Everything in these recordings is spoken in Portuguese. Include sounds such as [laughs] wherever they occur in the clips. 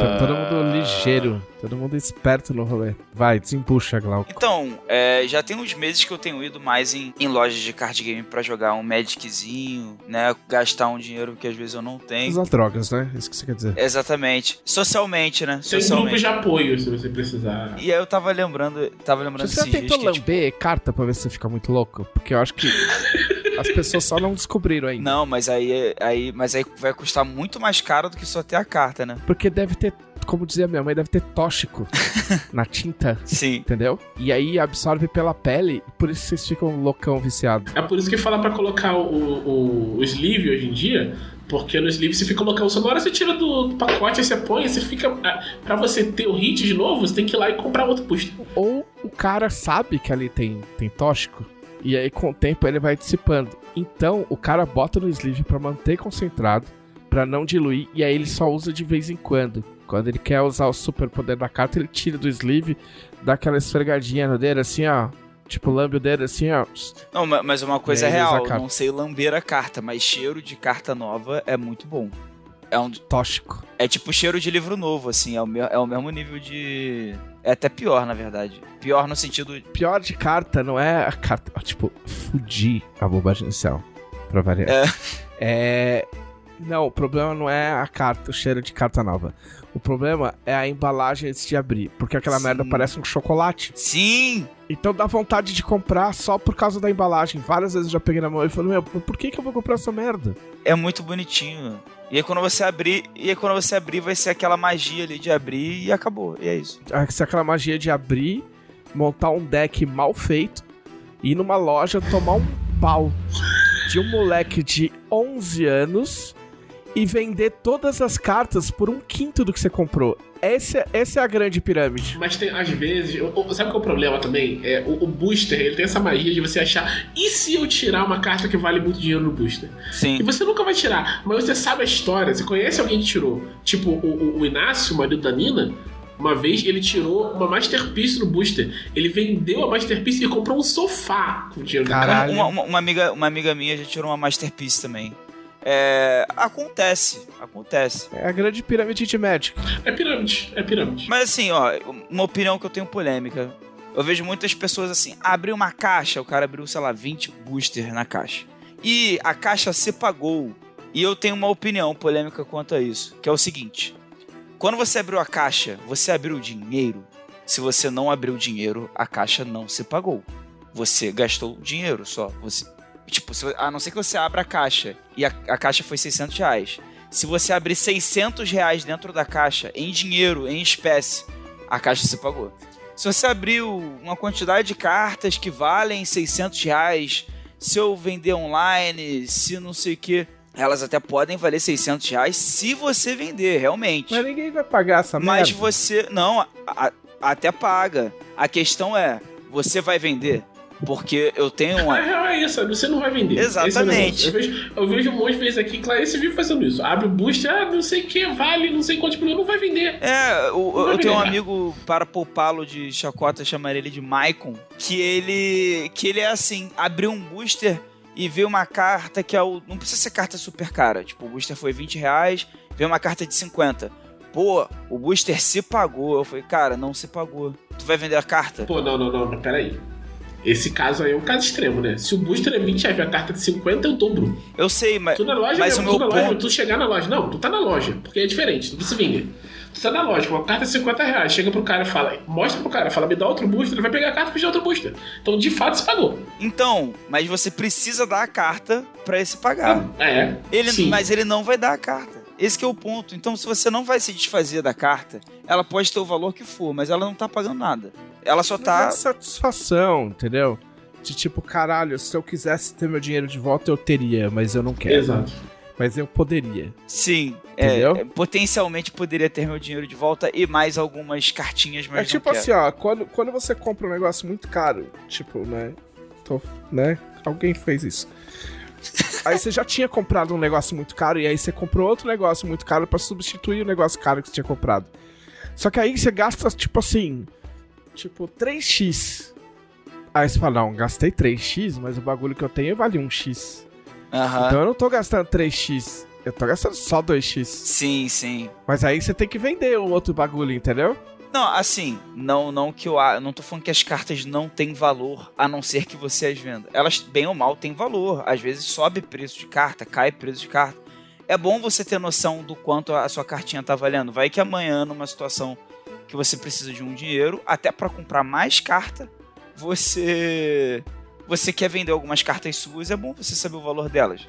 Tá todo mundo ligeiro, todo mundo esperto no rolê. Vai, desempuxa, Glauco. Então, é, já tem uns meses que eu tenho ido mais em, em lojas de card game pra jogar um Magiczinho, né? Gastar um dinheiro que às vezes eu não tenho. Usar drogas, né? Isso que você quer dizer. Exatamente. Socialmente, né? Tem grupos Socialmente. de apoio se você precisar. E aí eu tava lembrando, tava lembrando Você já tentou tipo, lamber carta pra ver se você fica muito louco? Porque eu acho que as pessoas só não descobriram ainda. Não, mas aí, aí, mas aí vai custar muito mais caro do que só ter a carta, né? Porque deve ter, como dizia minha mãe, deve ter tóxico [laughs] na tinta, Sim. entendeu? E aí absorve pela pele, por isso vocês ficam loucão viciado. É por isso que fala pra colocar o, o, o sleeve hoje em dia, porque no sleeve você fica colocando só na hora você tira do, do pacote, aí você põe, você fica. ah, Pra você ter o hit de novo, você tem que ir lá e comprar outro booster. Ou o cara sabe que ali tem, tem tóxico, e aí com o tempo ele vai dissipando. Então o cara bota no sleeve pra manter concentrado, pra não diluir, e aí ele só usa de vez em quando. Quando ele quer usar o super poder da carta, ele tira do sleeve, dá aquela esfregadinha no dedo assim, ó. Tipo, lambe o dedo assim, ó. Não, ma- mas uma coisa é real, não sei lamber a carta, mas cheiro de carta nova é muito bom. É, um, Tóxico. é tipo cheiro de livro novo, assim, é o, me- é o mesmo nível de. É até pior, na verdade. Pior no sentido. pior de carta não é a carta. Tipo, fudir a bobagem inicial. Pra variar. É. É. Não, o problema não é a carta, o cheiro de carta nova. O problema é a embalagem antes de abrir. Porque aquela Sim. merda parece um chocolate. Sim! Então dá vontade de comprar só por causa da embalagem. Várias vezes eu já peguei na mão e falei, meu, por que, que eu vou comprar essa merda? É muito bonitinho. E aí quando você abrir. E aí quando você abrir, vai ser aquela magia ali de abrir e acabou. E é isso. Ah, Se aquela magia de abrir, montar um deck mal feito, ir numa loja tomar um pau de um moleque de 11 anos e vender todas as cartas por um quinto do que você comprou. Essa, essa é a grande pirâmide. Mas tem, às vezes, o- o- sabe qual é o problema também? É, o, o booster, ele tem essa magia de você achar, e se eu tirar uma carta que vale muito dinheiro no booster? E Sim. você nunca vai tirar, mas você sabe a história, você conhece alguém que tirou. Tipo, o, o, o Inácio, o marido da Nina, uma vez ele tirou uma Masterpiece no booster. Ele vendeu a Masterpiece e comprou um sofá com o dinheiro Caralho. Uma, uma- uma amiga, uma amiga minha já tirou uma Masterpiece também. É, acontece, acontece. É a grande pirâmide de Magic. É pirâmide, é pirâmide. Mas assim, ó, uma opinião que eu tenho polêmica. Eu vejo muitas pessoas assim, abriu uma caixa, o cara abriu, sei lá, 20 booster na caixa. E a caixa se pagou. E eu tenho uma opinião polêmica quanto a isso, que é o seguinte: quando você abriu a caixa, você abriu o dinheiro. Se você não abriu o dinheiro, a caixa não se pagou. Você gastou dinheiro só. Você, tipo, se- a não ser que você abra a caixa e a, a caixa foi 600 reais. Se você abrir 600 reais dentro da caixa, em dinheiro, em espécie, a caixa se pagou. Se você abriu uma quantidade de cartas que valem 600 reais, se eu vender online, se não sei o que, elas até podem valer 600 reais se você vender, realmente. Mas ninguém vai pagar essa Mas merda. você. Não, a- a- até paga. A questão é: você vai vender? Porque eu tenho [laughs] uma. real é isso, você não vai vender. Exatamente. É o negócio. eu, vejo, eu vejo um monte de vezes aqui, Clarice vive fazendo isso. Abre o booster, ah, não sei o que, vale, não sei quantos milhões, não vai vender. É, o- eu tenho um vender. amigo, para poupá-lo de chacota, chamaria ele de Maicon, que ele. que ele é assim, abriu um booster e vê uma carta que é o. Não precisa ser carta super cara. Tipo, o booster foi 20 reais, vê uma carta de 50. Pô, o booster se pagou. Eu falei, cara, não se pagou. Tu vai vender a carta? Pô, não, não, não, não, peraí. Esse caso aí é um caso extremo, né? Se o booster é 20 reais e a carta de 50, é o dobro. Eu sei, mas. Tu na loja, Mas mesmo, o tu na loja, ponto- tu chegar na loja. Não, tu tá na loja, porque é diferente, tu precisa vender. Tu tá na loja, uma carta de 50 reais, chega pro cara e fala, mostra pro cara, fala, me dá outro booster, ele vai pegar a carta e pedir outro booster. Então, de fato, se pagou. Então, mas você precisa dar a carta pra esse pagar. É. Ele, sim. mas ele não vai dar a carta. Esse que é o ponto. Então, se você não vai se desfazer da carta, ela pode ter o valor que for, mas ela não tá pagando nada. Ela só tá. é satisfação, entendeu? De tipo, caralho, se eu quisesse ter meu dinheiro de volta, eu teria, mas eu não quero. Exato. Mas eu poderia. Sim, é, Entendeu? é, potencialmente poderia ter meu dinheiro de volta e mais algumas cartinhas, mas é não tipo quero. assim, ó, quando, quando você compra um negócio muito caro, tipo, né? Tô, né? Alguém fez isso. Aí você já tinha comprado um negócio muito caro e aí você comprou outro negócio muito caro pra substituir o negócio caro que você tinha comprado. Só que aí você gasta, tipo assim, tipo 3x. Aí você fala, não, gastei 3x, mas o bagulho que eu tenho vale 1x. Aham. Então eu não tô gastando 3x. Eu tô gastando só 2x. Sim, sim. Mas aí você tem que vender o outro bagulho, entendeu? Não, assim, não, não que eu, não tô falando que as cartas não têm valor, a não ser que você as venda. Elas, bem ou mal, têm valor. Às vezes sobe preço de carta, cai preço de carta. É bom você ter noção do quanto a sua cartinha tá valendo. Vai que amanhã, numa situação que você precisa de um dinheiro, até para comprar mais carta, você você quer vender algumas cartas suas, é bom você saber o valor delas.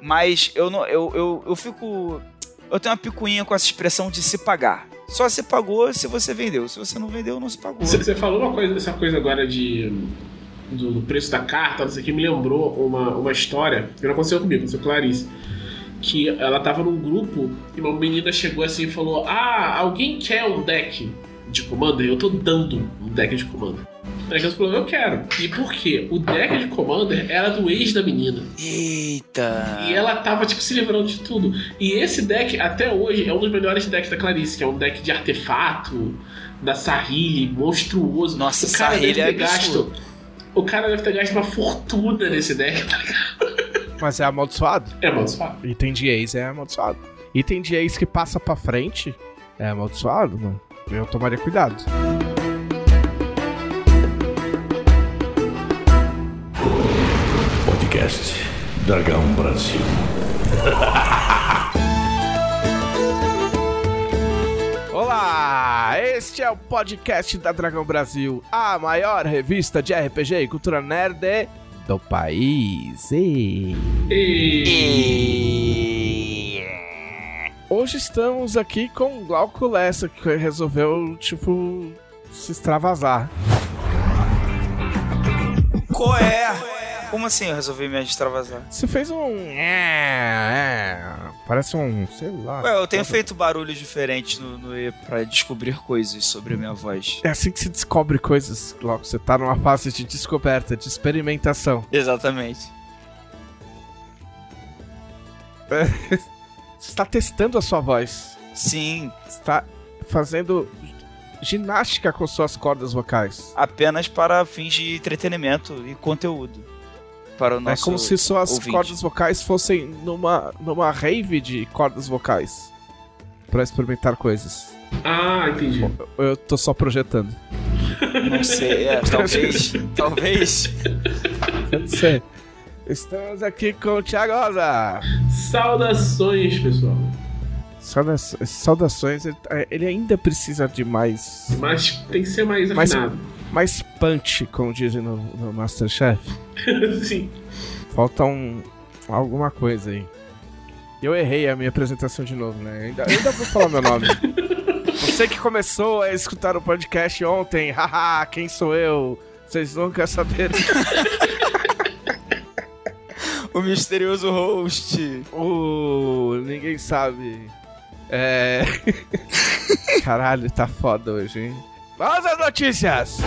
Mas eu não eu, eu, eu fico eu tenho uma picuinha com essa expressão de se pagar. Só se pagou se você vendeu. Se você não vendeu, não se pagou. Você você falou uma coisa, essa coisa agora de do, do preço da carta, não sei o que, me lembrou uma, uma história que não aconteceu comigo, aconteceu com Clarice. Que ela tava num grupo e uma menina chegou assim e falou: Ah, alguém quer um deck de Commander? Eu tô dando um deck de Commander. Ela falou: Eu quero. E por quê? O deck de Commander era do ex da menina. Eita! E ela tava, tipo, se livrando de tudo. E esse deck, até hoje, é um dos melhores decks da Clarice, que é um deck de artefato, da Sahili, monstruoso. Nossa, o cara Sahili deve é ter gasto. O cara deve ter gasto uma fortuna nesse deck, tá ligado? Mas é amaldiçoado. É amaldiçoado. Item de ace é amaldiçoado. Item de ace que passa pra frente é amaldiçoado, mano. Eu tomaria cuidado. Podcast Dragão Brasil. [laughs] Olá! Este é o podcast da Dragão Brasil, a maior revista de RPG e cultura nerd do país. E... E... Hoje estamos aqui com o Glauco Lessa, que resolveu, tipo, se extravasar. Qual é? Como assim eu resolvi me extravasar? Você fez um. É, é, parece um. sei lá. Ué, eu tenho feito barulhos diferentes no, no E pra descobrir coisas sobre a minha voz. É assim que se descobre coisas, Glauco. Você tá numa fase de descoberta, de experimentação. Exatamente. [laughs] Você está testando a sua voz. Sim, está fazendo ginástica com suas cordas vocais. apenas para fins de entretenimento e conteúdo. Para o nosso é como se suas ouvinte. cordas vocais fossem numa, numa rave de cordas vocais. Pra experimentar coisas. Ah, entendi. Eu- Eu tô só projetando. [laughs] Não sei, é, [laughs] talvez. talvez. Pode ser. Estamos aqui com o Thiago Rosa. Saudações, pessoal. Sauda- Saudações, ele, ele ainda precisa de mais, Mas tem que ser mais afinado. mais punch, como dizem no, no Masterchef. [laughs] Sim. Falta um, alguma coisa aí. Eu errei a minha apresentação de novo, né? Ainda, ainda vou falar meu nome. [laughs] Você que começou a escutar o podcast ontem, haha, quem sou eu? Vocês nunca saberam. [laughs] O misterioso host. Uh, ninguém sabe. É. Caralho, tá foda hoje, hein? Vamos às notícias!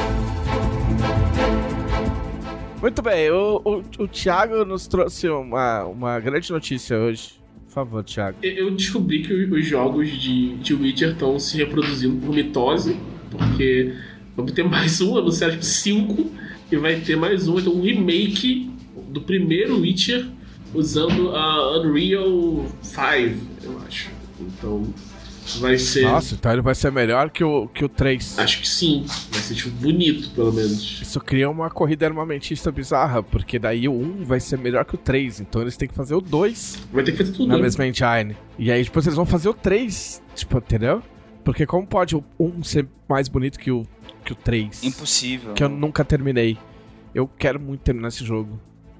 Muito bem, o, o, o Thiago nos trouxe uma, uma grande notícia hoje. Por favor, Thiago. Eu descobri que os jogos de, de Witcher estão se reproduzindo por mitose, porque vamos ter [laughs] mais um, anunciaram tipo 5, e vai ter mais um, então um remake do primeiro Witcher usando a Unreal 5, eu acho. Então vai ser. Nossa, então ele vai ser melhor que o, que o 3. Acho que sim, vai ser tipo bonito, pelo menos. Isso cria uma corrida armamentista bizarra, porque daí o 1 vai ser melhor que o 3, então eles têm que fazer o 2 Vai ter que fazer tudo. na né? mesma engine. E aí depois eles vão fazer o 3, tipo, entendeu? Porque como pode o 1 ser mais bonito que o, que o 3? Impossível. Que eu nunca terminei. Eu quero muito terminar esse jogo.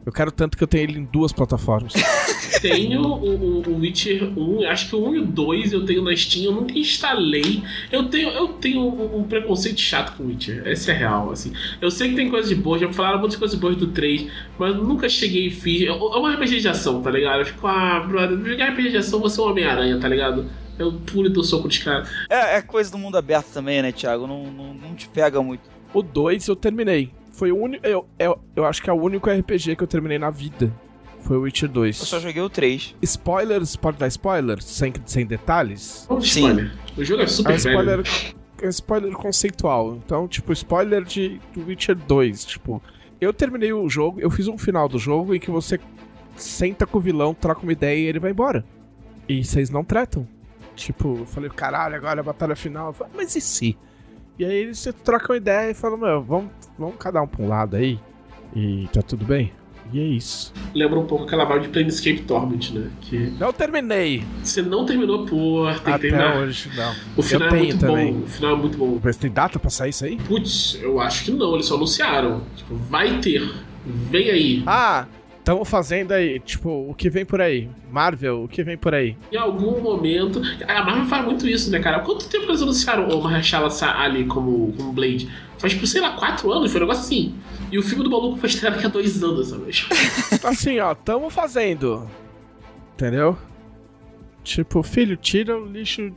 Eu quero tanto que eu tenho ele em duas plataformas. [laughs] Tenho o, o- o Witcher 1, acho que o 1 e o 2 eu tenho na Steam, eu nunca instalei. Eu tenho, eu tenho um, um preconceito chato com o Witcher, essa é real, assim. Eu sei que tem coisas de boas, já falaram muitas coisas boas do 3, mas eu nunca cheguei e fiz. É uma RPG de ação, tá ligado? Eu fico, ah, brother, jogar RPG de ação, você é um Homem-Aranha, tá ligado? Eu pulo e dou soco de cara. É, é coisa do mundo aberto também, né, Thiago? Não, não, não te pega muito. o 2 eu terminei. Foi o único. Eu, eu, eu acho que é o único RPG que eu terminei na vida. Foi o Witcher 2. Eu só joguei o 3. Spoilers, pode dar spoilers? Sem, sem detalhes? Sim. spoiler. O jogo é É super um spoiler, velho. é um spoiler conceitual. Então, tipo, spoiler de do Witcher 2. Tipo, eu terminei o jogo, eu fiz um final do jogo em que você senta com o vilão, troca uma ideia e ele vai embora. E vocês não tratam. Tipo, eu falei, caralho, agora é a batalha final. Eu falei, mas e se? E aí eles trocam ideia e falam, meu, vamos, vamos cada um pra um lado aí. E tá tudo bem. E é isso. Lembra um pouco aquela vibe de Planescape Torment, né? Que Não terminei. você não terminou, pô, tem que Até terminar. hoje, não. O final eu é muito também. bom. O final é muito bom. Mas tem data pra sair isso aí? Putz, eu acho que não, eles só anunciaram. Tipo, vai ter. Vem aí. Ah, estamos fazendo aí, tipo, o que vem por aí? Marvel, o que vem por aí? Em algum momento. A Marvel faz muito isso, né, cara? Quanto tempo que eles anunciaram o Mahershala Ali como, como Blade? Faz, tipo, sei lá, quatro anos? Foi um negócio assim. E o filme do maluco foi estreado daqui a dois anos, sabe? [laughs] Assim, ó, tamo fazendo. Entendeu? Tipo, filho, tira o lixo.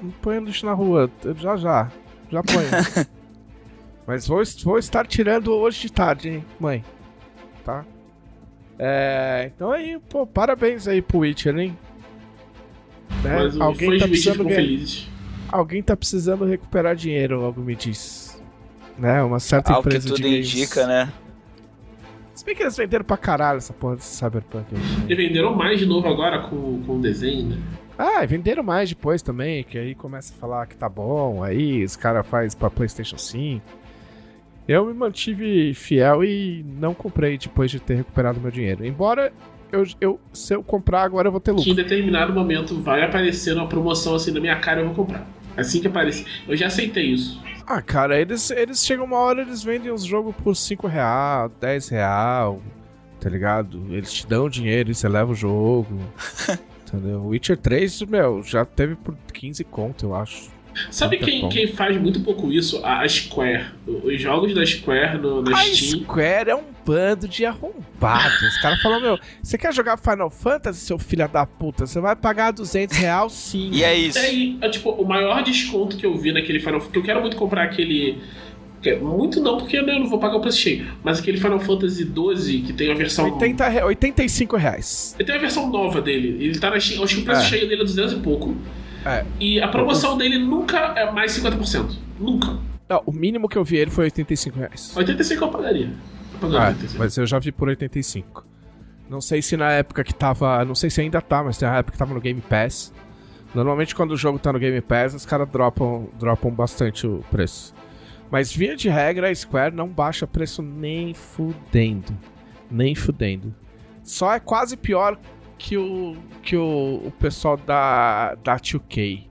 Não põe o lixo na rua. Já já. Já põe. [laughs] Mas vou, vou estar tirando hoje de tarde, hein, mãe. Tá? É. Então aí, pô, parabéns aí pro Witcher, hein? Né? Mas Alguém tá precisando ganhar- felizes. Alguém tá precisando recuperar dinheiro, algo me diz. Né? Uma certa que empresa tudo de games. indica, né? Se bem que eles venderam pra caralho essa porra desse Cyberpunk aí. E venderam mais de novo agora com, com o desenho, né? Ah, e venderam mais depois também, que aí começa a falar que tá bom, aí os caras faz pra Playstation 5. Eu me mantive fiel e não comprei depois de ter recuperado meu dinheiro. Embora eu, eu se eu comprar agora eu vou ter Que em lucro. determinado momento vai aparecer uma promoção assim na minha cara eu vou comprar. Assim que aparecer. Eu já aceitei isso. Ah, cara, eles, eles chegam uma hora eles vendem os jogos por 5 real, 10 real, tá ligado? Eles te dão dinheiro e você leva o jogo. [laughs] entendeu? Witcher 3, meu, já teve por 15 conto, eu acho. Sabe quem, bom. quem faz muito pouco isso? A, Square. Os jogos da Square no, na A Steam. Square é um bando de arrombados. Os caras falam, meu, você quer jogar Final Fantasy, seu filho da puta? Você vai pagar 200 real sim. E é isso. É, aí, é, tipo, o maior desconto que eu vi naquele Final Fantasy. Que eu quero muito comprar aquele. que é- Muito não, porque eu não vou pagar o preço cheio. Mas aquele Final Fantasy XII, que tem a versão. 80, re- 85 reais. Ele tem a versão nova dele. Ele tá na Steam. Acho que o preço É. cheio dele é 200 e pouco. É. E a promoção dele nunca é mais 50%. Nunca. Não, o mínimo que eu vi ele foi 85 reais. 85 eu pagaria. Eu pagaria Ah, 85. mas eu já vi por 85. Não sei se na época que tava. Não sei se ainda tá, mas tem a época que tava no Game Pass. Normalmente quando o jogo tá no Game Pass, os caras dropam, dropam bastante o preço. Mas via de regra, a Square não baixa preço nem fudendo. Nem fudendo. Só é quase pior que o, que o, o pessoal da, da 2K.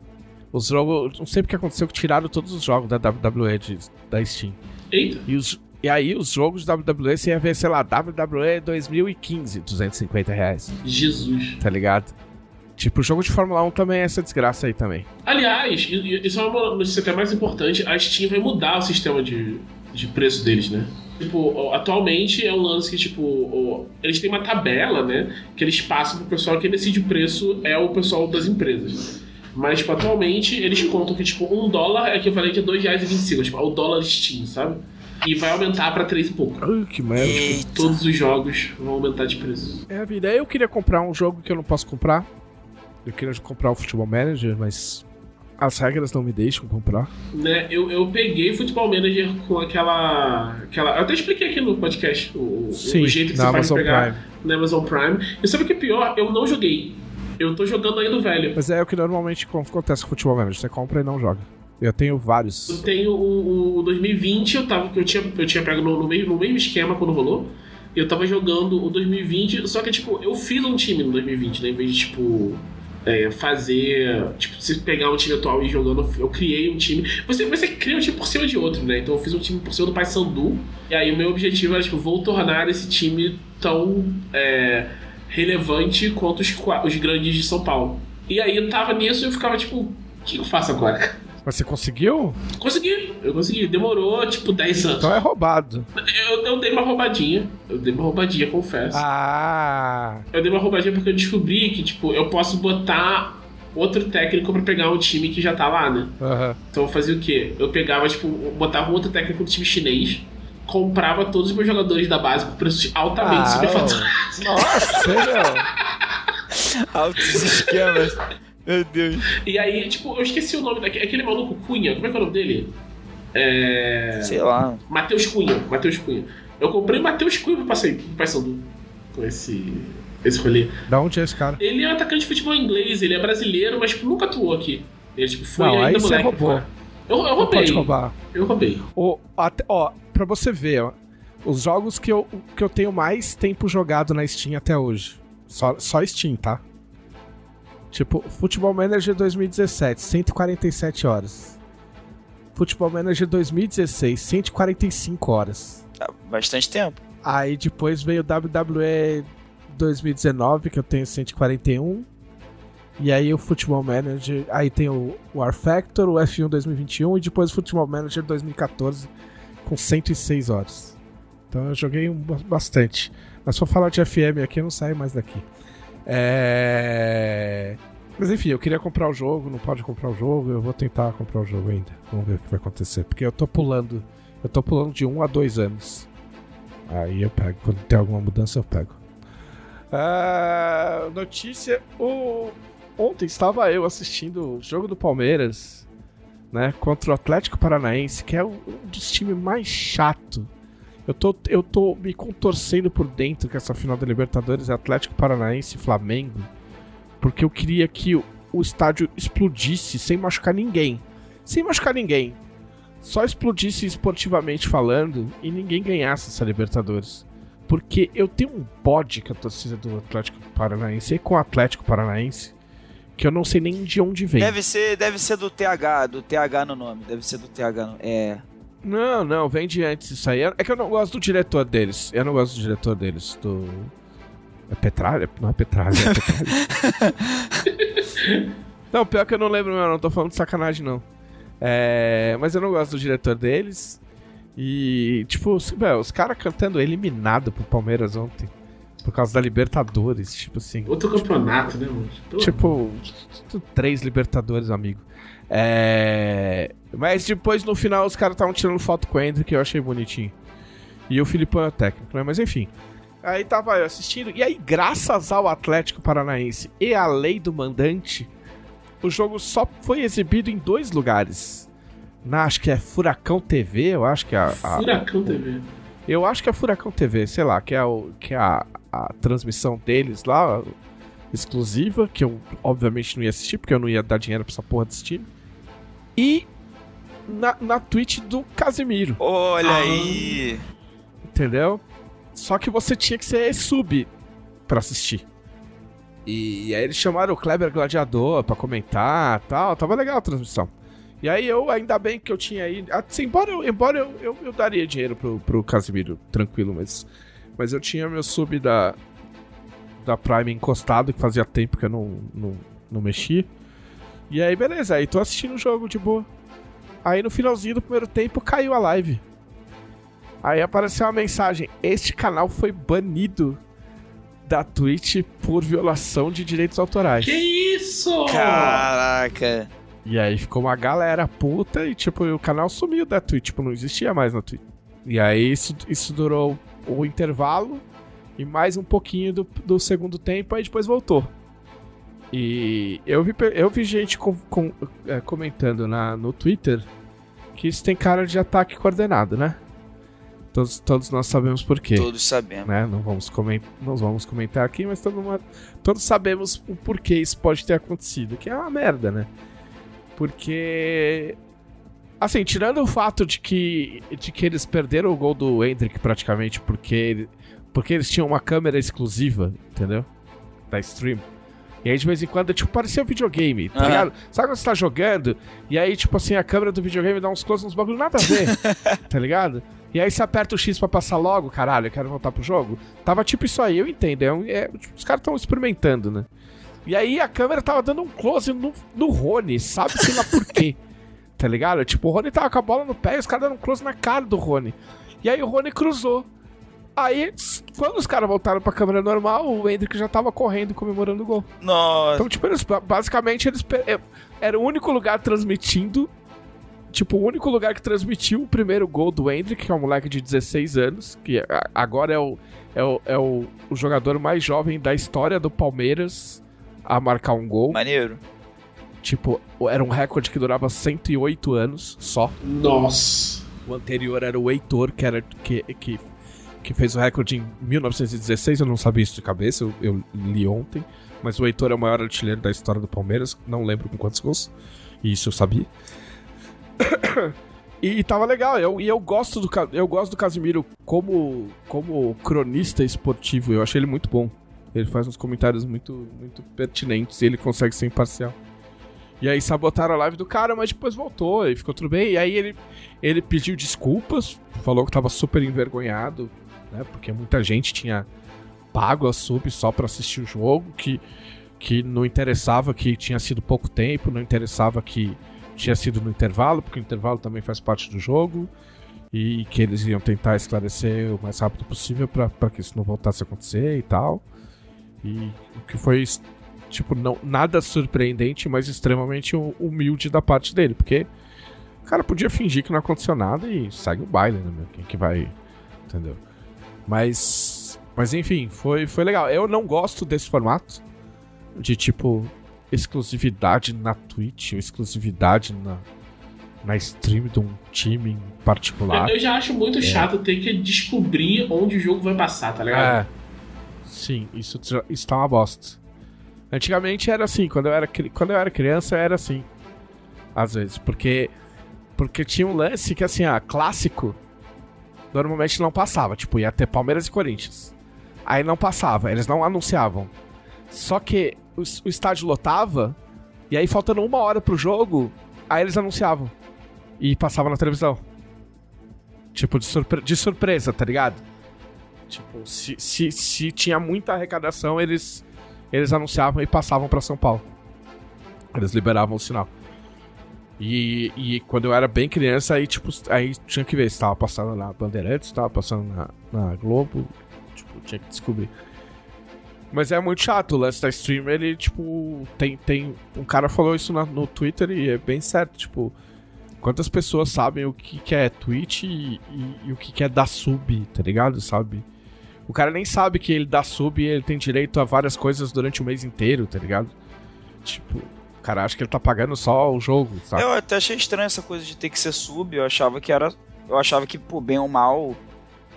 Os jogos. Não sei porque aconteceu que tiraram todos os jogos da WWE de- da Steam. Eita. E, os, e aí os jogos da WWE você ia ver, sei lá, WWE 2015, 250 reais, Jesus. tá ligado? Tipo, o jogo de Fórmula 1 também é essa desgraça aí também. Aliás, isso é uma notícia até mais importante. A Steam vai mudar o sistema de, de preço deles, né? Tipo, atualmente é um lance que, tipo, eles têm uma tabela, né? Que eles passam pro pessoal que decide o preço é o pessoal das empresas. Mas, tipo, atualmente eles contam que, tipo, um dólar é equivalente a R$ 2,25. Tipo, é o dólar Steam, sabe? E vai aumentar pra 3 e pouco. Ai, que merda. Todos os jogos vão aumentar de preço. É a vida. Aí eu queria comprar um jogo que eu não posso comprar. Eu queria comprar o Futebol Manager, mas as regras não me deixam comprar. Né, eu, eu peguei Futebol Manager com aquela, aquela. Eu até expliquei aqui no podcast o, Sim, o jeito que você faz Amazon pra pegar Prime. na Amazon Prime. E sabe o que é pior? Eu não joguei. Eu tô jogando ainda o velho. Mas é o que normalmente acontece com o Futebol Manager. Você compra e não joga. Eu tenho vários. Eu tenho o, o 2020, eu, tava, eu, tinha, eu tinha pego no, no, mesmo, no mesmo esquema quando rolou. Eu tava jogando o 2020, só que, tipo, eu fiz um time no 2020, né? Em vez de, tipo, é, fazer. Tipo, se pegar um time atual e jogando, eu criei um time. Você, você cria um time por cima de outro, né? Então eu fiz um time por cima do Paysandu. E aí o meu objetivo era, tipo, vou tornar esse time tão é, relevante quanto os, os grandes de São Paulo. E aí eu tava nisso e eu ficava, tipo, o que eu faço agora? [laughs] Mas você conseguiu? Consegui, eu consegui. Demorou, tipo, 10 anos. Então é roubado. Eu, eu dei uma roubadinha. Eu dei uma roubadinha, confesso. Ah. Eu dei uma roubadinha porque eu descobri que, tipo, eu posso botar outro técnico pra pegar um time que já tá lá, né? Aham. Então eu fazia o quê? Eu pegava, tipo, botava outro técnico do time chinês, comprava todos os meus jogadores da base por preços altamente Ah, superfaturados. Nossa, [laughs] meu. Altos esquemas. Meu Deus. E aí, tipo, eu esqueci o nome daquele aquele maluco Cunha. Como é que é o nome dele? É. Sei lá. Matheus Cunha. Matheus Cunha. Eu comprei Matheus Cunha pro Paysandu. Com esse. esse rolê. Da onde é esse cara? Ele é um atacante de futebol inglês, ele é brasileiro, mas tipo, nunca atuou aqui. Ele tipo, foi Não, aí ainda você moleque. roubou. fora. Eu, eu Não roubei. pode roubar. Eu roubei. O, até, ó, pra você ver, ó, os jogos que eu, que eu tenho mais tempo jogado na Steam até hoje. Só, só Steam, tá? Tipo, Futebol Manager 2017, 147 horas. Futebol Manager 2016, 145 horas. Tá bastante tempo. Aí depois veio o WWE 2019, que eu tenho 141. E aí o Futebol Manager. Aí tem o War Factor, o F1 2021 e depois o Futebol Manager 2014 com 106 horas. Então eu joguei ba- bastante. Mas se for falar de FM aqui, eu não saio mais daqui. É. Mas enfim, eu queria comprar o jogo, não pode comprar o jogo, eu vou tentar comprar o jogo ainda. Vamos ver o que vai acontecer. Porque eu tô pulando. Eu tô pulando de 1 a 2 anos. Aí eu pego. Quando tem alguma mudança, eu pego. Ah, notícia. Ontem estava eu assistindo o jogo do Palmeiras, né? Contra o Atlético Paranaense, que é um um dos times mais chato. Eu tô, eu tô me contorcendo por dentro que essa final da Libertadores é Atlético Paranaense e Flamengo. Porque eu queria que o, estádio explodisse sem machucar ninguém. Sem machucar ninguém. Só explodisse esportivamente falando e ninguém ganhasse essa Libertadores. Porque eu tenho um bode com a torcida do Atlético Paranaense e com o Atlético Paranaense que eu não sei nem de onde vem. Deve ser, deve ser do TH, do TH no nome. Deve ser do TH no. É. Não, não, vem de antes isso aí. É que eu não gosto do diretor deles. Eu não gosto do diretor deles. Do. É Petralha? Não é Petralha, é Petralha. [laughs] não, pior que eu não lembro, meu, não tô falando de sacanagem, não. É, mas eu não gosto do diretor deles. E, tipo, os, os caras cantando eliminado pro Palmeiras ontem. Por causa da Libertadores, tipo assim. Outro campeonato, né, mano? Tipo, três Libertadores, amigo. É... Mas depois, no final, os caras estavam tirando foto com o Hendrick, que eu achei bonitinho. E o Filipão é técnico, né? Mas enfim. Aí tava eu assistindo. E aí, graças ao Atlético Paranaense e à lei do mandante, o jogo só foi exibido em dois lugares. Na, acho que é Furacão TV, eu acho que é a, a- Furacão TV. eu acho que é Furacão TV, sei lá, que é, o, que é a, a transmissão deles lá, exclusiva, que eu obviamente não ia assistir, porque eu não ia dar dinheiro pra essa porra desse time. E na, na Twitch do Casemiro, Olha Ah. aí. entendeu? Só que você tinha que ser sub pra assistir. E aí eles chamaram o Kleber Gladiador pra comentar tal, tava legal a transmissão. E aí eu, ainda bem que eu tinha aí. Assim, embora eu, embora eu, eu, eu daria dinheiro pro, pro Casimiro, tranquilo, mas. Mas eu tinha meu sub da. Da Prime encostado, que fazia tempo que eu não, não, não mexi. E aí, beleza, aí tô assistindo o jogo de boa. Aí no finalzinho do primeiro tempo caiu a live. Aí apareceu uma mensagem: Este canal foi banido da Twitch por violação de direitos autorais. Que isso? Caraca. E aí ficou uma galera puta e, tipo, o canal sumiu da Twitch, tipo, não existia mais na Twitch. E aí isso, isso durou o intervalo e mais um pouquinho do, do segundo tempo, aí depois voltou. E eu vi, eu vi gente com- com- é, comentando na, no Twitter que isso tem cara de ataque coordenado, né? Todos, todos nós sabemos por quê Todos sabemos. né? Não vamos, coment... não vamos comentar aqui, mas todo mundo... todos sabemos o porquê isso pode ter acontecido, que é uma merda, né? Porque. Assim, tirando o fato de que, de que eles perderam o gol do Hendrick praticamente porque, ele- porque eles tinham uma câmera exclusiva, entendeu? Da stream. E aí de vez em quando, tipo, parecia um videogame, tá Aham. ligado? Sabe quando você tá jogando e aí, tipo assim, a câmera do videogame dá uns close uns bagulho nada a ver, [laughs] tá ligado? E aí você aperta o X pra passar logo, caralho, eu quero voltar pro jogo. Tava tipo isso aí, eu entendo. É um- é- tipo, os caras tão experimentando, né? E aí a câmera tava dando um close no, no Rony, sabe-se lá por quê. [laughs] Tá ligado? Tipo, o Rony tava com a bola no pé e os caras dando um close na cara do Rony. E aí o Rony cruzou. Aí, quando os caras voltaram pra câmera normal, o Hendrick já tava correndo comemorando o gol. Nossa. Então, tipo, eles, ba- basicamente, eles é, era o único lugar transmitindo. Tipo, o único lugar que transmitiu o primeiro gol do Hendrick, que é um moleque de 16 anos, que agora é o, é, o, é o, o jogador mais jovem da história do Palmeiras a marcar um gol. Maneiro. Tipo, era um recorde que durava 108 anos só. Nossa. O anterior era o Heitor, que, era, que, que que fez o recorde em 1916, eu não sabia isso de cabeça, eu, eu li ontem. Mas o Heitor é o maior artilheiro da história do Palmeiras, não lembro com quantos gols. E isso eu sabia. [coughs] e, e tava legal, eu, e eu gosto do eu gosto do Casimiro como como cronista esportivo, eu achei ele muito bom. Ele faz uns comentários muito muito pertinentes e ele consegue ser imparcial. E aí sabotaram a live do cara, mas depois voltou e ficou tudo bem. E aí ele, ele pediu desculpas, falou que tava super envergonhado, né? Porque muita gente tinha pago a sub só para assistir o jogo, que, que não interessava que tinha sido pouco tempo, não interessava que tinha sido no intervalo, porque o intervalo também faz parte do jogo, e que eles iam tentar esclarecer o mais rápido possível para que isso não voltasse a acontecer e tal. E o que foi tipo, não, nada surpreendente, mas extremamente humilde da parte dele, porque o cara podia fingir que não aconteceu nada e segue o baile, né, meu? Quem que vai. Entendeu? Mas. Mas enfim, foi, foi legal. Eu não gosto desse formato de tipo exclusividade na Twitch, ou exclusividade na, na stream de um time em particular. Eu, eu já acho muito é. chato ter que descobrir onde o jogo vai passar, tá ligado? É. Sim, isso, isso tá uma bosta. Antigamente era assim, quando eu era, quando eu era criança era assim. Às vezes, porque porque tinha um lance que assim, ah, clássico normalmente não passava, tipo, ia ter Palmeiras e Corinthians. Aí não passava, eles não anunciavam. Só que o, o estádio lotava e aí faltando uma hora pro jogo, aí eles anunciavam e passava na televisão. Tipo, de, surpre de surpresa, tá ligado? Tipo, se, se, se tinha muita arrecadação, eles eles anunciavam e passavam para São Paulo. Eles liberavam o sinal. E, e quando eu era bem criança, aí, tipo, aí tinha que ver se tava passando na Bandeirantes, se tava passando na, na Globo. Tipo, tinha que descobrir. Mas é muito chato, o lance da stream, ele, tipo, tem, tem... Um cara falou isso na, no Twitter e é bem certo, tipo... Quantas pessoas sabem o que, que é Twitch e, e, e o que, que é dar sub, tá ligado? Sabe? O cara nem sabe que ele dá sub e ele tem direito a várias coisas durante o mês inteiro, tá ligado? Tipo, cara acha que ele tá pagando só o jogo, sabe? Eu até achei estranho essa coisa de ter que ser sub, eu achava que era. Eu achava que, pô, bem ou mal,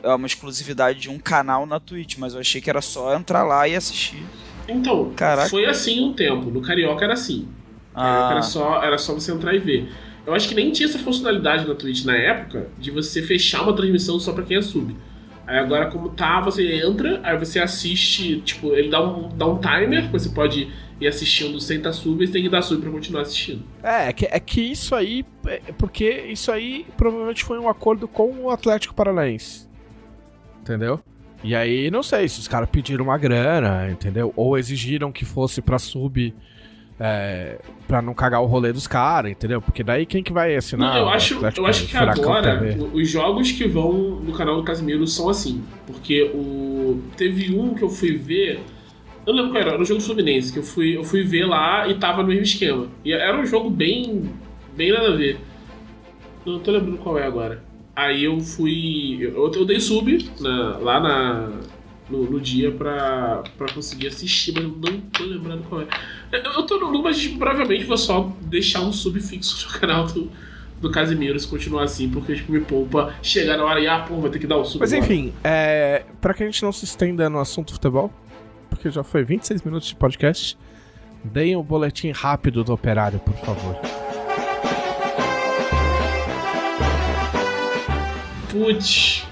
é uma exclusividade de um canal na Twitch, mas eu achei que era só entrar lá e assistir. Então, Caraca. foi assim um tempo. No Carioca era assim. Ah. Era, só, era só você entrar e ver. Eu acho que nem tinha essa funcionalidade na Twitch na época de você fechar uma transmissão só pra quem é sub. Aí agora, como tá, você entra, aí você assiste, tipo, ele dá um, dá um timer, você pode ir assistindo sem estar sub e tem que dar sub pra continuar assistindo. É, é que, é que isso aí. É porque isso aí provavelmente foi um acordo com o Atlético Paranaense. Entendeu? E aí, não sei se os caras pediram uma grana, entendeu? Ou exigiram que fosse pra sub é, pra não cagar o rolê dos caras, entendeu? Porque daí quem que vai assinar? Não, eu acho, eu acho que agora os jogos que vão no canal do Casimiro são assim. Porque o. Teve um que eu fui ver. Eu não lembro qual era, era um jogo Fluminense, que eu fui, eu fui ver lá e tava no mesmo esquema. E era um jogo bem. bem nada a ver. Não tô lembrando qual é agora. Aí eu fui. Eu, eu dei sub na, lá na no, no, dia pra, pra conseguir assistir, mas não tô lembrando qual é. Eu tô no mas tipo, provavelmente vou só deixar um sub fixo no [laughs] canal do, do Casimiro se continuar assim, porque tipo, me poupa chegar na hora e ah, pô, vai ter que dar o sub. Mas enfim, é, pra que a gente não se estenda no assunto futebol, porque já foi 26 minutos de podcast, deem o um boletim rápido do operário, por favor. Putz,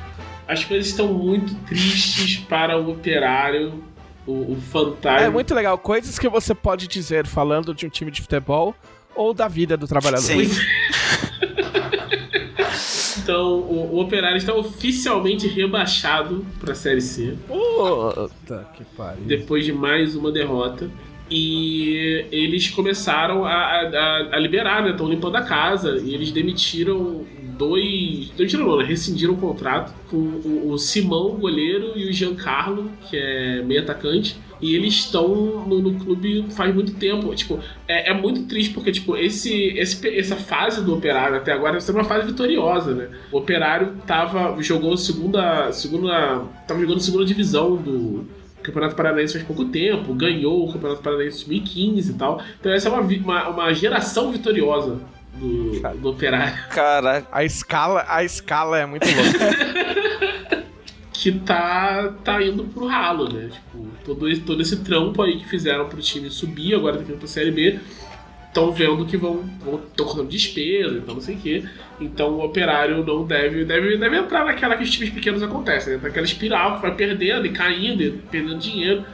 as coisas estão muito tristes para o operário, o, o fantasma. É muito legal. Coisas que você pode dizer falando de um time de futebol ou da vida do trabalhador. Sim. [laughs] então, o, o, Operário está oficialmente rebaixado para a Série C. Puta que pariu. Depois de mais uma derrota. E eles começaram a, a, a liberar, né? Estão limpando a casa. E eles demitiram dois. Demitiram não, né? Rescindiram o contrato com o, o Simão, goleiro, e o Giancarlo, que é meio atacante. E eles estão no, no, clube faz muito tempo. Tipo, é, é, muito triste porque, tipo, esse, esse, essa fase do Operário até agora está uma fase vitoriosa, né? O Operário tava, jogou segunda. segunda. tava jogando segunda divisão do Campeonato Paranaense faz pouco tempo, ganhou o Campeonato Paranaense 2015 e tal. Então essa é uma, uma, uma geração vitoriosa do, do Operário. Cara, a escala, a escala é muito louca. [laughs] que tá, tá indo pro ralo, né? Tipo, todo esse, todo esse trampo aí que fizeram pro time subir, agora tá indo pra Série B, estão vendo que vão estão correndo despesa, então não sei o quê. Então o operário não deve, deve, deve entrar naquela que os times pequenos acontecem, né? naquela espiral que vai perdendo e caindo, e perdendo dinheiro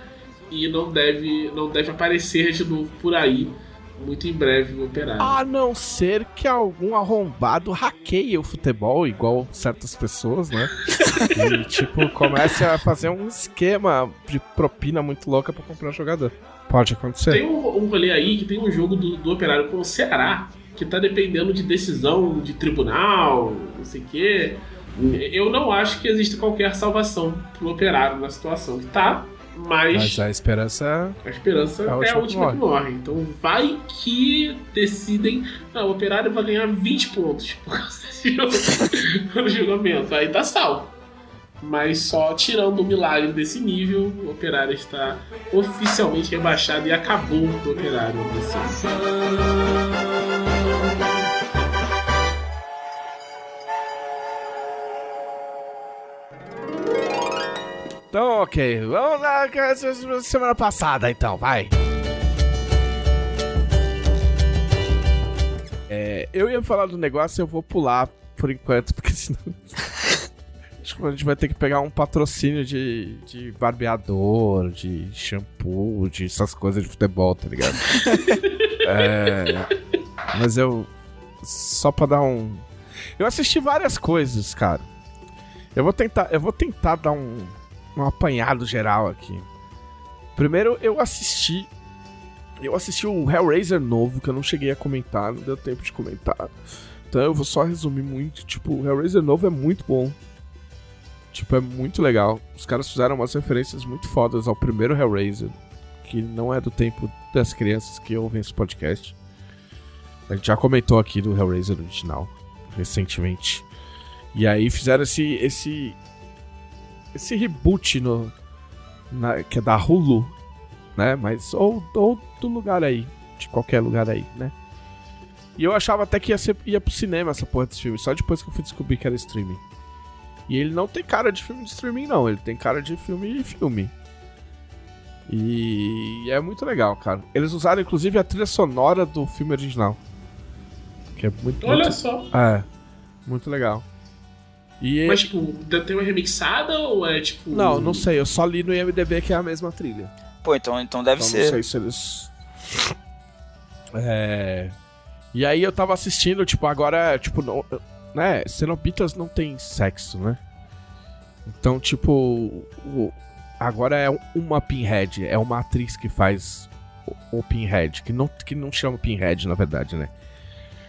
e não deve, não deve aparecer de novo por aí muito em breve o operário. A não ser que algum arrombado hackeie o futebol, igual certas pessoas, né? [laughs] e, tipo, comece a fazer um esquema de propina muito louca pra comprar um jogador. Pode acontecer. Tem um, um rolê aí que tem um jogo do, do operário com o Ceará, que tá dependendo de decisão de tribunal, não sei o quê. Eu não acho que existe qualquer salvação pro operário na situação que tá. Mas, Mas a esperança. a esperança É a é a última última que que morre. Então vai que decidem. Não, o operário vai ganhar 20 pontos por causa desse [laughs] jogo no julgamento. Aí tá salvo. Mas só tirando o milagre desse nível, o operário está oficialmente rebaixado e acabou o operário Então, ok. Vamos lá, semana passada, então, vai. É, eu ia falar do negócio, eu vou pular por enquanto, [laughs] porque senão. [laughs] Acho que a gente vai ter que pegar um patrocínio de, de barbeador, de shampoo, de essas coisas de futebol, tá ligado? [laughs] é, mas eu. Só pra dar um. Eu assisti várias coisas, cara. Eu vou tentar, eu vou tentar dar um, um apanhado geral aqui. Primeiro, eu assisti. Eu assisti o Hellraiser novo, que eu não cheguei a comentar, não deu tempo de comentar. Então eu vou só resumir muito. Tipo, o Hellraiser novo é muito bom. Tipo, é muito legal. Os caras fizeram umas referências muito fodas ao primeiro Hellraiser, que não é do tempo das crianças que ouvem esse podcast. A gente já comentou aqui do Hellraiser original, recentemente. E aí fizeram esse, esse esse reboot no, na- que é da Hulu, né? Mas ou, ou do lugar aí, de qualquer lugar aí, né? E eu achava até que ia, ser, ia pro cinema essa porra desse filme, só depois que eu fui descobrir que era streaming. E ele não tem cara de filme de streaming, não. Ele tem cara de filme de filme. E é muito legal, cara. Eles usaram inclusive a trilha sonora do filme original. Que é muito. Olha muito, só. É, muito legal. E Mas, tipo, tem uma remixada ou é tipo. Não, não sei. Eu só li no IMDB que é a mesma trilha. Pô, então, então deve Então ser. não sei se eles. É. E aí eu tava assistindo, tipo, agora, tipo, não, né? Cenobitas não tem sexo, né? Então, tipo, o- agora é uma Pinhead, é uma atriz que faz o, o Pinhead, que não, que não chama Pinhead, na verdade, né?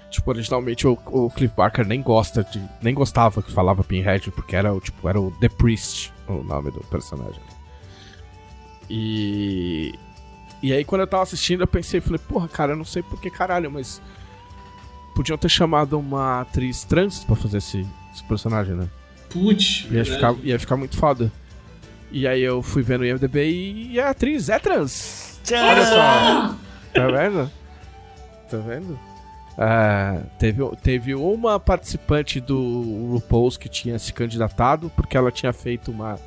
Tipo, originalmente o, o Cliff Barker nem gosta de. nem gostava que falava Pinhead, porque era o tipo, era o The Priest, o nome do personagem. E. E aí quando eu tava assistindo, eu pensei, falei, porra, cara, eu não sei por que caralho, mas. Podiam ter chamado uma atriz trans pra fazer esse, esse personagem, né? Putz. Ia ficar, ia ficar muito foda. E aí eu fui vendo o IMDB e a atriz é trans. Olha só. Tá vendo? Tá vendo? Ah, teve, teve uma participante do RuPaul's que tinha se candidatado porque ela tinha feito uma,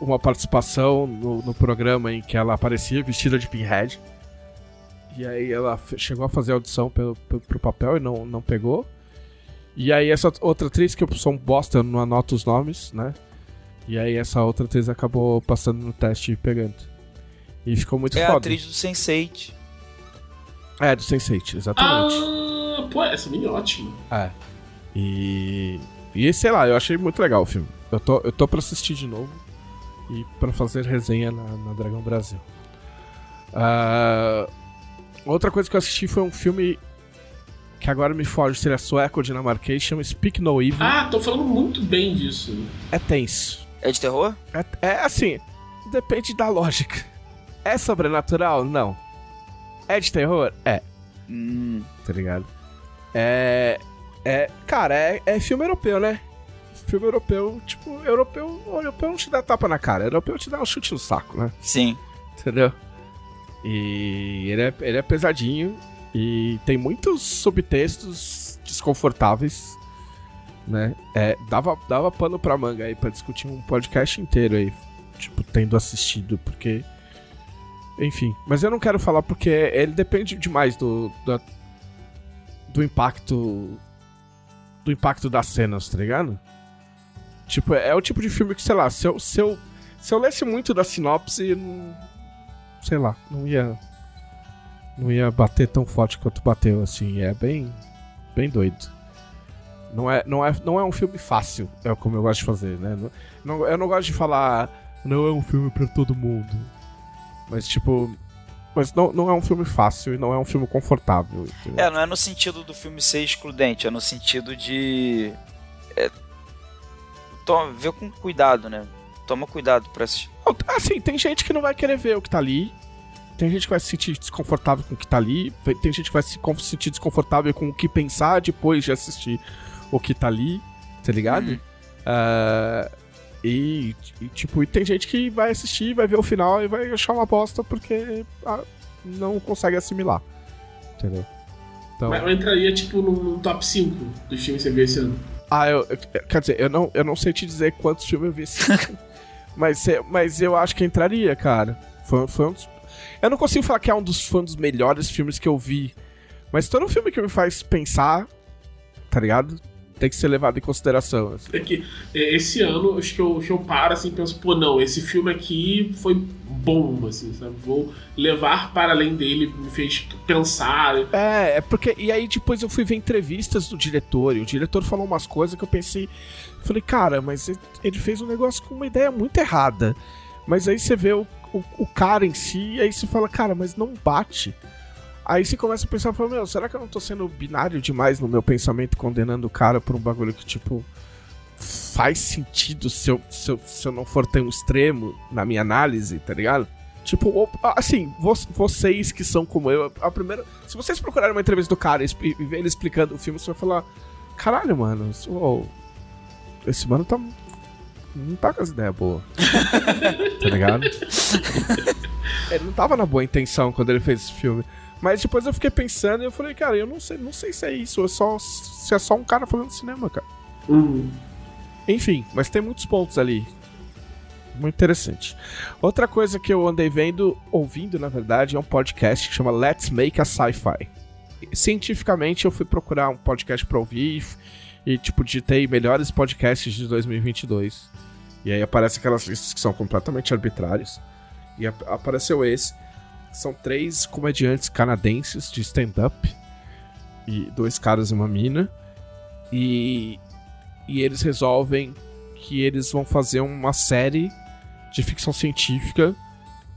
uma participação no, no programa em que ela aparecia vestida de pinhead. E aí ela chegou a fazer audição pelo, pro, pro papel e não, não pegou. E aí essa outra atriz, que eu sou um bosta, eu não anoto os nomes, né? E aí essa outra atriz acabou passando no teste e pegando. E ficou muito É a foda. atriz do Sense8. É, do Sense8, exatamente. Ah, pô, essa menina é ótima. É. E. E sei lá, eu achei muito legal o filme. Eu tô, eu tô pra assistir de novo e pra fazer resenha na, na Dragão Brasil. Ah, outra coisa que eu assisti foi um filme que agora me foge se ele é sueco ou dinamarquês, chama Speak No Evil. Ah, tô falando muito bem disso. É tenso. É de terror? É, é assim, depende da lógica. É sobrenatural? Não. É de terror? É. Hum. tá ligado? É. É. Cara, é, é filme europeu, né? Filme europeu, tipo, europeu, europeu não te dá tapa na cara, europeu te dá um chute no saco, né? Sim. Entendeu? E ele é, ele é pesadinho e tem muitos subtextos desconfortáveis. né? É, dava, dava pano pra manga aí pra discutir um podcast inteiro aí, tipo, tendo assistido, porque. Enfim, mas eu não quero falar porque ele depende demais do. do, impacto. Do impacto das cenas, tá ligado? Tipo, é o tipo de filme que, sei lá, se eu, se eu, se eu lesse muito da sinopse, não, sei lá, não ia. Não ia bater tão forte quanto bateu, assim. É bem. Bem doido. Não é, não, é, não é um filme fácil, é como eu gosto de fazer, né? Não, eu não gosto de falar, não é um filme para todo mundo. Mas, tipo. Mas não, não é um filme fácil e não é um filme confortável. Entendeu? É, não é no sentido do filme ser excludente, é no sentido de. É, toma, vê com cuidado, né? Toma cuidado pra assistir. Assim, tem gente que não vai querer ver o que tá ali. Tem gente que vai se sentir desconfortável com o que tá ali. Tem gente que vai se sentir desconfortável com o que pensar depois de assistir o que tá ali, tá ligado? Uhum. Uh, e, e, tipo, e tem gente que vai assistir, vai ver o final e vai achar uma bosta porque ah, não consegue assimilar. Entendeu? Então... Mas eu entraria, tipo, no, no top 5 dos filmes que você viu esse ano. Ah, eu, quer dizer, eu não, eu não sei te dizer quantos filmes eu vi esse ano. [laughs] mas, mas eu acho que entraria, cara. Foi, foi um dos... Eu não consigo falar que é um dos, foi um dos melhores filmes que eu vi. Mas todo filme que me faz pensar, tá ligado? Tem que ser levado em consideração. Assim. É que é, esse ano, acho que eu, que eu paro assim e penso, pô, não, esse filme aqui foi bom, assim, sabe? Vou levar para além dele, me fez pensar. É, é porque. E aí depois eu fui ver entrevistas do diretor, e o diretor falou umas coisas que eu pensei. Falei, cara, mas ele fez um negócio com uma ideia muito errada. Mas aí você vê o, o, o cara em si, e aí você fala, cara, mas não bate. Aí você começa a pensar, fala, meu, será que eu não tô sendo binário demais no meu pensamento, condenando o cara por um bagulho que, tipo, faz sentido se eu, se eu, se eu não for tão extremo na minha análise, tá ligado? Tipo, assim, vocês que são como eu, a primeira. Se vocês procurarem uma entrevista do cara e ver ele explicando o filme, você vai falar: caralho, mano, esse mano tá. Não tá com as ideias boas. [laughs] tá ligado? [laughs] ele não tava na boa intenção quando ele fez esse filme. Mas depois eu fiquei pensando e eu falei, cara, eu não sei, não sei se é isso, é só, se é só um cara falando cinema, cara. Uhum. Enfim, mas tem muitos pontos ali. Muito interessante. Outra coisa que eu andei vendo, ouvindo na verdade, é um podcast que chama Let's Make a Sci-Fi. Cientificamente eu fui procurar um podcast pra ouvir e, tipo, digitei melhores podcasts de 2022. E aí aparece aquelas listas que são completamente arbitrárias. E apareceu esse. São três comediantes canadenses de stand-up. E dois caras e uma mina. E, e eles resolvem que eles vão fazer uma série de ficção científica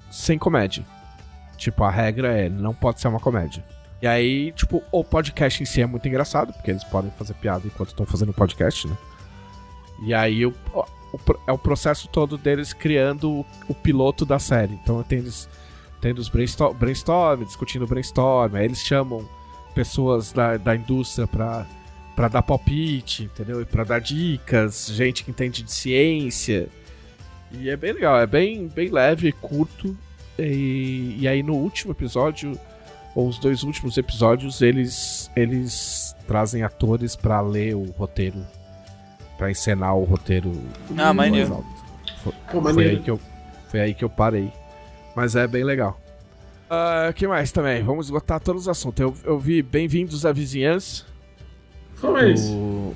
sem comédia. Tipo, a regra é, não pode ser uma comédia. E aí, tipo, o podcast em si é muito engraçado, porque eles podem fazer piada enquanto estão fazendo o podcast, né? E aí o, o, é o processo todo deles criando o, o piloto da série. Então tem eles tendo os brainstorm, brainstorm discutindo brainstorm, aí eles chamam pessoas da, da indústria pra, pra dar palpite, entendeu? E pra dar dicas, gente que entende de ciência. E é bem legal, é bem, bem leve, curto. E, e aí no último episódio, ou os dois últimos episódios, eles, eles trazem atores para ler o roteiro, para encenar o roteiro. Ah, maneiro. Foi, foi, aí que eu, foi aí que eu parei. Mas é bem legal. O uh, que mais também? Vamos esgotar todos os assuntos. Eu, eu vi Bem-vindos à Vizinhança. Como é isso?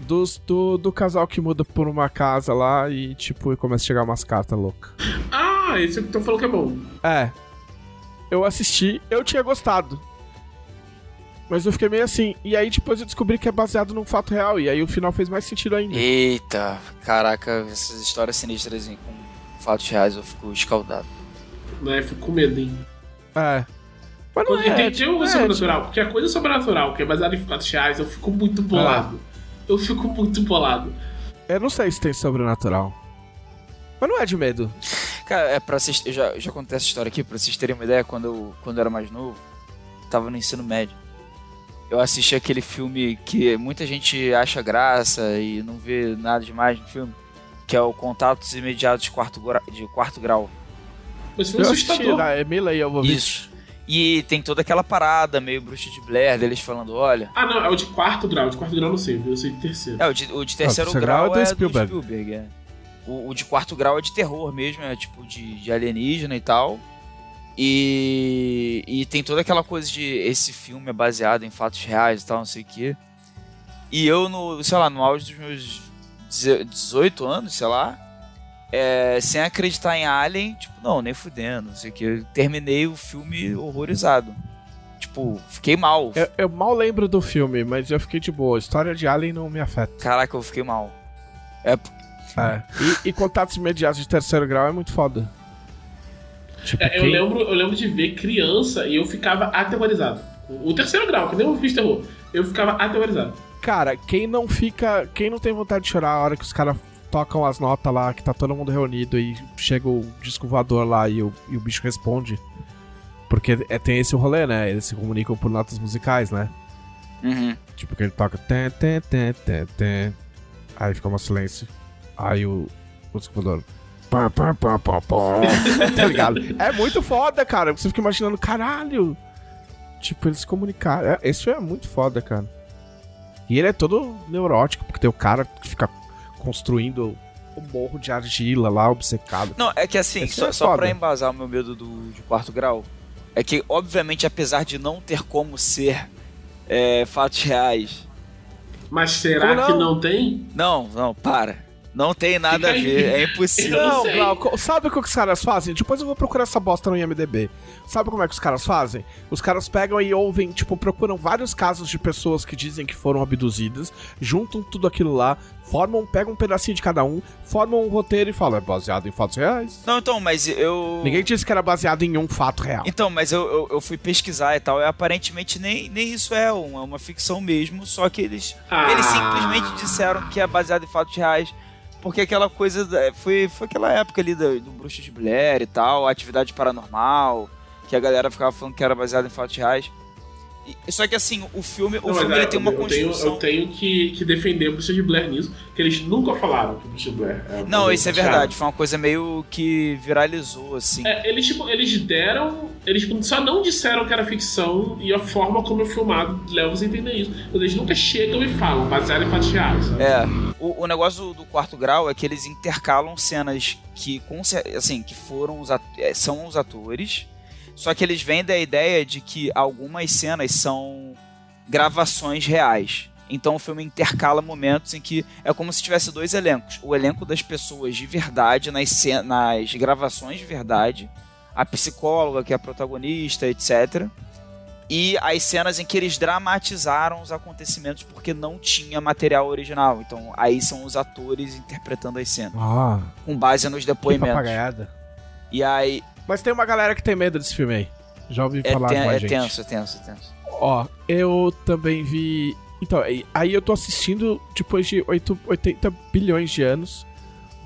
Dos, do, do casal que muda por uma casa lá e, tipo, começa a chegar umas cartas loucas. Ah, esse que tu falou que é bom. É. Eu assisti, eu tinha gostado. Mas eu fiquei meio assim. E aí depois eu descobri que é baseado num fato real. E aí o final fez mais sentido ainda. Eita, caraca, essas histórias sinistras com fatos reais eu fico escaldado. Né, fico com medo, hein? É. Mas não é, tem, tem o é, sobrenatural, porque a coisa sobrenatural, que é baseada em fatos reais, eu fico muito bolado. É. Eu fico muito bolado. Eu não sei se tem sobrenatural. Mas não é de medo. Cara, é pra vocês. Eu já, já contei essa história aqui, pra vocês terem uma ideia, quando eu, quando eu era mais novo, tava no ensino médio. Eu assisti aquele filme que muita gente acha graça e não vê nada demais no filme que é o Contatos Imediatos de Quarto, de quarto Grau. Mas foi assustador. Da Emila Jovovich. Isso. E tem toda aquela parada meio bruxa de Blair, deles falando, olha. Ah, não, é o de quarto grau. O de quarto grau eu não sei, eu sei de terceiro. É, o de, o de terceiro terceiro grau, grau é do é Spielberg. do Spielberg. é. O, o de quarto grau é de terror mesmo, é tipo de, de alienígena e tal. E, e tem toda aquela coisa de esse filme é baseado em fatos reais e tal, não sei o quê. E eu, no, sei lá, no auge dos meus 18 anos, sei lá, é, sem acreditar em Alien, tipo, não, nem fudendo, não sei o que. Eu terminei o filme horrorizado. Tipo, fiquei mal. Eu, eu mal lembro do filme, mas eu fiquei de boa. A história de Alien não me afeta. Caraca, eu fiquei mal. É, É. E, e contatos imediatos de terceiro grau é muito foda. Tipo, É, eu, quem- lembro, eu lembro de ver criança e eu ficava aterrorizado. O o terceiro grau, que nem eu fiz terror. Eu ficava aterrorizado. Cara, quem não fica. Quem não tem vontade de chorar a hora que os caras tocam as notas lá, que tá todo mundo reunido e chega o disco voador lá e o, e o bicho responde. Porque é, tem esse rolê, né? Eles se comunicam por notas musicais, né? uhum. Tipo, que ele toca. Tê, tê, tê, tê, tê. Aí fica um silêncio. Aí o, o disco voador. pá, pá, pá, pá, pá. [laughs] tá ligado? É muito foda, cara. Você fica imaginando, caralho. Tipo, eles se comunicaram. É, filme é muito foda, cara. E ele é todo neurótico, porque tem o cara que fica construindo o morro de argila lá, obcecado. Não, é que assim, Esse só, é só pra embasar o meu medo do, de quarto grau, é que, obviamente, apesar de não ter como ser é, fatos reais. Mas será Como que não? não tem? Não, não, para. Não tem nada a ver, é impossível. Não. Glauco, sabe o que os caras fazem? Depois eu vou procurar essa bosta no IMDB. Sabe como é que os caras fazem? Os caras pegam e ouvem, tipo, procuram vários casos de pessoas que dizem que foram abduzidas, juntam tudo aquilo lá, formam, pegam um pedacinho de cada um, formam um roteiro e falam, é baseado em fatos reais. Não, então, mas eu. Ninguém disse que era baseado em um fato real. Então, mas eu, eu, eu fui pesquisar e tal, e aparentemente nem, nem isso é uma, uma ficção mesmo, só que eles. Ah. Eles simplesmente disseram que é baseado em fatos reais. Porque aquela coisa. Foi, foi aquela época ali do, do Bruxa de Blair e tal, atividade paranormal, que a galera ficava falando que era baseado em fatos reais. Só que assim, o filme, o Não, filme é, tem uma eu tenho, construção. eu tenho que, que defender o Bruxa de Blair nisso, que eles nunca falaram que o Bruxa de Blair é Não, isso é verdade. Foi uma coisa meio que viralizou, assim. É, eles, tipo, eles deram. Eles só não disseram que era ficção e a forma como é filmado leva você a entender isso. Eles nunca chegam e falam, baseado em fatos reais. sabe? É, o, o negócio do, do quarto grau é que eles intercalam cenas que, assim, que foram os é, são os atores, só que eles vêm da ideia de que algumas cenas são gravações reais. Então o filme intercala momentos em que é como se tivesse dois elencos. O elenco das pessoas de verdade nas, nas gravações de verdade, a psicóloga que é a protagonista, etc. E as cenas em que eles dramatizaram os acontecimentos porque não tinha material original. Então aí são os atores interpretando as cenas, Ah, com base nos depoimentos. E aí Mas tem uma galera que tem medo desse filme aí. Já ouvi é, falar ten- com a é gente. tenso, é tenso, é tenso. Ó, eu também vi. Então, aí- eu tô assistindo depois de 8, 80 bilhões de anos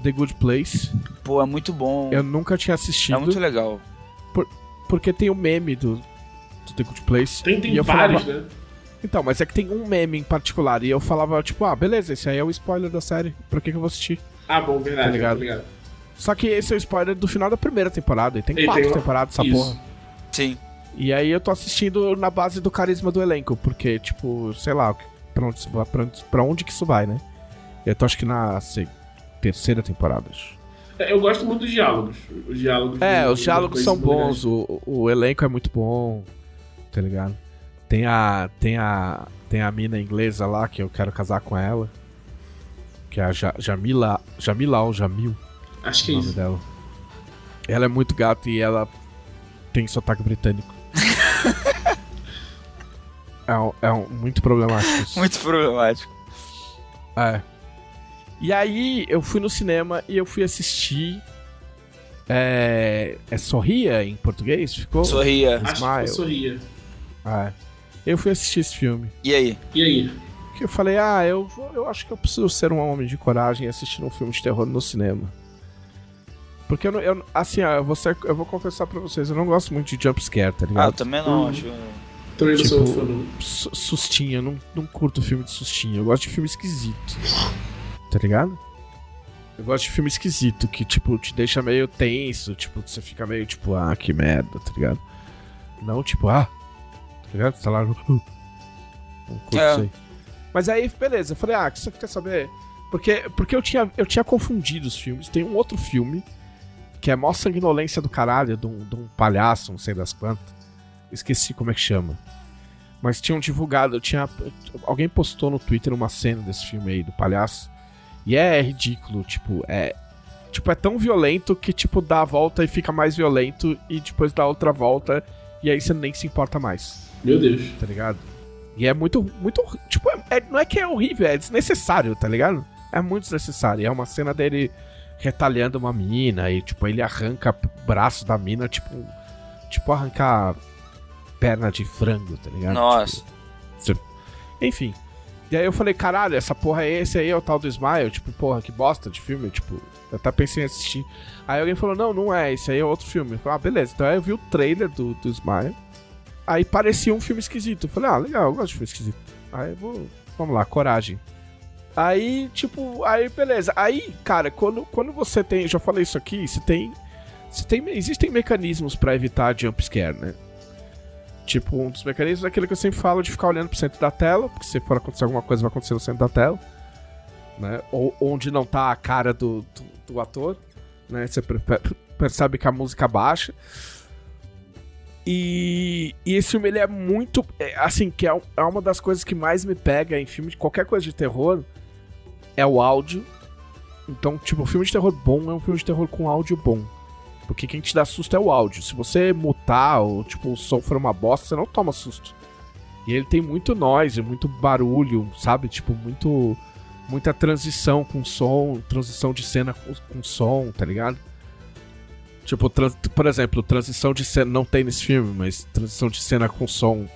The Good Place. Pô, é muito bom. Eu nunca tinha assistido. É muito legal. Porque tem o meme do, do The Good Place. Tem, tem e eu vários, falava, né? Então, mas é que tem um meme em particular. E eu falava, tipo, ah, beleza, esse aí é o spoiler da série. Pra que, que eu vou assistir? Ah, bom, verdade. Tá ligado? Tá ligado. Só que esse é o spoiler do final da primeira temporada. E tem E quatro tem temporadas essa Isso. porra. Sim. E aí eu tô assistindo na base do carisma do elenco, porque, tipo, sei lá, pra onde, pra onde, pra onde que isso vai, né? Eu tô acho que na se- terceira temporada. acho. É, Eu gosto muito dos diálogos. Os diálogos É, do- os diálogos são bons, o, o elenco é muito bom, tá ligado? Tem a. Tem a. Tem a mina inglesa lá que eu quero casar com ela. Que é a Ja- Jamila. Jamila ou Jamil, Acho que o é nome isso. dela. Ela é muito gata e ela tem sotaque britânico. [laughs] é, um- é um- muito problemático isso. Muito problemático. É. E aí eu fui no cinema e eu fui assistir. É. É Sorria em português? Ficou? Sorria. Acho que Smile. eu sorria. É. Eu fui assistir esse filme. E aí? E aí? Que eu falei, ah, eu, eu acho que eu preciso ser um homem de coragem e assistir um filme de terror no cinema. Porque eu, não- eu assim, ó, eu vou, ser- eu vou confessar pra vocês, eu não gosto muito de jumpscare, tá Ah, eu ligado? também não, Hum. acho. Também não Tipo, sou fã, sustinho, eu não, não curto filme de sustinho. Eu gosto de filme esquisito. Tá ligado? Eu gosto de filme esquisito, que, tipo, te deixa meio tenso, tipo, você fica meio, tipo, ah, que merda, tá ligado? Não tipo, ah, tá ligado? Tá lá no. Não curto É. isso aí. Mas aí, beleza, eu falei, ah, que você quer saber? Porque, porque eu, tinha, eu tinha confundido os filmes. Tem um outro filme que é mó sanguinolência do caralho, de um, de um palhaço, não sei das quantas. Esqueci como é que chama. Mas tinham divulgado, tinha. Alguém postou no Twitter uma cena desse filme aí do palhaço. E é ridículo, tipo, é. Tipo, é tão violento que, tipo, dá a volta e fica mais violento e depois dá outra volta e aí você nem se importa mais, Meu Deus. tá ligado? E é muito, muito. Tipo, é- é- não é que é horrível, é desnecessário, tá ligado? É muito desnecessário. É uma cena dele retalhando uma mina e, tipo, ele arranca o braço da mina, tipo. Tipo, arrancar perna de frango, tá ligado? Nossa. Tipo, enfim. E aí eu falei, caralho, essa porra é esse aí, é o tal do Smile? Tipo, porra, que bosta de filme. Tipo, eu até pensei em assistir. Aí alguém falou, não, não é, esse aí é outro filme. Eu falei, ah, beleza. Então aí eu vi o trailer do, do Smile. Aí parecia um filme esquisito. Eu falei, ah, legal, eu gosto de filme esquisito. Aí eu vou, vamos lá, coragem. Aí, tipo, aí beleza. Aí, cara, quando, quando você tem, já falei isso aqui, você tem, você tem, existem mecanismos pra evitar jump scare, né? Tipo, um dos mecanismos é aquele que eu sempre falo de ficar olhando pro centro da tela, porque se for acontecer alguma coisa, vai acontecer no centro da tela. Né? Ou onde não tá a cara do, do, do ator. Né? Você per- per- percebe que a música baixa. E, e esse filme ele é muito. é, assim, que é, é uma das coisas que mais me pega em filme de qualquer coisa de terror. É o áudio. Então, tipo, um filme de terror bom é um filme de terror com áudio bom. Porque quem te dá susto é o áudio. Se você mutar ou, tipo, o som for uma bosta, você não toma susto. E ele tem muito noise, muito barulho, sabe? Tipo, muito. Muita transição com som, transição de cena com, com som, tá ligado? Tipo, trans- por exemplo, transição de cena. Não tem nesse filme, mas transição de cena com som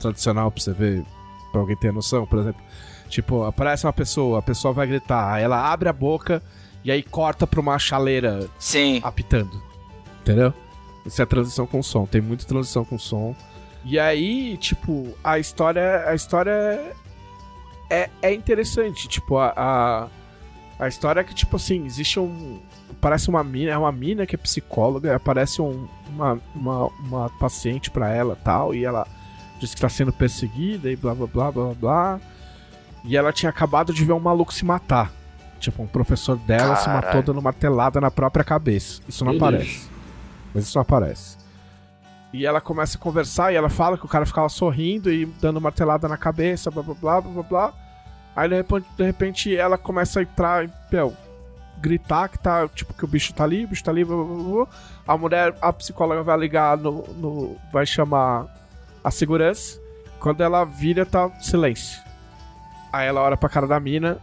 tradicional pra você ver. Pra alguém ter noção, por exemplo. Tipo, aparece uma pessoa, a pessoa vai gritar, ela abre a boca e aí corta pra uma chaleira Sim. apitando. Entendeu? Isso é transição com som. Tem muita transição com som. E aí, tipo, a história. A história é, é interessante. Tipo, a, a. a história é que, tipo assim, existe um. Parece uma mina, é uma mina que é psicóloga, aparece um- uma, uma, uma paciente pra ela tal, e ela diz que tá sendo perseguida e blá blá blá blá blá. E ela tinha acabado de ver um maluco se matar. Tipo, um professor dela se matou Caralho. dando martelada na própria cabeça. Isso não Meu aparece. Mas isso não aparece. E ela começa a conversar e ela fala que o cara ficava sorrindo e dando martelada na cabeça, blá blá blá blá blá blá. Aí de repente, de repente ela começa a entrar e, meu, gritar que tá, tipo, que o bicho tá ali, o bicho tá ali, blá, blá, blá, blá. A mulher, a psicóloga vai ligar no, no. vai chamar a segurança. Quando ela vira, tá silêncio. Aí ela olha pra cara da mina,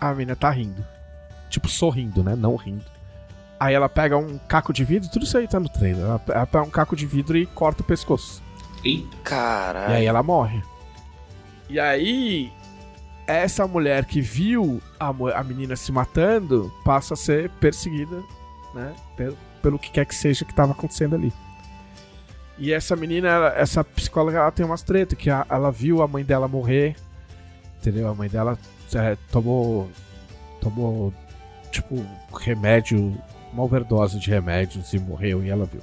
a mina tá rindo. Tipo, sorrindo, né? Não rindo. Aí ela pega um caco de vidro, tudo isso aí tá no trailer. Ela pega um caco de vidro e corta o pescoço. Eita. Caralho. E aí ela morre. E aí, essa mulher que viu a, a menina se matando passa a ser perseguida, né? Pelo, pelo que quer que seja que tava acontecendo ali. E essa menina, ela- essa psicóloga, ela tem umas tretas, que a- ela viu a mãe dela morrer, entendeu? A mãe dela é, tomou, tomou, tipo, remédio, uma overdose de remédios e morreu, e ela viu.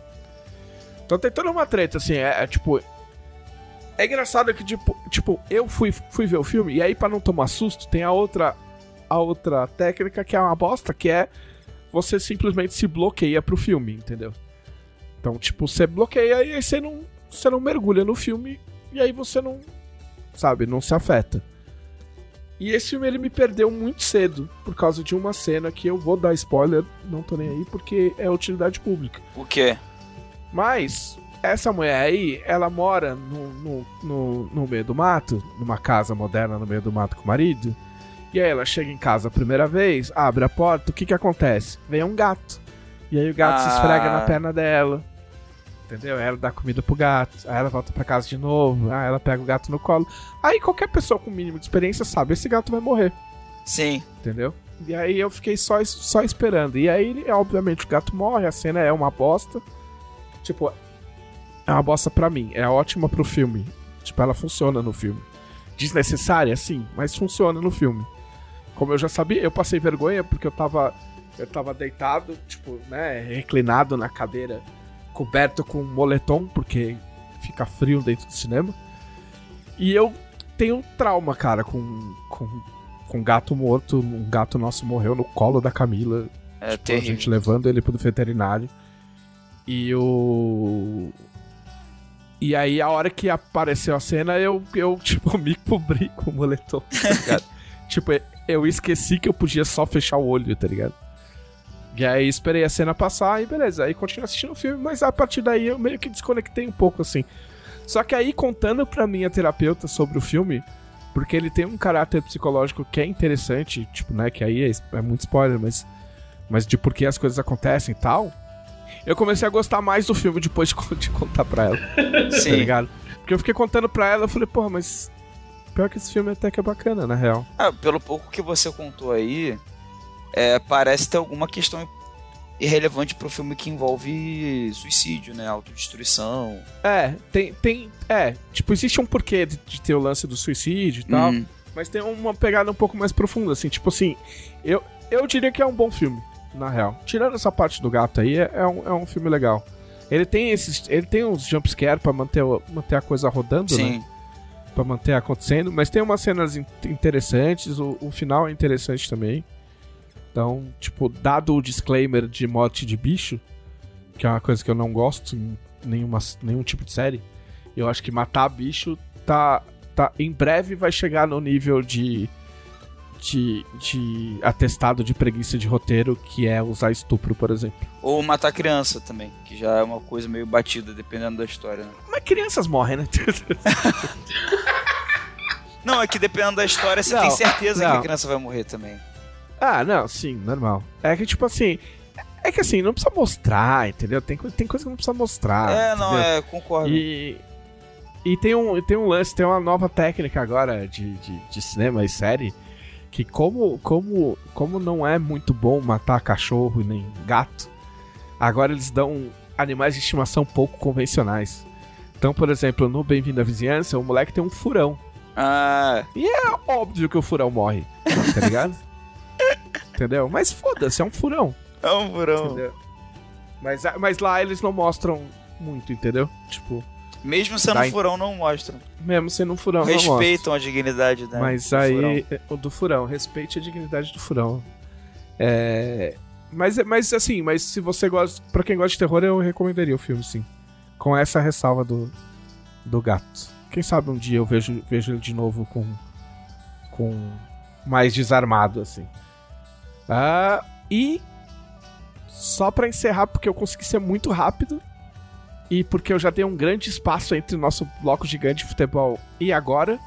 Então tem toda uma treta, assim, é, é tipo, é engraçado que, tipo, tipo eu fui, fui ver o filme, e aí, pra não tomar susto, tem a outra, a outra técnica que é uma bosta, que é você simplesmente se bloqueia pro filme, entendeu? Então, tipo, você bloqueia e aí você não, você não mergulha no filme, e aí você não, sabe, não se afeta. E esse filme ele me perdeu muito cedo, por causa de uma cena que eu vou dar spoiler, não tô nem aí, porque é utilidade pública. O quê? Mas essa mulher aí, ela mora no, no, no, no meio do mato, numa casa moderna no meio do mato com o marido. E aí ela chega em casa a primeira vez, abre a porta, o que que acontece? Vem um gato. E aí o gato se Ah. esfrega na perna dela. Entendeu? Ela dá comida pro gato. Aí ela volta pra casa de novo. Aí ela pega o gato no colo. Aí qualquer pessoa com o mínimo de experiência sabe, esse gato vai morrer Sim. entendeu? E aí eu fiquei só, só esperando. E aí, obviamente, o gato morre, a cena é uma bosta. Tipo, é uma bosta pra mim, é ótima pro filme. Tipo, ela funciona no filme. Desnecessária, sim, mas funciona no filme. Como eu já sabia, eu passei vergonha porque eu tava. Eu tava deitado, tipo, né, reclinado na cadeira, coberto com um moletom, porque fica frio dentro do cinema. E eu tenho um trauma, cara, com, com, com gato morto. Um gato nosso morreu no colo da Camila. É tipo, a gente levando ele pro veterinário. E o. E aí, a hora que apareceu a cena, eu, eu [laughs] tipo, me cobri com o moletom, tá ligado? [laughs] tipo, eu esqueci que eu podia só fechar o olho, tá ligado? E aí, esperei a cena passar e beleza. Aí, continuei assistindo o filme, mas a partir daí eu meio que desconectei um pouco, assim. Só que aí, contando pra minha terapeuta sobre o filme, porque ele tem um caráter psicológico que é interessante, tipo, né? Que aí é, é muito spoiler, mas mas de por que as coisas acontecem e tal, eu comecei a gostar mais do filme depois de, de contar pra ela, [laughs] tá Sim. ligado? Porque eu fiquei contando pra ela, eu falei, porra, mas pior que esse filme até que é bacana, na real. Ah, pelo pouco que você contou aí, é, parece ter alguma questão irrelevante pro filme que envolve suicídio, né? Autodestruição. É, tem, tem, é, tipo, existe um porquê de, de ter o lance do suicídio e tal, Hum. mas tem uma pegada um pouco mais profunda, assim, tipo assim, eu, eu diria que é um bom filme, na real. Tirando essa parte do gato aí, é, é um, é um filme legal. Ele tem esses, ele tem uns jumpscare pra manter, manter a coisa rodando, né? Sim. Pra manter acontecendo, mas tem umas cenas in- interessantes, o, o final é interessante também. Então, tipo, dado o disclaimer de morte de bicho, que é uma coisa que eu não gosto em nenhuma, nenhum tipo de série, eu acho que matar bicho tá, tá em breve vai chegar no nível de, de, de atestado de preguiça de roteiro, que é usar estupro, por exemplo. Ou matar criança também, que já é uma coisa meio batida, dependendo da história, né? Mas crianças morrem, né? [laughs] Não, é que dependendo da história, você Não, tem certeza que não. a criança vai morrer também. Ah, não, sim, normal. É que, tipo assim. É que assim, não precisa mostrar, entendeu? Tem, coi- tem coisa que não precisa mostrar. é, não, entendeu? é, concordo. E. E tem um, tem um lance, tem uma nova técnica agora de, de, de cinema e série. Que como, como, como não é muito bom matar cachorro e nem gato, agora eles dão animais de estimação pouco convencionais. Então, por exemplo, no Bem-vindo à Vizinhança, o moleque tem um furão. Ah, É óbvio que o furão morre, tá ligado? [laughs] Entendeu? Mas foda-se, é um furão. é um furão. Entendeu? Mas, mas lá eles não mostram muito, entendeu? Tipo, Mesmo sendo um furão, não mostram. mesmo sendo um furão, não mostra. Respeitam a dignidade da Mas do aí, furão. é, o do furão, respeite a dignidade do furão. É. Mas, mas assim, mas se você gosta. Pra quem gosta de terror, eu recomendaria o filme, sim. Com essa ressalva do, do gato. Quem sabe um dia eu vejo, vejo ele de novo com. com. mais desarmado, assim. Ah, e. Só pra encerrar, porque eu consegui ser muito rápido. E porque eu já dei um grande espaço entre o nosso bloco gigante de futebol e agora.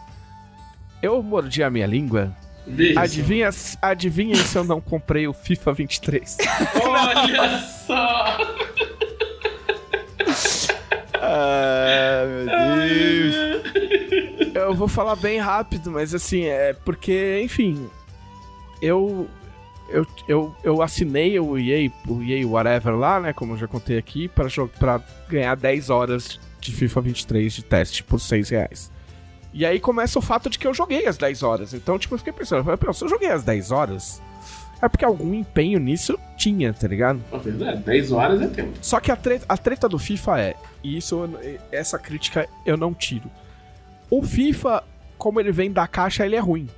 Eu mordi a minha língua. Adivinha, adivinhem se eu não comprei o FIFA 23. só. [laughs] Olha só. Ah, meu Deus. Eu vou falar bem rápido, mas assim, é porque, enfim, eu eu, eu, eu assinei o EA, o EA Whatever lá, né, como eu já contei aqui, pra ganhar 10 horas de FIFA 23 de teste por 6 reais. E aí começa o fato de que eu joguei as 10 horas. Então, tipo, eu fiquei pensando, eu falei, "Pô, se eu joguei as 10 horas, é porque algum empenho nisso eu tinha, tá ligado? Na verdade, 10 horas é tempo. Só que a treta, a treta do FIFA é, e isso essa crítica eu não tiro. O FIFA, como ele vem da caixa, ele é ruim.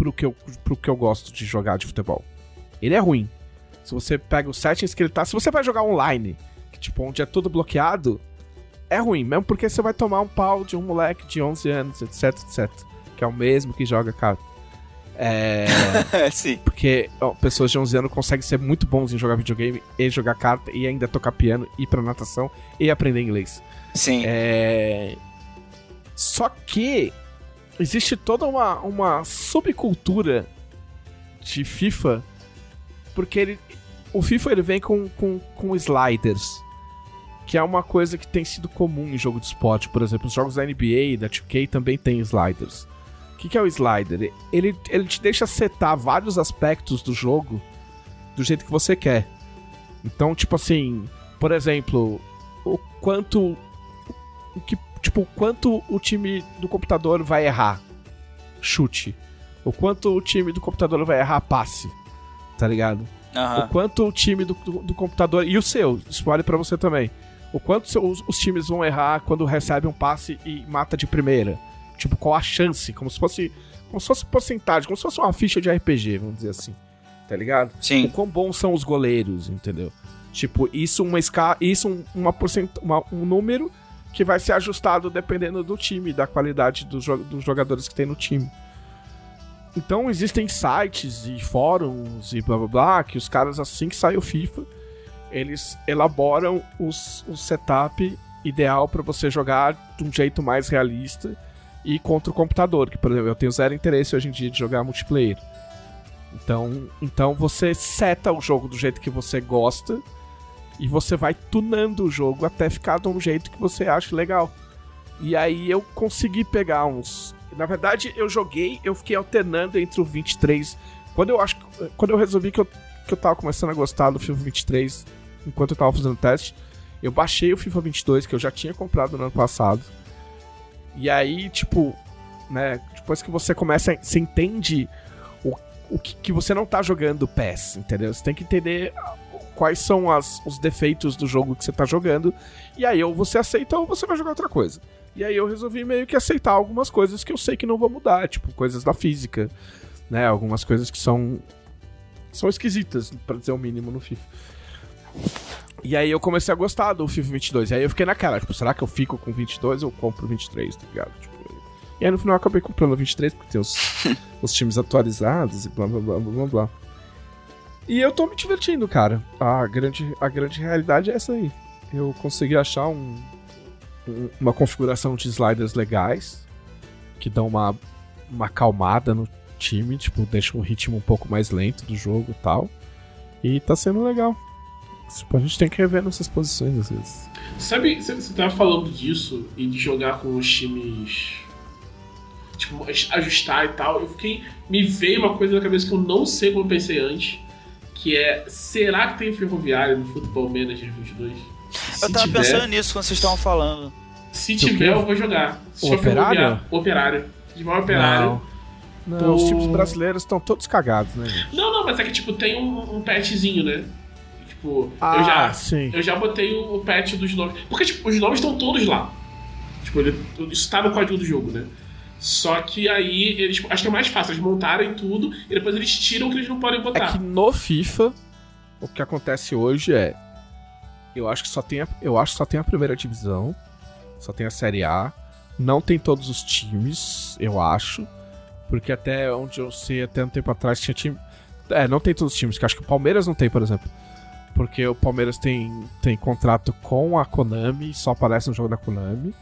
Pro que eu, pro que eu gosto de jogar de futebol. Ele é ruim. Se você pega os settings que ele tá. Se você vai jogar online, que tipo, onde é tudo bloqueado, é ruim. Mesmo porque você vai tomar um pau de um moleque de 11 anos, etc, etc. Que é o mesmo que joga, cara. É. [laughs] É, sim. Porque ó, pessoas de 11 anos conseguem ser muito bons em jogar videogame e jogar carta e ainda tocar piano, ir pra natação e aprender inglês. Sim. É... Só que existe toda uma, uma subcultura de FIFA porque ele, o FIFA ele vem com, com, com sliders que é uma coisa que tem sido comum em jogo de esporte. Por exemplo, os jogos da NBA da 2K também tem sliders. O que, que é o slider? Ele, ele te deixa setar vários aspectos do jogo do jeito que você quer. Então, tipo assim, por exemplo, o quanto. O que, tipo, o quanto o time do computador vai errar chute. O quanto o time do computador vai errar passe. Tá ligado? O Aham. quanto o time do, do, do computador. E o seu, isso vale pra você também. O quanto os, os times vão errar quando recebem um passe e mata de primeira. Tipo, qual a chance? Como se fosse. Como se fosse porcentagem, como se fosse uma ficha de RPG, vamos dizer assim. Tá ligado? Sim. O quão bons são os goleiros, entendeu? Tipo, isso uma escala. Isso um, uma porcent, uma, um número que vai ser ajustado dependendo do time, da qualidade dos, dos jogadores que tem no time. Então existem sites e fóruns e blá blá blá que os caras, assim que sai o FIFA, eles elaboram os, o setup ideal para você jogar de um jeito mais realista e contra o computador, que por exemplo, eu tenho zero interesse hoje em dia de jogar multiplayer. Então, então você seta o jogo do jeito que você gosta e você vai tunando o jogo até ficar de um jeito que você acha legal. E aí eu consegui pegar uns. Na verdade, eu joguei, eu fiquei alternando entre o 23. Quando eu acho quando eu resolvi que eu, que eu tava começando a gostar do FIFA 23, enquanto eu tava fazendo teste, eu baixei o FIFA 22 que eu já tinha comprado no ano passado. E aí, tipo, né, depois que você começa, você entende o, o que, que você não tá jogando PES, entendeu? Você tem que entender quais são as, os defeitos do jogo que você tá jogando. E aí, ou você aceita ou você vai jogar outra coisa. E aí eu resolvi meio que aceitar algumas coisas que eu sei que não vão mudar, tipo, coisas da física, né? Algumas coisas que são. são esquisitas, para dizer o mínimo no FIFA. E aí eu comecei a gostar do FIFA 22. E aí eu fiquei naquela, tipo, será que eu fico com 22 ou compro 23, tá ligado? Tipo, e aí no final eu acabei comprando 23 porque tem os, [laughs] os times atualizados e blá blá blá blá blá. E eu tô me divertindo, cara. A grande, a grande realidade é essa aí. Eu consegui achar um, um, uma configuração de sliders legais que dão uma, uma acalmada no time, tipo, deixa um ritmo um pouco mais lento do jogo e tal. E tá sendo legal. Tipo, a gente tem que rever nossas posições às vezes. Sabe, você tava falando disso e de jogar com os times. Tipo, ajustar e tal. Eu fiquei. Me veio uma coisa na cabeça que eu não sei como eu pensei antes. Que é. Será que tem ferroviário no Futebol Manager 22? Se eu tava tiver, pensando nisso quando vocês estavam falando. Se tiver, eu vou jogar. Se o operário? Operário. Um operário. Não. Não, os times brasileiros estão todos cagados, né? Gente? Não, não, mas é que tipo, tem um, um patchzinho, né? Tipo, ah, eu já sim. eu já botei o, o patch dos nomes. Porque, tipo, os nomes estão todos lá. Tipo, ele, isso tá no código do jogo, né? Só que aí, eles, acho que é mais fácil, eles montarem tudo e depois eles tiram o que eles não podem botar. É que no FIFA, o que acontece hoje é. Eu acho que só tem a, eu acho que só tem a primeira divisão, só tem a Série A, não tem todos os times, eu acho. Porque até onde eu sei, até um tempo atrás tinha time. É, não tem todos os times, que acho que o Palmeiras não tem, por exemplo porque o Palmeiras tem, tem contrato com a Konami, só aparece no jogo da Konami.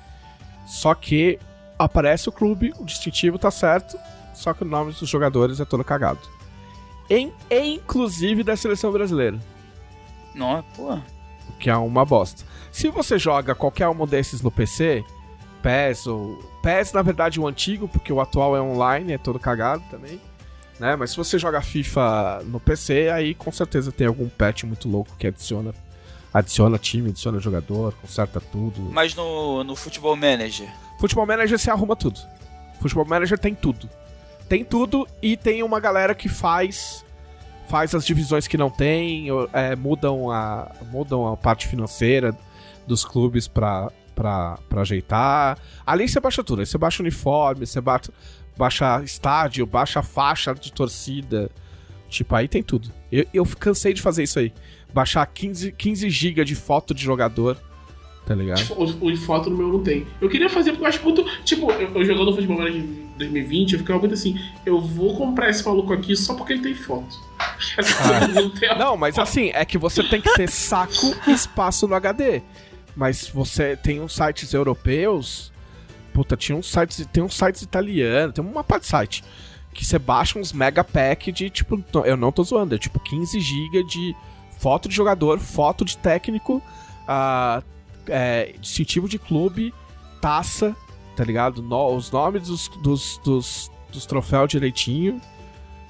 Só que aparece o clube, o distintivo tá certo, só que o nome dos jogadores é todo cagado. Em, inclusive da seleção brasileira. Não, pô. Que é uma bosta. Se você joga qualquer um desses no PC, PES ou. PES, na verdade, o antigo, porque o atual é online, é todo cagado também né? Mas se você joga FIFA no PC, aí com certeza tem algum patch muito louco que adiciona adiciona time, adiciona jogador, conserta tudo. Mas no, no Futebol Manager? Futebol Manager você arruma tudo. Futebol Manager tem tudo. Tem tudo e tem uma galera que faz faz as divisões que não tem, é, mudam, a, mudam a parte financeira dos clubes pra, pra, pra ajeitar. Ali você baixa tudo, você baixa uniforme, você baixa, baixa estádio, baixa faixa de torcida. Tipo, aí tem tudo. Eu, eu cansei de fazer isso aí. Baixar 15, 15 GB de foto de jogador. Tá ligado? O, o de foto no meu não tem. Eu queria fazer porque eu acho muito. Tipo, eu, eu jogando futebol de 2020, eu ficava muito assim. Eu vou comprar esse maluco aqui só porque ele tem foto. [laughs] Ah. não, mas assim, é que você tem que ter saco e espaço no HD. Mas você tem uns sites europeus Puta, tinha uns sites, tem uns sites italianos, tem uma parte de site que você baixa uns mega pack de tipo, eu não tô zoando, é tipo 15 GB de foto de jogador, foto de técnico, uh, é, distintivo de clube, taça, tá ligado? No, os nomes dos, dos, dos, dos troféus direitinho.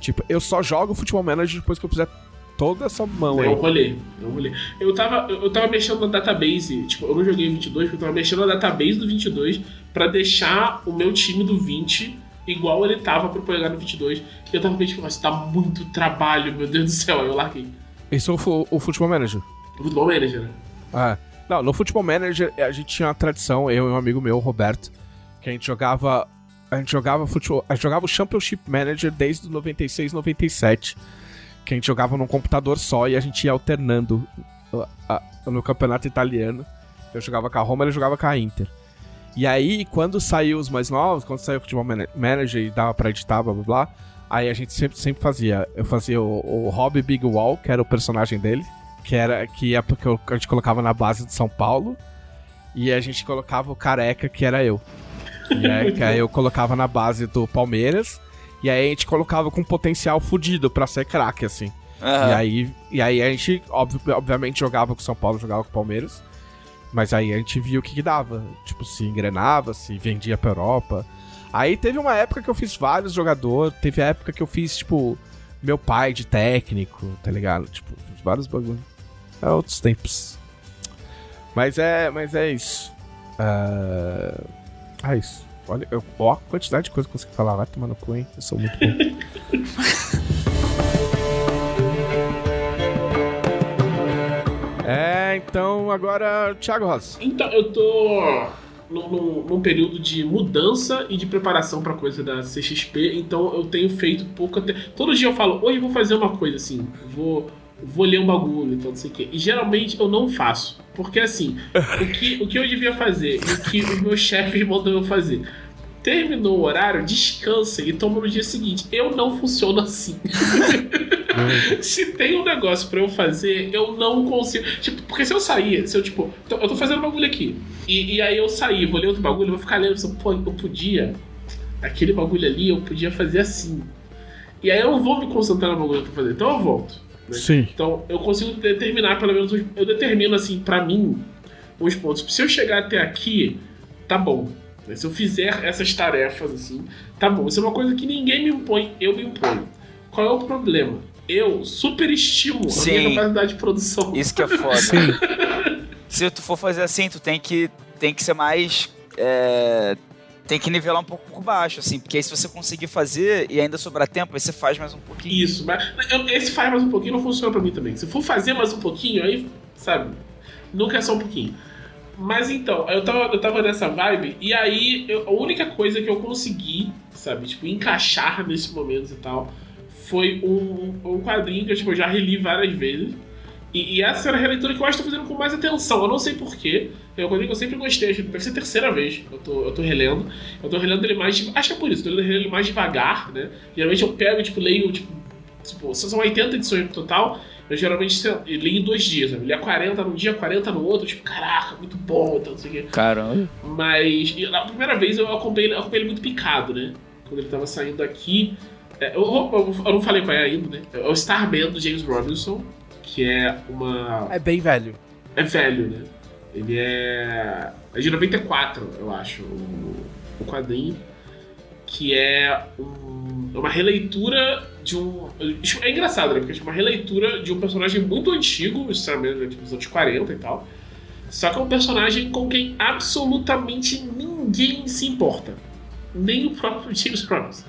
Tipo, eu só jogo Futebol Manager depois que eu fizer toda essa mão aí. Eu rolei, eu rolei. Eu tava, eu tava mexendo na database, tipo, eu não joguei 22, porque eu tava mexendo na database do 22 para deixar o meu time do 20 igual ele tava pro pegar no 22. E eu tava pensando, mas tá muito trabalho, meu Deus do céu, aí eu larguei. Esse é o, o Futebol Manager? O Futebol Manager, né? Ah, Não, no Futebol Manager a gente tinha uma tradição, eu e um amigo meu, Roberto, que a gente jogava. A gente jogava futebol. A gente jogava o Championship Manager desde o 96, 97. Que a gente jogava num computador só e a gente ia alternando a, no campeonato italiano. Eu jogava com a Roma, ele jogava com a Inter. E aí, quando saiu os mais novos, quando saiu o Futebol Manager e dava pra editar, blá blá blá, aí a gente sempre, sempre fazia. Eu fazia o, o Rob Big Wall, que era o personagem dele, que era que é porque a gente colocava na base de São Paulo, e a gente colocava o Careca, que era eu. E aí, [laughs] que aí eu colocava na base do Palmeiras, e aí a gente colocava com potencial fudido pra ser craque, assim. Aham. E aí, e aí a gente, obviamente, jogava com o São Paulo, jogava com o Palmeiras. Mas aí a gente viu o que, que dava. Tipo, se engrenava, se vendia pra Europa. Aí teve uma época que eu fiz vários jogadores. Teve a época que eu fiz, tipo, meu pai de técnico, tá ligado? Tipo, fiz vários bagulhos. É outros tempos. Mas é, mas é isso. Ah, é isso. Olha, eu, ó a quantidade de coisa que eu consegui falar. Vai tomar no cu, hein? Eu sou muito bom. [laughs] É, então agora, Thiago Rosa. Então, eu tô num, num- num período de mudança e de preparação pra coisa da CXP, então eu tenho feito pouco até. Todo dia eu falo, hoje eu vou fazer uma coisa assim, vou, vou ler um bagulho, então não sei o quê. E geralmente eu não faço. Porque assim, o que, o que eu devia fazer e o que os meus chefes mandam eu fazer. Terminou o horário, descansa e toma no dia seguinte. Eu não funciono assim. [laughs] se tem um negócio pra eu fazer, eu não consigo. Tipo, porque se eu sair, se eu, tipo, eu tô fazendo bagulho aqui. E, e aí eu sair, vou ler outro bagulho, vou ficar lendo, assim, pô, eu podia. Aquele bagulho ali, eu podia fazer assim. E aí eu não vou me concentrar no bagulho que eu tô fazendo. Então eu volto. Né? Sim. Então eu consigo determinar, pelo menos, os- eu determino assim, pra mim, os pontos. Se eu chegar até aqui, tá bom. Né? Se eu fizer essas tarefas assim, tá bom. Isso é uma coisa que ninguém me impõe, eu me imponho. Qual é o problema? Eu superestimo a Sim. minha capacidade de produção. Isso que é foda. Sim. [laughs] Se tu for fazer assim, tu tem que, tem que ser mais. é, tem que nivelar um pouco por baixo, assim, porque aí se você conseguir fazer e ainda sobrar tempo, aí você faz mais um pouquinho. Isso, mas esse faz mais um pouquinho não funciona pra mim também. Se for fazer mais um pouquinho, aí, sabe, nunca é só um pouquinho. Mas então, eu tava, eu tava nessa vibe, e aí eu- a única coisa que eu consegui, sabe, tipo, encaixar nesse momento e tal, foi um, um quadrinho que eu, tipo, eu já reli várias vezes. E, e essa era a releitura que eu acho que tô fazendo com mais atenção. Eu não sei porquê. É um quadrinho que eu sempre gostei. Acho que deve ser a terceira vez que eu tô, eu tô relendo. Eu tô relendo ele mais. Acho que é por isso. Tô relendo ele mais devagar, né? Geralmente eu pego, tipo, leio, tipo. tipo são 80 edições no total. Eu geralmente eu leio em dois dias. Sabe? Leio 40 num dia, 40 no outro. Tipo, caraca, muito bom. Então, não sei o quê. Caramba. Mas e a primeira vez eu acompanhei, eu acompanhei ele muito picado, né? Quando ele tava saindo aqui. É, eu, eu- eu não falei qual é ainda, né? É o Starman do James Robinson, que é uma. É bem velho. É velho, né? Ele é. É de 94, eu acho, o, o quadrinho. Que é um- é uma releitura de um. É engraçado, né? Porque é uma releitura de um personagem muito antigo, o Starman, né? tipo, dos anos 40 e tal. Só que é um personagem com quem absolutamente ninguém se importa. Nem o próprio James Robinson.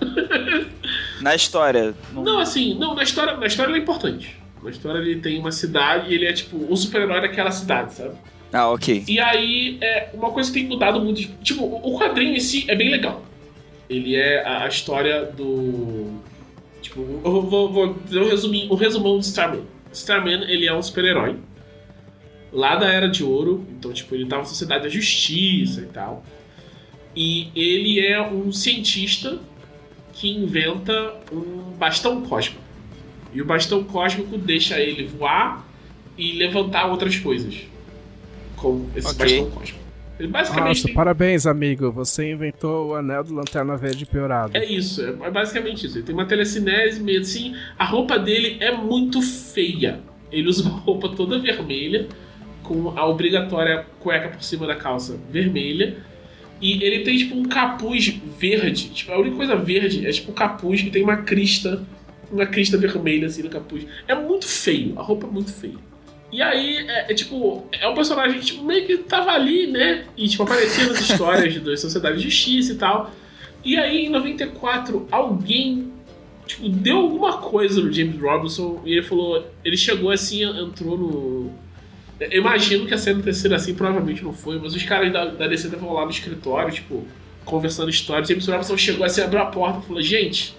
[laughs] Na história. não- Não, assim, não, na história, na história ele é importante. Na história ele tem uma cidade e ele é tipo o super-herói daquela cidade, sabe? Ah, ok. E aí, é uma coisa que tem mudado muito. Tipo, o quadrinho em si é bem legal. Ele é a, a história do. Tipo, eu vou, vou dizer um, resuminho, um resumão do Starman. Starman, ele é um super-herói. Lá da Era de Ouro. Então, tipo, ele tá na Sociedade da Justiça e tal. E ele é um cientista que inventa um bastão cósmico. E o bastão cósmico deixa ele voar e levantar outras coisas. Com esse Ok. bastão cósmico. Ele basicamente Nossa, tem- parabéns, amigo. Você inventou o anel do Lanterna Verde piorado. É isso, é é basicamente isso. Ele tem uma telecinese meio assim. A roupa dele é muito feia. Ele usa uma roupa toda vermelha, com a obrigatória cueca por cima da calça vermelha. E ele tem tipo um capuz verde. Tipo, a única coisa verde é tipo um capuz que tem uma crista. Uma crista vermelha assim no capuz. É muito feio, a roupa é muito feia. E aí, é, é, tipo, é um personagem que tipo, meio que tava ali, né? E tipo, aparecia nas histórias da Sociedade de Justiça e tal. E aí, em 94, alguém tipo, deu alguma coisa no James Robinson e ele falou. Ele chegou assim, entrou no. Eu imagino que a cena sido assim, provavelmente não foi, mas os caras da, da DC estavam lá no escritório, tipo, conversando histórias. James Robinson chegou assim, abriu a porta e falou: Gente,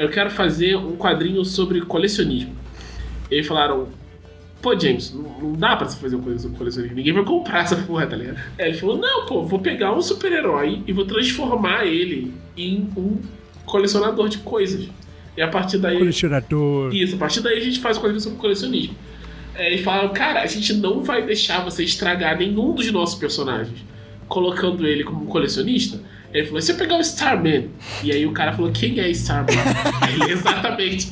eu quero fazer um quadrinho sobre colecionismo. E aí falaram: Pô, James, não, não dá pra você fazer uma coisa sobre colecionismo. Ninguém vai comprar essa porra, tá ligado? Aí ele falou: Não, pô, vou pegar um super-herói e vou transformar ele em um colecionador de coisas. E a partir daí. Colecionador. Isso, a partir daí a gente faz um quadrinho sobre colecionismo. É, e falaram, cara, a gente não vai deixar você estragar nenhum dos nossos personagens, colocando ele como colecionista. Ele falou, se eu pegar o Starman. E aí o cara falou, quem é Starman? [laughs] Ele, exatamente.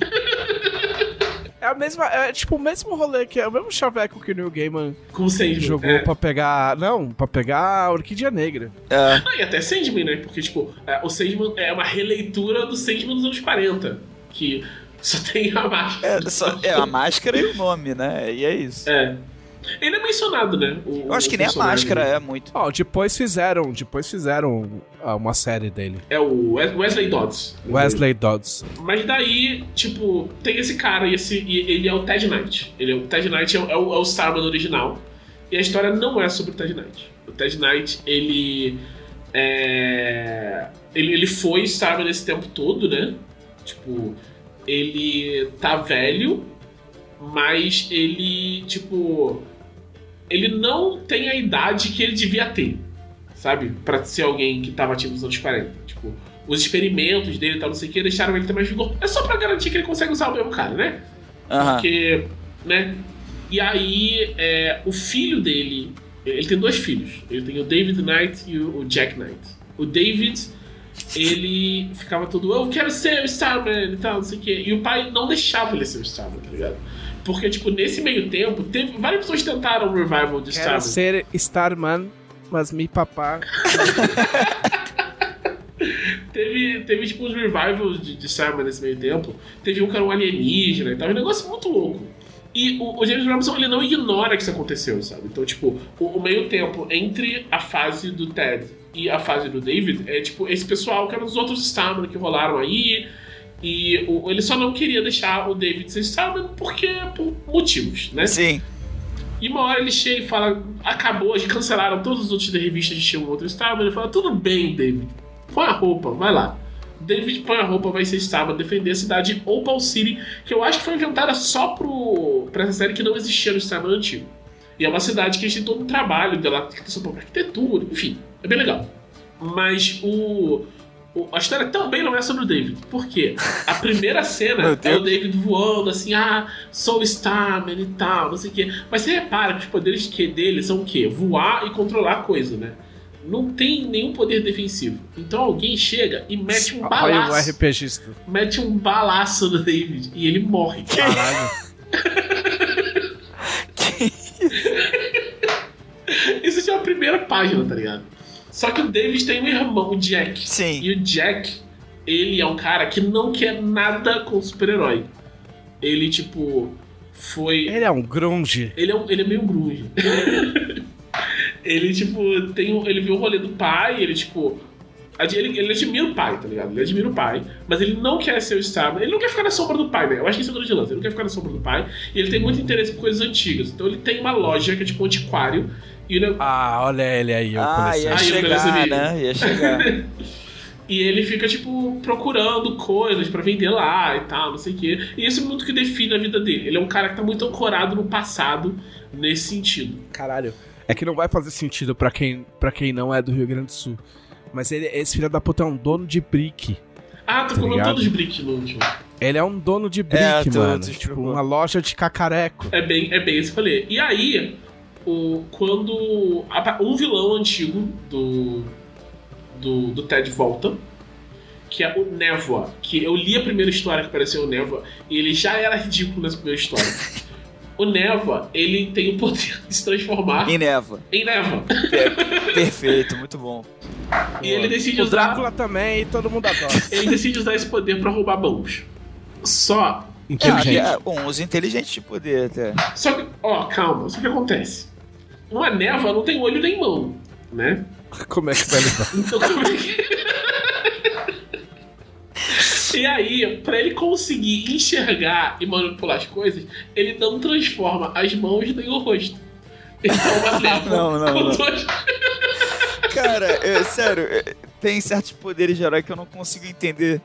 É a mesma. É tipo o mesmo rolê que é o mesmo chaveco que o Neil Gaiman Com o Sandman. jogou é. pra pegar. Não, pra pegar a Orquídea Negra. É, Ah, e até Sandman, né? Porque, tipo, é, o Sandman é uma releitura do Sandman dos anos 40. Que só tem a máscara. é, só- é a máscara e o nome, né? E é isso. É. Ele é mencionado, né? o- Eu acho que nem a máscara é muito. Ó, depois fizeram. Depois fizeram ah, uma série dele. É o Wes- Wesley Dodds. Wesley Dodds. Mas daí, tipo, tem esse cara e, esse, e ele é o Ted Knight. Ele é, o Ted Knight é, o- é o, é o Starman original. E a história não é sobre o Ted Knight. O Ted Knight, ele. É, ele, ele foi Starman esse tempo todo, né? Tipo, ele tá velho, mas ele, tipo. Ele não tem a idade que ele devia ter, sabe? Pra ser alguém que tava ativo nos anos 40. Tipo, os experimentos dele e tal, não sei o que, deixaram ele ter mais vigor. É só pra garantir que ele consegue usar o mesmo cara, né? Aham. Porque, né? E aí, é, o filho dele. Ele tem dois filhos. Ele tem o David Knight e o o Jack Knight. O David, ele ficava todo, eu quero ser o Starman e tal, não sei o quê. E o pai não deixava ele ser o Starman, tá ligado? Porque, tipo, nesse meio tempo, teve, várias pessoas tentaram um revival de Quero Starman. ser Starman, mas me papá. [laughs] Teve, teve tipo uns revivals de, de Starman nesse meio tempo. Teve um que era um alienígena e tal. Um negócio muito louco. E o, o James Robinson ele não ignora que isso aconteceu, sabe? Então, tipo, o, o meio tempo entre a fase do Ted e a fase do David é tipo esse pessoal que eram os outros Starman que rolaram aí. E o- ele só não queria deixar o David ser Starman porque por motivos, né? Sim. E uma hora ele chega e fala: acabou, gente cancelaram todos os outros da revista, gente tinha um outro Starman. Ele fala: tudo bem, David, põe a roupa, vai lá. David põe a roupa, vai ser Starman, defender a cidade de Opal City, que eu acho que foi inventada só pro, pra essa série que não existia no Starman antigo. E é uma cidade que a gente tem todo um trabalho dela, que tem sua própria arquitetura, enfim, é bem legal. Mas o. A história também não é sobre o David. Por quê? A primeira [laughs] cena é o David voando assim, ah, sou o Starman e tal, não sei o quê. Mas você repara que os poderes que dele são o quê? Voar e controlar a coisa, né? Não tem nenhum poder defensivo. Então alguém chega e mete um Olha o balaço. RPGista. Mete um balaço no David e ele morre. Caralho. [laughs] [laughs] Isso já é a primeira página, tá ligado? Só que o David tem um irmão, o Jack. Sim. E o Jack, ele é um cara que não quer nada com super-herói. Ele, tipo, foi. Ele é um grunge. Ele é, um- ele é meio grunge. [laughs] ele, tipo, tem um, ele viu o rolê do pai, ele, tipo. Ele, ele admira o pai, tá ligado? Ele admira o pai, mas ele não quer ser o Starman. Ele não quer ficar na sombra do pai, né? Eu acho que isso é o grande lance. Ele não quer ficar na sombra do pai. E ele tem muito interesse por coisas antigas. Então ele tem uma loja que é tipo um antiquário. E ele, Ah, olha ele aí, o Ah, ia colecionador. Ah, eu chegar, né? Ia chegar. [laughs] E ele fica, tipo, procurando coisas pra vender lá e tal, não sei o quê. E isso é muito que define a vida dele. Ele é um cara que tá muito ancorado no passado nesse sentido. Caralho. É que não vai fazer sentido pra quem, pra quem não é do Rio Grande do Sul. Mas ele, esse filho da puta é um dono de brick. Ah, tô Tá todos os bricks no último. Ele é um dono de brick, É, mano. tipo, uma loja de cacareco. É bem, é bem esse rolê. E aí, o, quando a- um vilão antigo do, do, do Ted volta, que é o Névoa, que eu li a primeira história que apareceu o Névoa, e ele já era ridículo nessa primeira história. o Névoa, ele tem o poder de se transformar Em neva. em Névoa. Per- Perfeito, muito bom. E ele decide O usar, Drácula também, e todo mundo adora. ele decide usar esse poder pra roubar bancos. Só, É, Inteligente. é, bom, os inteligentes de poder até. só que, ó, calma, só que acontece. Uma névoa não tem olho nem mão, né? [laughs] Como é que vai levar? Então como é que. E aí, pra ele conseguir enxergar e manipular as coisas, ele não transforma as mãos nem o rosto. Então uma [laughs] névoa. Não, não, com não. duas- Cara, é, sério, é, tem certos poderes de herói que eu não consigo entender.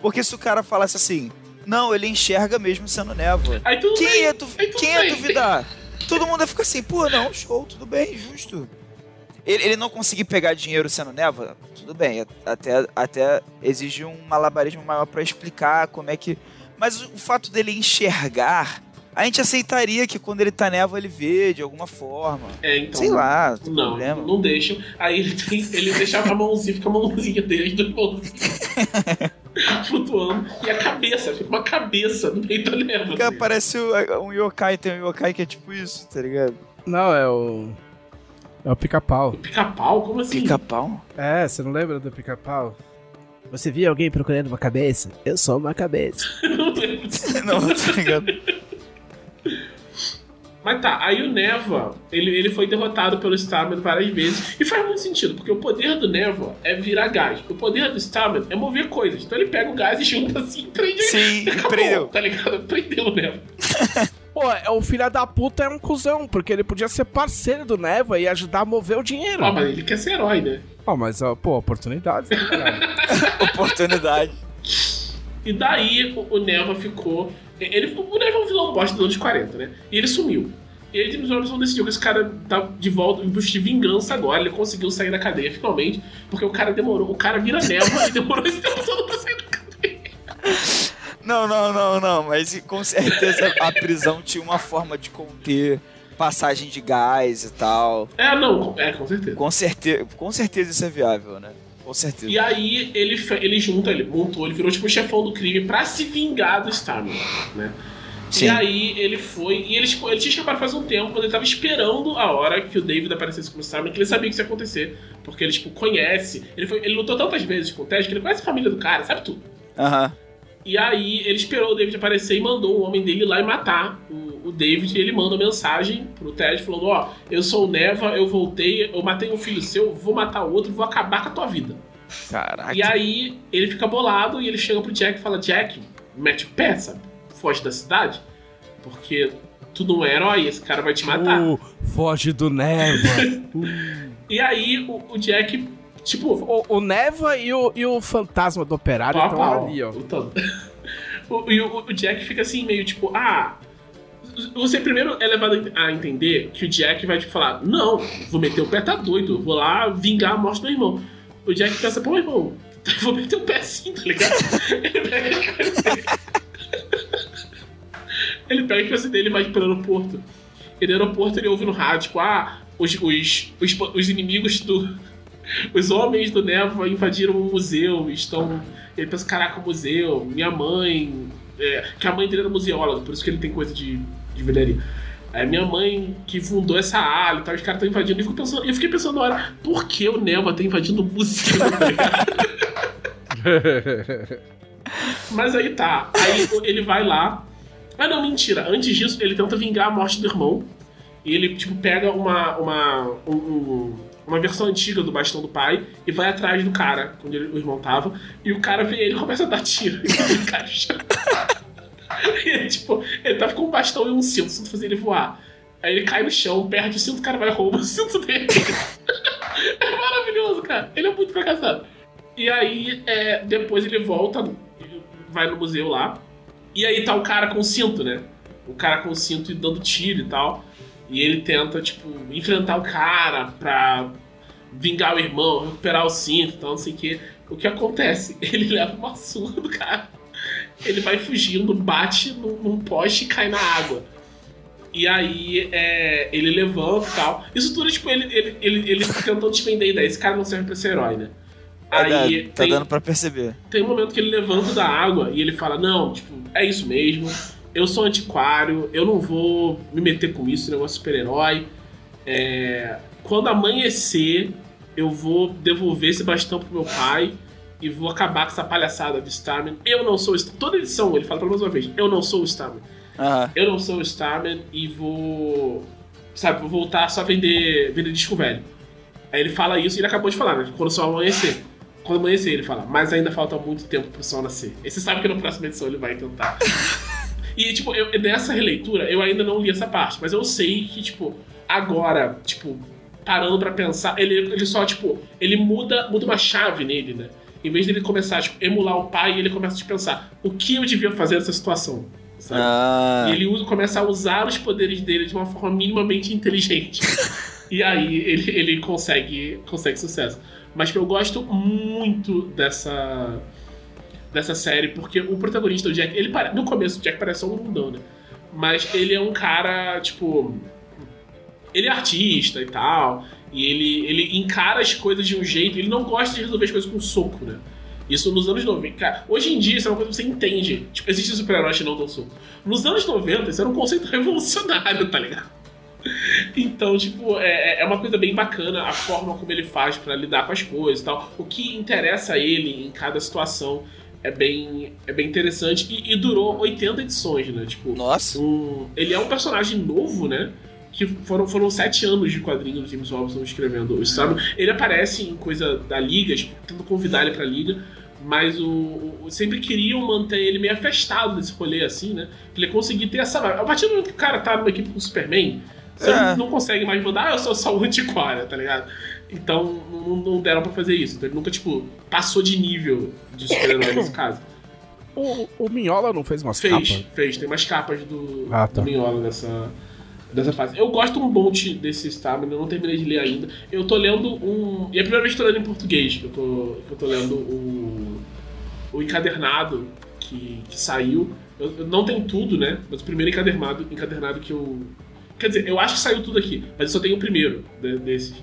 Porque se o cara falasse assim, não, ele enxerga mesmo sendo névoa. Aí Quem, bem. ia, tudo quem ia duvidar? [laughs] Todo mundo ia ficar assim, pô, não, show, tudo bem, justo. Ele, ele não conseguir pegar dinheiro sendo névoa, tudo bem, até, até exige um malabarismo maior pra explicar como é que. Mas o fato dele enxergar, a gente aceitaria que quando ele tá névoa ele vê de alguma forma. É, então. Sei lá, não tem Não, problema. não deixam. Aí ele, tem, ele deixava a mãozinha, fica a mãozinha dele, as duas mãozinhas. flutuando. E a cabeça, fica uma cabeça no meio da névoa. Cara, parece o- um yokai, tem um yokai que é tipo isso, tá ligado? Não, é o. É o pica-pau. Pica-pau? Como assim? Pica-pau? É, você não lembra do pica-pau? Você viu alguém procurando uma cabeça? Eu sou uma cabeça. [laughs] [laughs] não, tá ligado? Mas tá, aí o Neva, ele, ele foi derrotado pelo Starman várias vezes. E faz muito sentido, porque o poder do Neva é virar gás. O poder do Starman é mover coisas. Então ele pega o gás e junta assim e prende. Sim, [laughs] acabou, prendeu. Tá ligado? Prendeu o Neva. [laughs] Pô, é- o filho da puta é um cuzão, porque ele podia ser parceiro do Neva e ajudar a mover o dinheiro. Ó, mas ele quer ser herói, né? Ó, mas, pô, oportunidades, né? [laughs] Oportunidade. E daí o Neva ficou. Ele, o Neva é um vilão bosta dos anos 40, né? E ele sumiu. E aí James Robinson decidiu que esse cara tá de volta em busca de vingança agora. Ele conseguiu sair da cadeia finalmente, porque o cara demorou. O cara vira Neva e demorou esse tempo todo pra sair da cadeia. Não, não, não, não, mas com certeza a prisão tinha uma forma de conter passagem de gás e tal. É, não, é, com certeza. Com certeza, com certeza isso é viável, né? Com certeza. E aí ele, ele junta, ele montou, ele virou tipo o chefão do crime pra se vingar do Starman, né? Sim. E aí ele foi, e ele, tipo, ele tinha escapado faz um tempo, quando ele tava esperando a hora que o David aparecesse como Starman, que ele sabia que isso ia acontecer, porque ele, tipo, conhece, ele, foi, ele lutou tantas vezes com o Ted que ele conhece a família do cara, sabe tudo. Aham. E aí ele esperou o David aparecer e mandou o homem dele ir lá e matar o, o David. Ele manda uma mensagem pro Ted falando: Ó, eu sou o Neva, eu voltei, eu matei um filho seu, vou matar o outro, vou acabar com a tua vida. Caraca. E aí ele fica bolado e ele chega pro Jack e fala: Jack, mete o pé, sabe? Foge da cidade, porque tu não é herói, esse cara vai te matar. Uh, foge do Neva. [laughs] E aí o, o Jack, tipo, o, o Neva e o, e o fantasma do operário estão ali, ó. [laughs] O, e o, o Jack fica assim, meio tipo, ah. Você primeiro é levado a entender que o Jack vai tipo, falar: Não, vou meter o pé, tá doido, vou lá vingar a morte do irmão. O Jack pensa: Pô, irmão, [laughs] vou meter o pé sim, tá ligado? Ele pega a coisa dele. Ele pega a coisa dele e vai pro aeroporto. E no aeroporto ele ouve no rádio, tipo, ah, os, os, os, os inimigos do. Os homens do Neva invadiram um museu, estão. Ele pensa, caraca, museu, minha mãe. é, que a mãe dele era museóloga, por isso que ele tem coisa de, de velharia. É minha mãe que fundou essa ala e tal, os caras estão invadindo. E eu, pensando, eu fiquei pensando na hora, por que o Neva tá invadindo o museu? [laughs] Mas aí tá. Aí ele vai lá. Ah, não, mentira. Antes disso, ele tenta vingar a morte do irmão. E ele, tipo, pega uma, uma, um- um- uma versão antiga do bastão do pai e vai atrás do cara, onde ele- o irmão tava. E o cara vê ele e começa a dar tiro. E ele cai no chão. E ele, [laughs] tipo, ele tava com um bastão e um cinto, o cinto ele voar. Aí ele cai no chão, perde o cinto, o cara vai e rouba o cinto dele. [laughs] É maravilhoso, cara. Ele é muito fracassado. E aí, é, depois ele volta, vai no museu lá. E aí tá o cara com o cinto, né? O cara com o cinto e dando tiro e tal. E ele tenta, tipo, enfrentar o cara pra vingar o irmão, recuperar o cinto e tal, não sei o que. O que acontece? [laughs] Ele leva uma surra do cara. Ele vai fugindo, bate num, num poste e cai na água. E aí é, ele levanta e tal. Isso tudo, tipo, ele, ele, ele, ele tentando te vender a ideia. Esse cara não serve pra ser herói, né? Aí tá tem, dando pra perceber. tem um momento que ele levanta da água e ele fala: Não, tipo, é isso mesmo. Eu sou antiquário, eu não vou me meter com isso, negócio de super-herói. É, quando amanhecer, eu vou devolver esse bastão pro meu pai e vou acabar com essa palhaçada de Starman. Eu não sou o Starman. Toda edição ele fala pelo menos uma vez: Eu não sou o Starman. Aham. Eu não sou o Starman e vou. Sabe, vou voltar só a vender, vender disco velho. Aí ele fala isso e ele acabou de falar, né? Quando o sol amanhecer. Quando amanhecer, ele fala, mas ainda falta muito tempo pro sol nascer. E você sabe que na próxima edição ele vai tentar. [laughs] e, tipo, eu, nessa releitura, eu ainda não li essa parte, mas eu sei que, tipo, Agora, tipo, parando pra pensar, ele, ele só, tipo, ele muda, muda uma chave nele, né? Em vez dele começar, tipo, emular o pai, ele começa a pensar, o que eu devia fazer nessa situação? Sabe? Ah, E ele usa, começa a usar os poderes dele de uma forma minimamente inteligente. [laughs] e aí ele, ele consegue, consegue sucesso. Mas eu gosto muito dessa dessa série, porque o protagonista, o Jack, ele no começo o Jack parece um bundão, né? Mas ele é um cara, tipo. Ele é artista e tal. E ele, ele encara as coisas de um jeito. Ele não gosta de resolver as coisas com soco, né? Isso nos anos 90. Cara, hoje em dia isso é uma coisa que você entende. Tipo, existe super-heróis que não dão soco. Nos anos 90, isso era um conceito [laughs] revolucionário, tá ligado? Então, tipo, é, é uma coisa bem bacana a forma como ele faz pra lidar com as coisas e tal. O que interessa a ele em cada situação é bem, é bem interessante. E, e durou 80 edições, né? Tipo, nossa. um- ele é um personagem novo, né? Que foram, foram sete anos de quadrinhos do James Robinson escrevendo, sabe? Ele aparece em coisa da Liga, tipo, tentando convidar ele pra Liga, mas o, o- sempre queriam manter ele meio afastado desse rolê, assim, né? Pra ele conseguir ter essa. A partir do momento que o cara tá numa equipe com o Superman, você É. não consegue mais mandar, ah, eu sou só o antiquária, tá ligado? Então não, não deram pra fazer isso. Então ele nunca, tipo, passou de nível de super-herói nesse caso. O, o Minhola não fez umas Fez, capas? fez. Tem umas capas do, Ah, tá. do Minhola nessa, dessa fase. Eu gosto um monte desse Stamina, eu não terminei de ler ainda. Eu tô lendo um. E é a primeira vez que eu tô lendo em português, que eu tô, que eu tô lendo o, o encadernado que, que saiu. Eu, eu não tenho tudo, né? Mas o primeiro encadernado, encadernado que eu. Quer dizer, eu acho que saiu tudo aqui, mas eu só tenho o primeiro de- desses.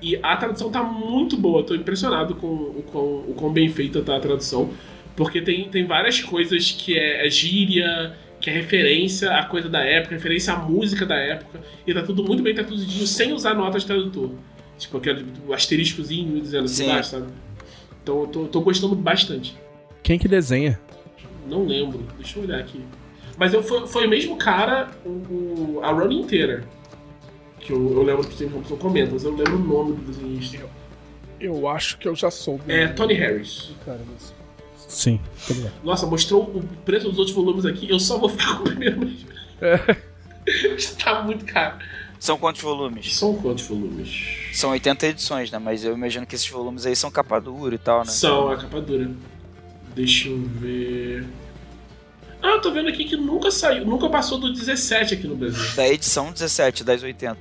E a tradução tá muito boa, tô impressionado com o quão, o quão bem feita tá a tradução. Porque tem, tem várias coisas que é, é gíria, que é referência à coisa da época, referência à música da época. E tá tudo muito bem traduzidinho sem usar notas de tradutor. Tipo, aquele o asteriscozinho dizendo assim Sim. embaixo, sabe? Então eu tô, tô gostando bastante. Quem que desenha? Não lembro, deixa eu olhar aqui. Mas eu, foi, foi o mesmo cara o, o- a run inteira. Que eu, eu lembro que o James Robinson comenta, mas eu não lembro o nome do desenhista. Eu acho que eu já soube. É Tony Harris. Sim, tá. Nossa, mostrou o preço dos outros volumes aqui, eu só vou ficar [laughs] com o primeiro mesmo. tá muito caro. São quantos volumes? São quantos volumes? São 80 edições, né? Mas eu imagino que esses volumes aí são capa dura e tal, né? São a capa dura. Deixa eu ver. Ah, eu tô vendo aqui que nunca saiu, nunca passou do 17 aqui no Brasil. Da edição 17, das 80.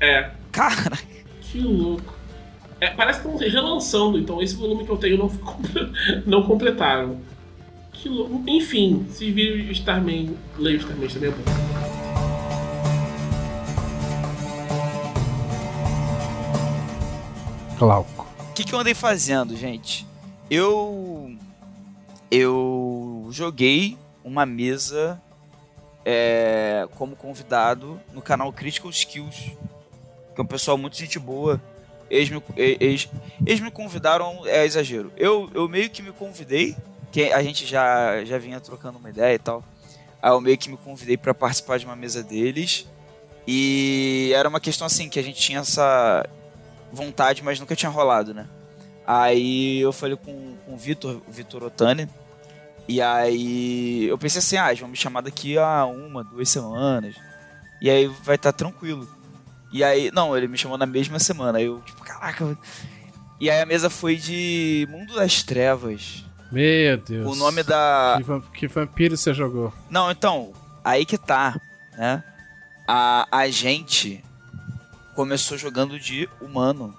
É, Cara, que louco. É, parece que estão relançando, então esse volume que eu tenho não, [laughs] não completaram. Que. Enfim, se vir o Starman, leia o Starman também é bom. Glauco. o que, que eu andei fazendo, gente? Eu. Eu joguei uma mesa é, como convidado no canal Critical Skills, que é um pessoal muito gente boa. Eles me, eles, eles me convidaram, é exagero. Eu, eu meio que me convidei, que a gente já, já vinha trocando uma ideia e tal. Aí eu meio que me convidei para participar de uma mesa deles. E era uma questão assim, que a gente tinha essa vontade, mas nunca tinha rolado, né? Aí eu falei com, com o Vitor, Vitor Otani. E aí eu pensei assim, ah, eles vão me chamar daqui a uma, duas semanas. E aí vai estar tranquilo. E aí, não, ele me chamou na mesma semana. Aí eu, tipo, caraca. E aí a mesa foi de Mundo das Trevas. Meu Deus. O nome da. Que, vamp- que vampiro você jogou? Não, então, aí que tá, né? A, a gente começou jogando de humano.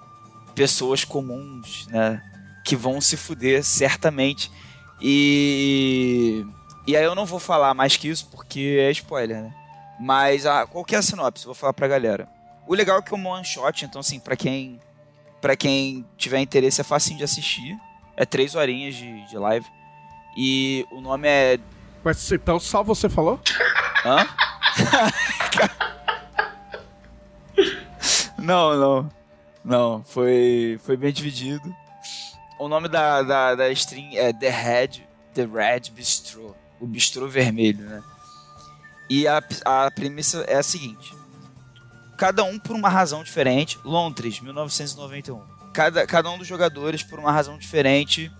Pessoas comuns, né? Que vão se fuder, certamente. E. E aí eu não vou falar mais que isso, porque é spoiler, né? Mas a, qual que é a sinopse? Vou falar pra galera. O legal é que é um one shot, então assim, pra quem. Para quem tiver interesse é facinho de assistir. É três horinhas de, de live. E o nome é. Mas então só você falou? Hã? [laughs] não, não. Não, foi, foi bem dividido. O nome da, da, da stream é The Red, The Red Bistro. O bistrô vermelho, né? E a, a premissa é a seguinte. Cada um por uma razão diferente. Londres, 1991. Cada, cada um dos jogadores, por uma razão diferente,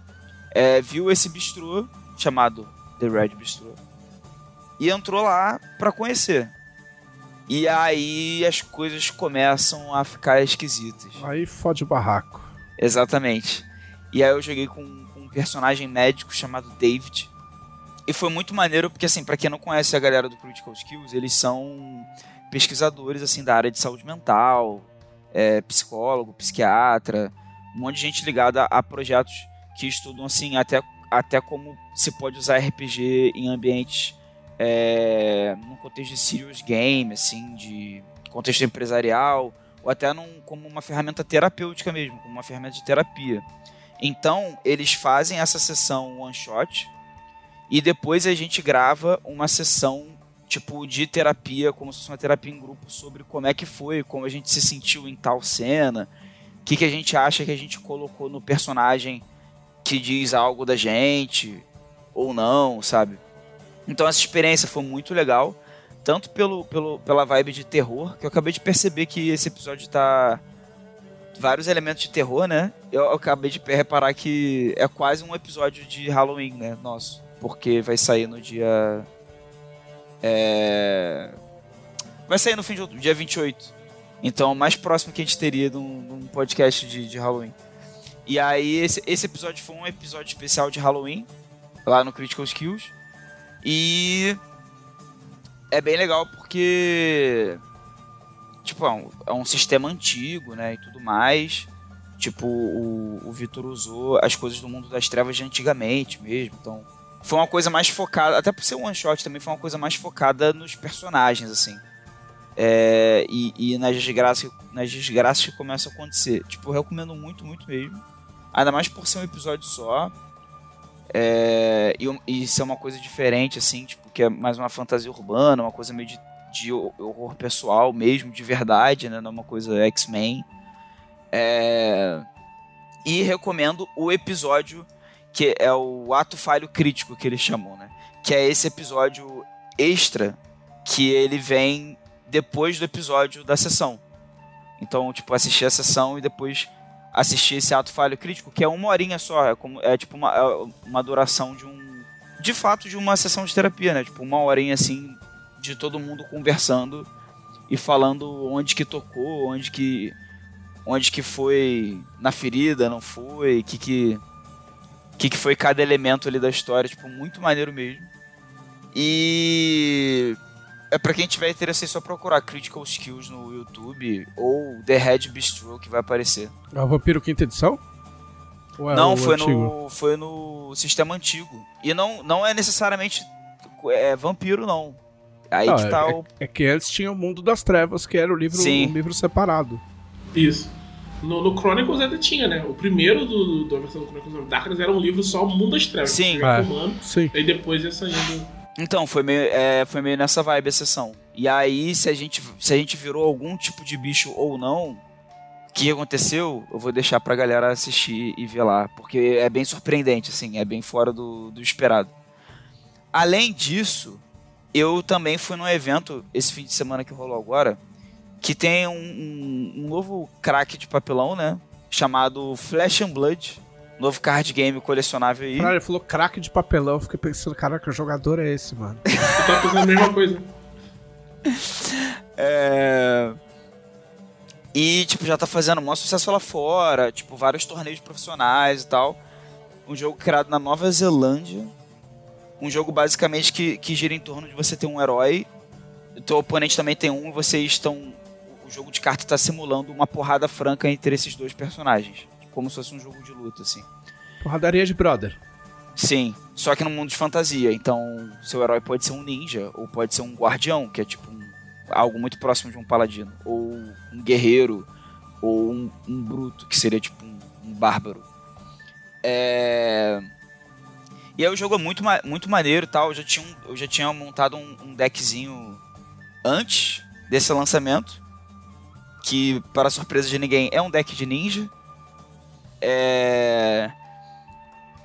é, viu esse bistrô, chamado The Red Bistro, e entrou lá pra conhecer. E aí as coisas começam a ficar esquisitas. Aí fode o barraco. Exatamente. E aí eu joguei com, com um personagem médico chamado David. E foi muito maneiro porque, assim, pra quem não conhece a galera do Critical Skills, eles são pesquisadores, assim, da área de saúde mental, é, psicólogo, psiquiatra, um monte de gente ligada a projetos que estudam, assim, até, até como se pode usar RPG em ambientes é, num contexto de serious game, assim, de contexto empresarial, ou até num, como uma ferramenta terapêutica mesmo, como uma ferramenta de terapia. Então, eles fazem essa sessão one shot e depois a gente grava uma sessão tipo de terapia, como se fosse uma terapia em grupo sobre como é que foi, como a gente se sentiu em tal cena, o que, que a gente acha que a gente colocou no personagem que diz algo da gente ou não, sabe? Então essa experiência foi muito legal, tanto pelo, pelo, pela vibe de terror, que eu acabei de perceber que esse episódio tá vários elementos de terror, né? Eu acabei de reparar que é quase um episódio de Halloween, né? Nosso. Porque vai sair no dia. É... Vai sair no fim de dia 28. Então, mais próximo que a gente teria de um, de um podcast de, de, Halloween. E aí, esse, esse episódio foi um episódio especial de Halloween, lá no Critical Skills. E é bem legal porque tipo, é um, é um, sistema antigo, né, e tudo mais. Tipo, o, o Vitor usou as coisas do mundo das trevas de antigamente mesmo, então foi uma coisa mais focada, até por ser um one shot também foi uma coisa mais focada nos personagens, assim. É, e, e nas, desgraças, nas desgraças que começam a acontecer. Tipo, eu recomendo muito, muito mesmo. Ainda mais por ser um episódio só. É, e, e ser uma coisa diferente, assim, tipo, que é mais uma fantasia urbana, uma coisa meio de, de horror pessoal mesmo, de verdade, né? Não é uma coisa X-Men. É, e recomendo o episódio que é o ato falho crítico que eles chamam, né? Que é esse episódio extra que ele vem depois do episódio da sessão. Então, tipo, assistir a sessão e depois assistir esse ato falho crítico, que é uma horinha só, é, como, é tipo uma, é uma duração de um. De fato, de uma sessão de terapia, né? Tipo, uma horinha assim, de todo mundo conversando e falando onde que tocou, onde que. onde que foi na ferida, não foi, que que. Que, que foi cada elemento ali da história, tipo, muito maneiro mesmo. E é pra quem tiver interesse, é só procurar Critical Skills no YouTube ou The Red Bistro que vai aparecer. É o Vampiro Quinta Edição? É não, foi no, foi no sistema antigo. E não, não é necessariamente é, vampiro, não. Aí não, que tá é, o... é que antes tinha o Mundo das Trevas, que era o livro, um livro separado. Isso. No, no, Chronicles ainda tinha, né? O primeiro do, do, da versão do Chronicles of Darkness era um livro só Mundo das Trevas. Sim. É. Comando, Sim. E depois ia saindo então, foi meio, é, foi meio nessa vibe a sessão. E aí, se a, gente, se a gente virou algum tipo de bicho ou não, o que aconteceu, eu vou deixar pra galera assistir e ver lá. Porque é bem surpreendente, assim, é bem fora do, do esperado. Além disso, eu também fui num evento, esse fim de semana que rolou agora, que tem um, um, um novo crack de papelão, né? Chamado Flash and Blood Novo card game colecionável aí. Cara, ele falou craque de papelão. Eu fiquei pensando, caraca, que jogador é esse, mano? [laughs] Eu tava pensando a mesma coisa. É... E, tipo, já tá fazendo um sucesso lá fora. Tipo, vários torneios profissionais e tal. Um jogo criado na Nova Zelândia. Um jogo basicamente que, que gira em torno de você ter um herói. O teu oponente também tem um e vocês estão. O jogo de carta está simulando uma porrada franca entre esses dois personagens como se fosse um jogo de luta, assim. Porradaria de brother. Sim, só que no mundo de fantasia. Então, seu herói pode ser um ninja, ou pode ser um guardião, que é tipo um, algo muito próximo de um paladino, ou um guerreiro, ou um, um bruto, que seria tipo um, um bárbaro. É... E aí o jogo é muito, muito maneiro e tal. Eu já tinha, eu já tinha montado um, um deckzinho antes desse lançamento. Que, para surpresa de ninguém, é um deck de ninja. É...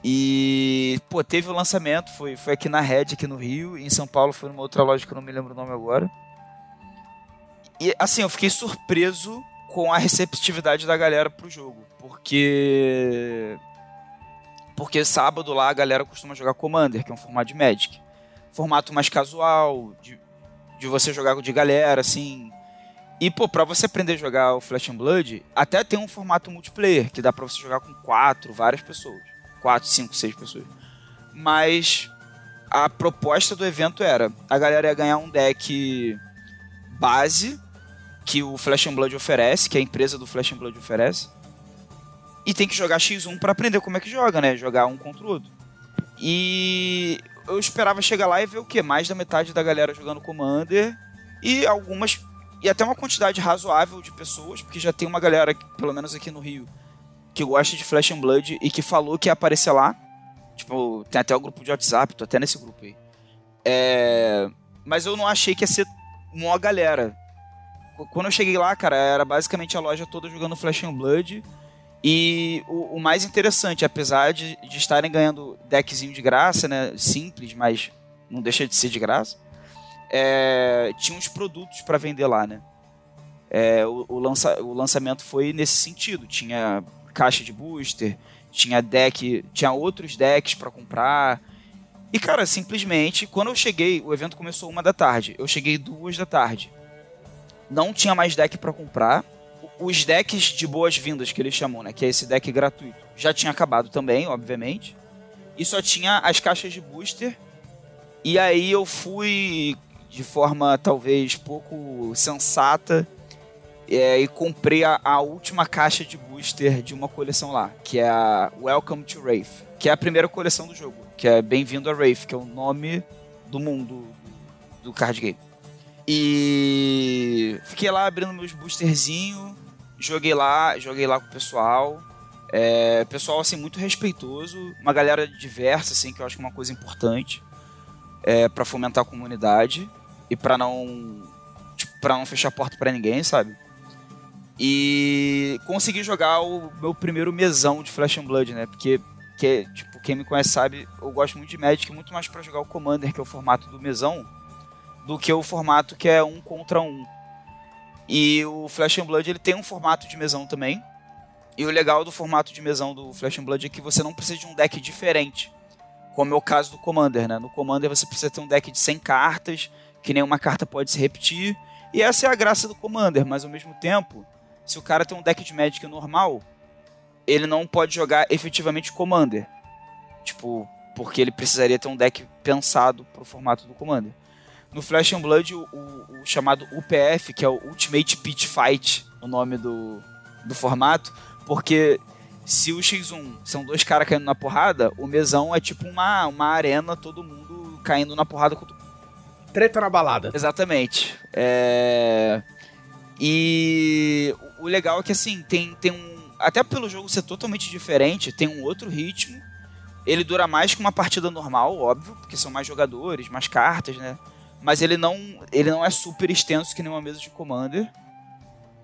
E, pô, teve o lançamento, foi, foi aqui na Red, aqui no Rio, em São Paulo foi numa outra loja que eu não me lembro o nome agora. E, assim, eu fiquei surpreso com a receptividade da galera pro jogo, porque... Porque sábado lá a galera costuma jogar Commander, que é um formato de Magic. Formato mais casual, de, de você jogar de galera, assim. E, pô, pra você aprender a jogar o Flash and Blood, até tem um formato multiplayer, que dá pra você jogar com quatro, várias pessoas. Quatro, cinco, seis pessoas. Mas a proposta do evento era, a galera ia ganhar um deck base, que o Flash and Blood oferece, que a empresa do Flash and Blood oferece. E tem que jogar X1 para aprender como é que joga, né? Jogar um contra o outro. E eu esperava chegar lá e ver o quê? Mais da metade da galera jogando Commander e algumas e até uma quantidade razoável de pessoas, porque já tem uma galera, pelo menos aqui no Rio, que gosta de Flash and Blood e que falou que ia aparecer lá. Tipo, tem até o grupo de WhatsApp, tô até nesse grupo aí. É... Mas eu não achei que ia ser uma galera. Quando eu cheguei lá, cara, era basicamente a loja toda jogando Flash and Blood. E o, o mais interessante, apesar de, de estarem ganhando deckzinho de graça, né? Simples, mas não deixa de ser de graça. É, tinha uns produtos para vender lá, né? É, o, o, lança, o lançamento foi nesse sentido. Tinha caixa de booster, tinha deck, tinha outros decks para comprar. E cara, simplesmente, quando eu cheguei, o evento começou uma da tarde. Eu cheguei duas da tarde. Não tinha mais deck para comprar os decks de boas-vindas que eles chamam, né? Que é esse deck gratuito. Já tinha acabado também, obviamente. E só tinha as caixas de booster. E aí eu fui de forma talvez pouco sensata é, e comprei a, a, última caixa de booster de uma coleção lá, que é a Welcome to Wraith, que é a primeira coleção do jogo, que é Bem-vindo a Wraith, que é o nome do mundo do card game. E fiquei lá abrindo meus boosterzinho, joguei lá, joguei lá com o pessoal. É, pessoal assim muito respeitoso, uma galera diversa assim, que eu acho que é uma coisa importante é, para fomentar a comunidade e para não tipo, para não fechar a porta para ninguém, sabe? E consegui jogar o meu primeiro mesão de Flash and Blood, né? Porque que, tipo, quem me conhece sabe, eu gosto muito de Magic muito mais para jogar o Commander, que é o formato do mesão, do que o formato que é um contra um. E o Flash and Blood ele tem um formato de mesão também. E o legal do formato de mesão do Flash and Blood é que você não precisa de um deck diferente, como é o caso do Commander, né? No Commander você precisa ter um deck de 100 cartas, que nenhuma carta pode se repetir, e essa é a graça do Commander, mas ao mesmo tempo, se o cara tem um deck de Magic normal, ele não pode jogar efetivamente Commander. Tipo, porque ele precisaria ter um deck pensado pro formato do Commander. No Flash and Blood, o, o, o, chamado UPF, que é o Ultimate Pitch Fight, o nome do, do formato, porque se o X1 são dois caras caindo na porrada, o mesão é tipo uma, uma arena, todo mundo caindo na porrada com Treta na balada. Exatamente. É... E o legal é que assim, tem, tem um. Até pelo jogo ser totalmente diferente, tem um outro ritmo. Ele dura mais que uma partida normal, óbvio, porque são mais jogadores, mais cartas, né? mas ele não, ele não é super extenso que nem uma mesa de Commander.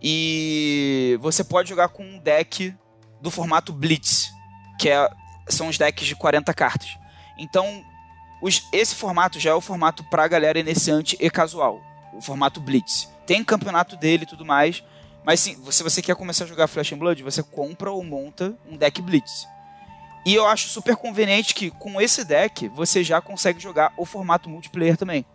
E você pode jogar com um deck do formato Blitz, que é, são os decks de 40 cartas. Então, os, esse formato já é o formato para galera iniciante e casual, o formato Blitz. Tem campeonato dele e tudo mais, mas sim, se você quer começar a jogar Flash and Blood, você compra ou monta um deck Blitz. E eu acho super conveniente que com esse deck você já consegue jogar o formato multiplayer também.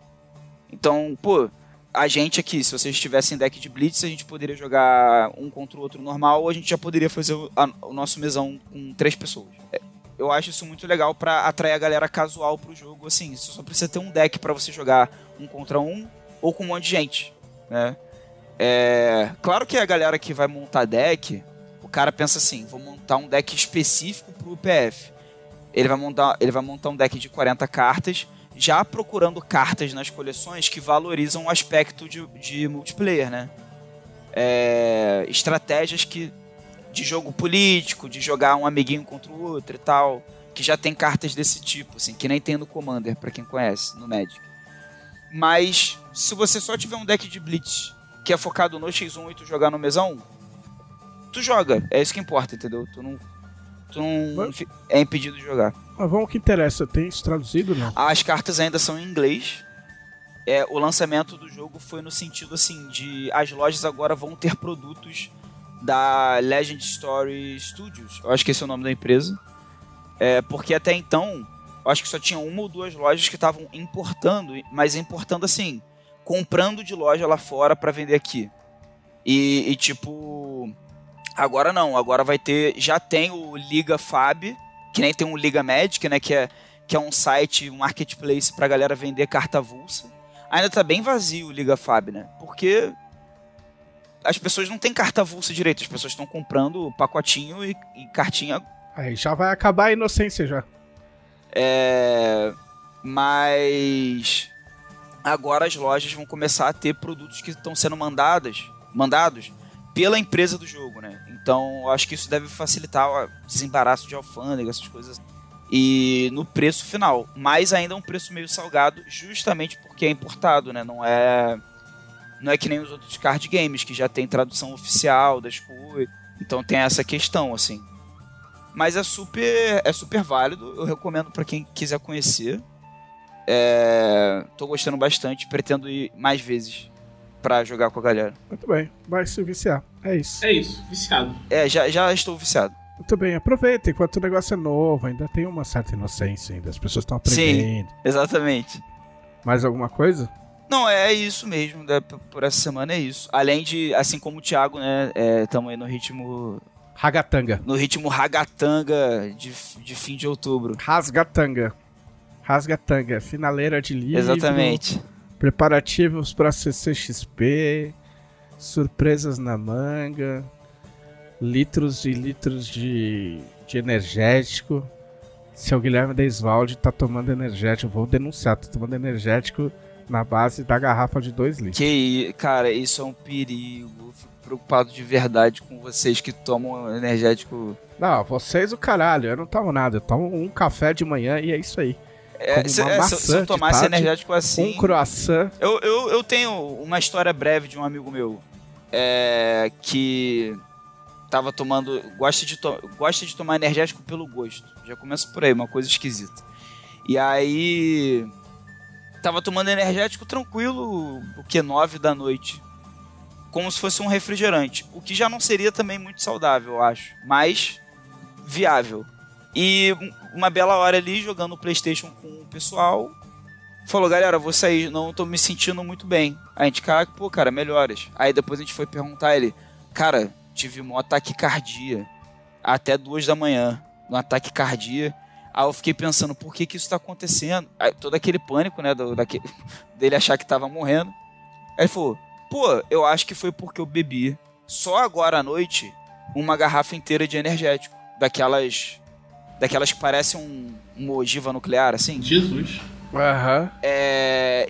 Então, pô, a gente aqui, se vocês tivessem deck de Blitz, a gente poderia jogar um contra o outro normal, ou a gente já poderia fazer o, a, o nosso mesão com três pessoas. É, eu acho isso muito legal para atrair a galera casual pro jogo, assim, você só precisa ter um deck para você jogar um contra um, ou com um monte de gente, né? É, claro que a galera que vai montar deck, o cara pensa assim, vou montar um deck específico pro PF. Ele vai montar, ele vai montar um deck de 40 cartas, já procurando cartas nas coleções que valorizam o aspecto de, de multiplayer, né? É, estratégias que de jogo político, de jogar um amiguinho contra o outro e tal, que já tem cartas desse tipo, assim, que nem tem no Commander, para quem conhece, no Magic. Mas se você só tiver um deck de Blitz que é focado no X1 e tu jogar no mesão, tu joga, é isso que importa, entendeu? Tu não, tu não é impedido de jogar. Mas vamos que interessa, tem isso traduzido não? As cartas ainda são em inglês. É, o lançamento do jogo foi no sentido assim de as lojas agora vão ter produtos da Legend Story Studios. Eu acho que esse é o nome da empresa. É, porque até então, eu acho que só tinha uma ou duas lojas que estavam importando, mas importando assim, comprando de loja lá fora para vender aqui. E, e, tipo, agora não, agora vai ter, já tem o Liga Fab, que nem tem um Liga Magic, né, que é, que é um site, um marketplace pra galera vender carta avulsa. Ainda tá bem vazio o Liga Fab, né? Porque as pessoas não têm carta avulsa direito, as pessoas estão comprando pacotinho e, e cartinha. Aí já vai acabar a inocência já. É. Mas agora as lojas vão começar a ter produtos que estão sendo mandadas, mandados pela empresa do jogo, né? Então, eu acho que isso deve facilitar o desembaraço de alfândega, essas coisas. E no preço final, mas ainda é um preço meio salgado, justamente porque é importado, né? Não é não é que nem os outros card games que já tem tradução oficial das coisas. Então tem essa questão assim. Mas é super é super válido, eu recomendo para quem quiser conhecer. É, tô gostando bastante, pretendo ir mais vezes para jogar com a galera. Muito bem, vai se viciar. É isso. É isso, viciado. É, já, já estou viciado. Muito bem, aproveita, enquanto o negócio é novo, ainda tem uma certa inocência ainda, as pessoas estão aprendendo. Sim, exatamente. Mais alguma coisa? Não, é isso mesmo, né, por essa semana é isso. Além de, assim como o Thiago, né, estamos é, aí no ritmo... Ragatanga. No ritmo ragatanga de, de fim de outubro. Rasgatanga. Rasgatanga, finaleira de livro. Exatamente. Preparativos para CCXP, surpresas na manga, litros e litros de, de energético. Seu Guilherme Deisvalde tá tomando energético, vou denunciar, tá tomando energético na base da garrafa de 2 litros. Que, cara, isso é um perigo. Fico preocupado de verdade com vocês que tomam energético. Não, vocês o caralho, eu não tomo nada. Eu tomo um café de manhã e é isso aí. É, se, é, se, eu tomasse tarde, energético assim. Um croissant. Eu, eu, eu tenho uma história breve de um amigo meu é, que tava tomando. Gosta de, to, gosta de tomar energético pelo gosto. Já começa por aí, uma coisa esquisita. E aí. Tava tomando energético tranquilo, o que? 9 da noite. Como se fosse um refrigerante. O que já não seria também muito saudável, eu acho. Mas viável. E uma bela hora ali jogando o PlayStation com o pessoal. Falou, galera, vou sair, não tô me sentindo muito bem. A gente, cara, pô, cara, melhoras. Aí depois a gente foi perguntar ele, cara, tive um ataque cardíaco até duas da manhã, um ataque cardíaco. Aí eu fiquei pensando, por que que isso tá acontecendo? Aí, todo aquele pânico, né, do, daquele, [laughs] dele achar que tava morrendo. Aí ele falou, pô, eu acho que foi porque eu bebi só agora à noite uma garrafa inteira de energético, daquelas daquelas que parecem um, uma ogiva nuclear, assim. Jesus. Aham. Uhum. É,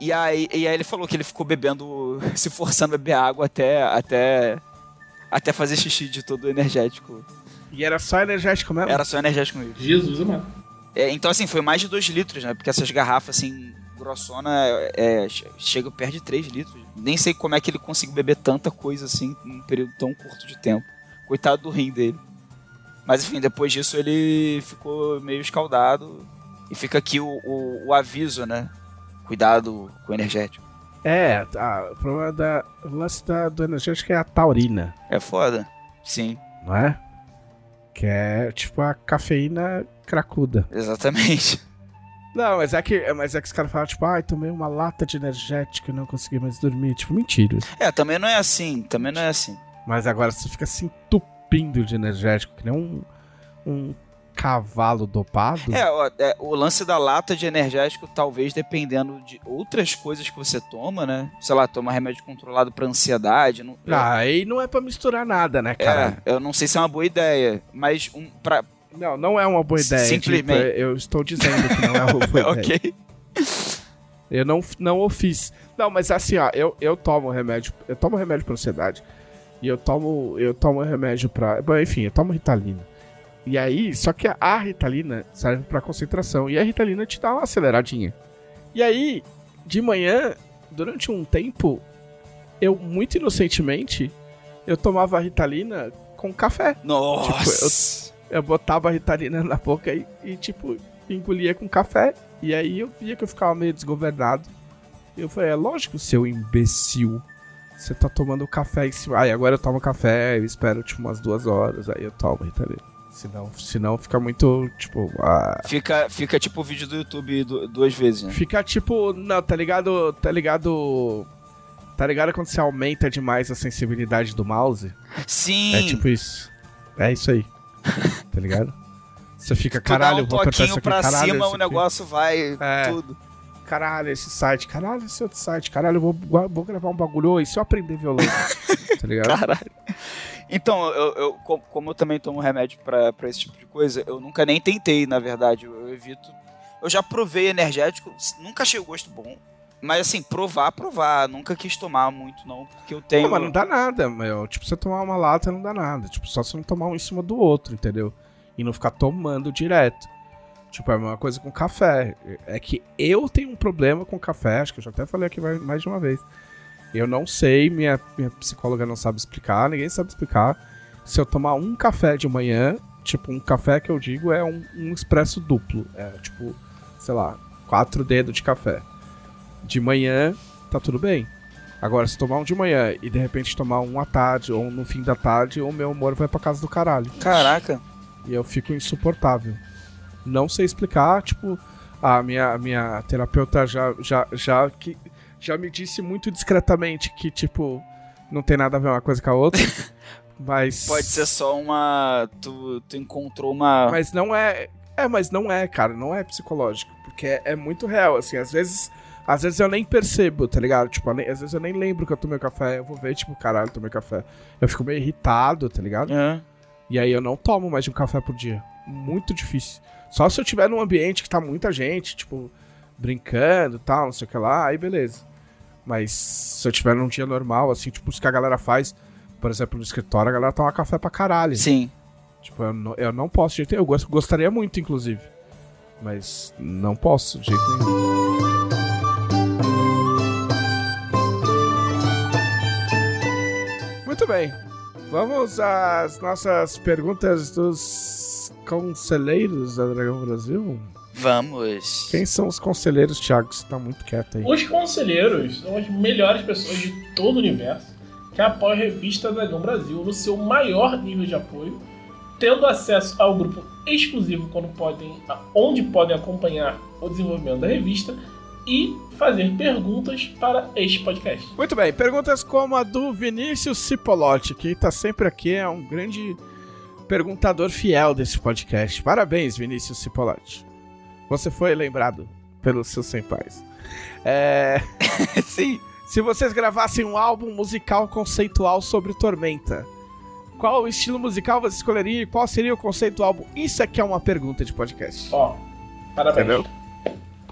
e aí, e aí ele falou que ele ficou bebendo, [laughs] se forçando a beber água até, até, até fazer xixi de todo energético. E era só energético mesmo? Era só energético mesmo. Jesus, mano. É, então, assim, foi mais de 2 litros, né? Porque essas garrafas, assim, grossona, é, chega perto de 3 litros. Nem sei como é que ele conseguiu beber tanta coisa, assim, num período tão curto de tempo. Coitado do rim dele. Mas enfim, depois disso ele ficou meio escaldado. E fica aqui o, o, o aviso, né? Cuidado com o energético. É, a, o problema da, o lance da, do energético é a taurina. É foda, sim. Não é? Que é tipo a cafeína cracuda. Exatamente. Não, mas é que, mas é que os caras falam, tipo, ai, ah, tomei uma lata de energético e não consegui mais dormir. Tipo, mentira. É, também não é assim, também não é assim. Mas agora você fica entupido entupindo de energético, que nem um, um cavalo dopado. É o, é, o lance da lata de energético, talvez dependendo de outras coisas que você toma, né? Sei lá, toma remédio controlado pra ansiedade. Não, ah, aí não é pra misturar nada, né, cara? É, eu não sei se é uma boa ideia, mas um, pra... Não, não é uma boa ideia. Simplesmente. Tipo, eu estou dizendo que não é uma boa [laughs] ideia. ok. Eu não, não o fiz. Não, mas assim, ó, eu, eu tomo remédio. Eu tomo remédio pra ansiedade. E eu tomo, eu tomo remédio pra. Bom, enfim, eu tomo Ritalina. E aí, só que a Ritalina serve para concentração. E a Ritalina te dá uma aceleradinha. E aí, de manhã, durante um tempo, eu muito inocentemente, eu tomava a Ritalina com café. Nossa! Tipo, eu, eu, botava a Ritalina na boca e, e, tipo, engolia com café. E aí eu via que eu ficava meio desgovernado. E eu falei, é lógico, seu imbecil. Você tá tomando café em cima. Aí agora eu tomo café, eu espero tipo umas duas horas, aí eu tomo Ritalina. Senão, senão fica muito, tipo. ah, Fica, fica tipo o vídeo do YouTube du- duas vezes, né? Fica tipo. Não, tá ligado? Tá ligado. Tá ligado quando você aumenta demais a sensibilidade do mouse? Sim! É tipo isso. É isso aí. [laughs] Tá ligado? Você fica, caralho, um vou apertar isso aqui, pra caralho, cima, o aqui. negócio vai É. tudo. Caralho, esse site, caralho, esse outro site, caralho, eu vou, vou gravar um bagulho, e se eu aprender violão? [laughs] tá ligado? Caralho. Então, eu, eu- co- como eu também tomo remédio pra esse tipo de coisa, eu nunca nem tentei, na verdade. Eu, evito. Eu já provei energético, nunca achei o gosto bom. Mas assim, provar, provar. Nunca quis tomar muito, não, porque eu tenho. Não, mas não dá nada, meu. Tipo, você tomar uma lata não dá nada. Tipo, só você não tomar um em cima do outro, entendeu? E não ficar tomando direto. Tipo, é a mesma coisa com café. É que eu tenho um problema com café, acho que eu já até falei aqui mais de uma vez. Eu não sei, minha, minha psicóloga não sabe explicar, ninguém sabe explicar. Se eu tomar um café de manhã, tipo, um café que eu digo é um, um expresso duplo. É tipo, sei lá, quatro dedos de café. De manhã, tá tudo bem. Agora, se tomar um de manhã e de repente tomar um à tarde ou no fim da tarde, o meu humor vai pra casa do caralho. Caraca. E eu fico insuportável. Não sei explicar, tipo, a minha, a minha terapeuta já, já, já, que, já me disse muito discretamente que, tipo, não tem nada a ver uma coisa com a outra. [laughs] mas. Pode ser só uma. Tu, tu encontrou uma. Mas não é. É, mas não é, cara, não é psicológico. Porque é, é muito real, assim, às vezes. Às vezes eu nem percebo, tá ligado? Tipo, nem- às vezes eu nem lembro que eu tomei café. Eu vou ver, tipo, caralho, tomei café. Eu fico meio irritado, tá ligado? É. E aí eu não tomo mais de um café por dia. Muito difícil. Só se eu tiver num ambiente que tá muita gente, tipo, brincando e tal, não sei o que lá, aí beleza. Mas se eu tiver num dia normal, assim, tipo, isso que a galera faz, por exemplo, no escritório, a galera toma café pra caralho. Sim. Tipo, eu não, eu não posso de jeito nenhum. Eu gost- gostaria muito, inclusive. Mas não posso de jeito nenhum. Muito bem. Vamos às nossas perguntas dos conselheiros da Dragão Brasil. Vamos. Quem são os conselheiros, Thiago? Você tá muito quieto aí. Os conselheiros são as melhores pessoas de todo o universo que apoiam a revista Dragão Brasil no seu maior nível de apoio, tendo acesso ao grupo exclusivo quando podem, onde podem acompanhar o desenvolvimento da revista e fazer perguntas para este podcast. Muito bem, perguntas como a do Vinícius Cipolotti, que tá sempre aqui, é um grande perguntador fiel desse podcast. Parabéns, Vinícius Cipolotti. Você foi lembrado pelos seus senpais. É, [laughs] Sim. se vocês gravassem um álbum musical conceitual sobre Tormenta, qual estilo musical você escolheria e qual seria o conceito do álbum? Isso aqui é uma pergunta de podcast. Ó, parabéns. Entendeu?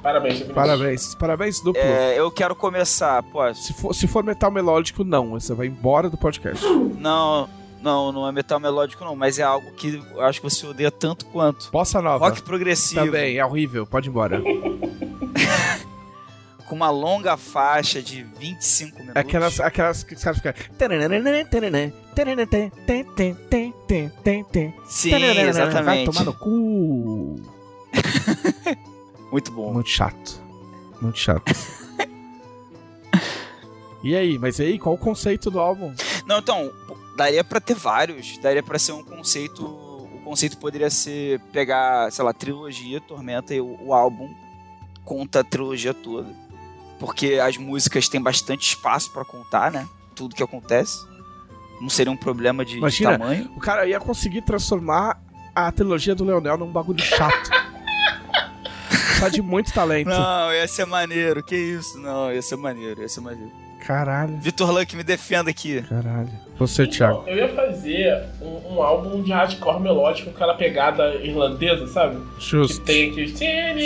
Parabéns, Vinícius. Parabéns, parabéns duplo. É, eu quero começar. Pô, Se, for, se for metal melódico, não. Você vai embora do podcast. não, não, não é metal melódico, não, mas é algo que eu acho que você odeia tanto quanto. Bossa nova. Rock progressivo. Também, é horrível, pode ir embora. [laughs] Com uma longa faixa de 25 minutos. Aquelas, aquelas que os caras ficam. Sim, Vai exatamente. tomar no cu. [laughs] Muito bom. Muito chato. Muito chato. [laughs] e aí, mas e aí, qual o conceito do álbum? Não, então, daria pra ter vários. Daria pra ser um conceito. O conceito poderia ser pegar, sei lá, trilogia, Tormenta e o, o álbum conta a trilogia toda. Porque as músicas têm bastante espaço pra contar, né? Tudo que acontece. Não seria um problema de, de Imagina. tamanho. O cara ia conseguir transformar a trilogia do Leonel num bagulho chato. Só [laughs] de muito talento. Não, ia ser maneiro. Que isso? Não, ia ser maneiro, ia ser maneiro. Caralho, Vitor Luck, me defenda aqui. caralho. Você, Thiago. Então, eu ia fazer um, um álbum de hardcore melódico com aquela pegada irlandesa, sabe? Que Justo. tem aqui.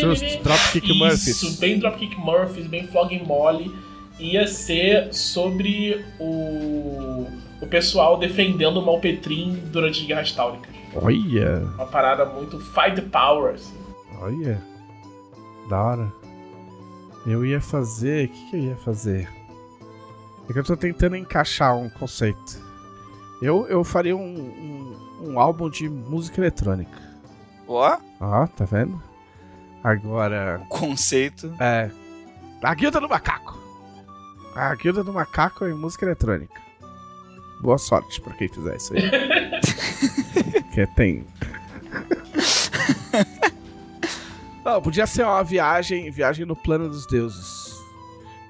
Justo. Dropkick Murphys. Isso, bem Dropkick Murphys, bem Flogging Molly. Ia ser sobre o, o pessoal defendendo o Malpetrim durante as guerras táuricas. Olha. Uma parada muito fight the power, assim. Olha. Da hora. Eu ia fazer. O que, que eu ia fazer? É que eu tô tentando encaixar um conceito. Eu, eu faria um, um, um álbum de música eletrônica. Ó, Ó, tá vendo? Agora. o conceito. É. A Guilda do Macaco. A Guilda do Macaco é música eletrônica. Boa sorte pra quem fizer isso aí. [laughs] Porque tem. [laughs] Não, podia ser uma viagem, viagem no plano dos deuses.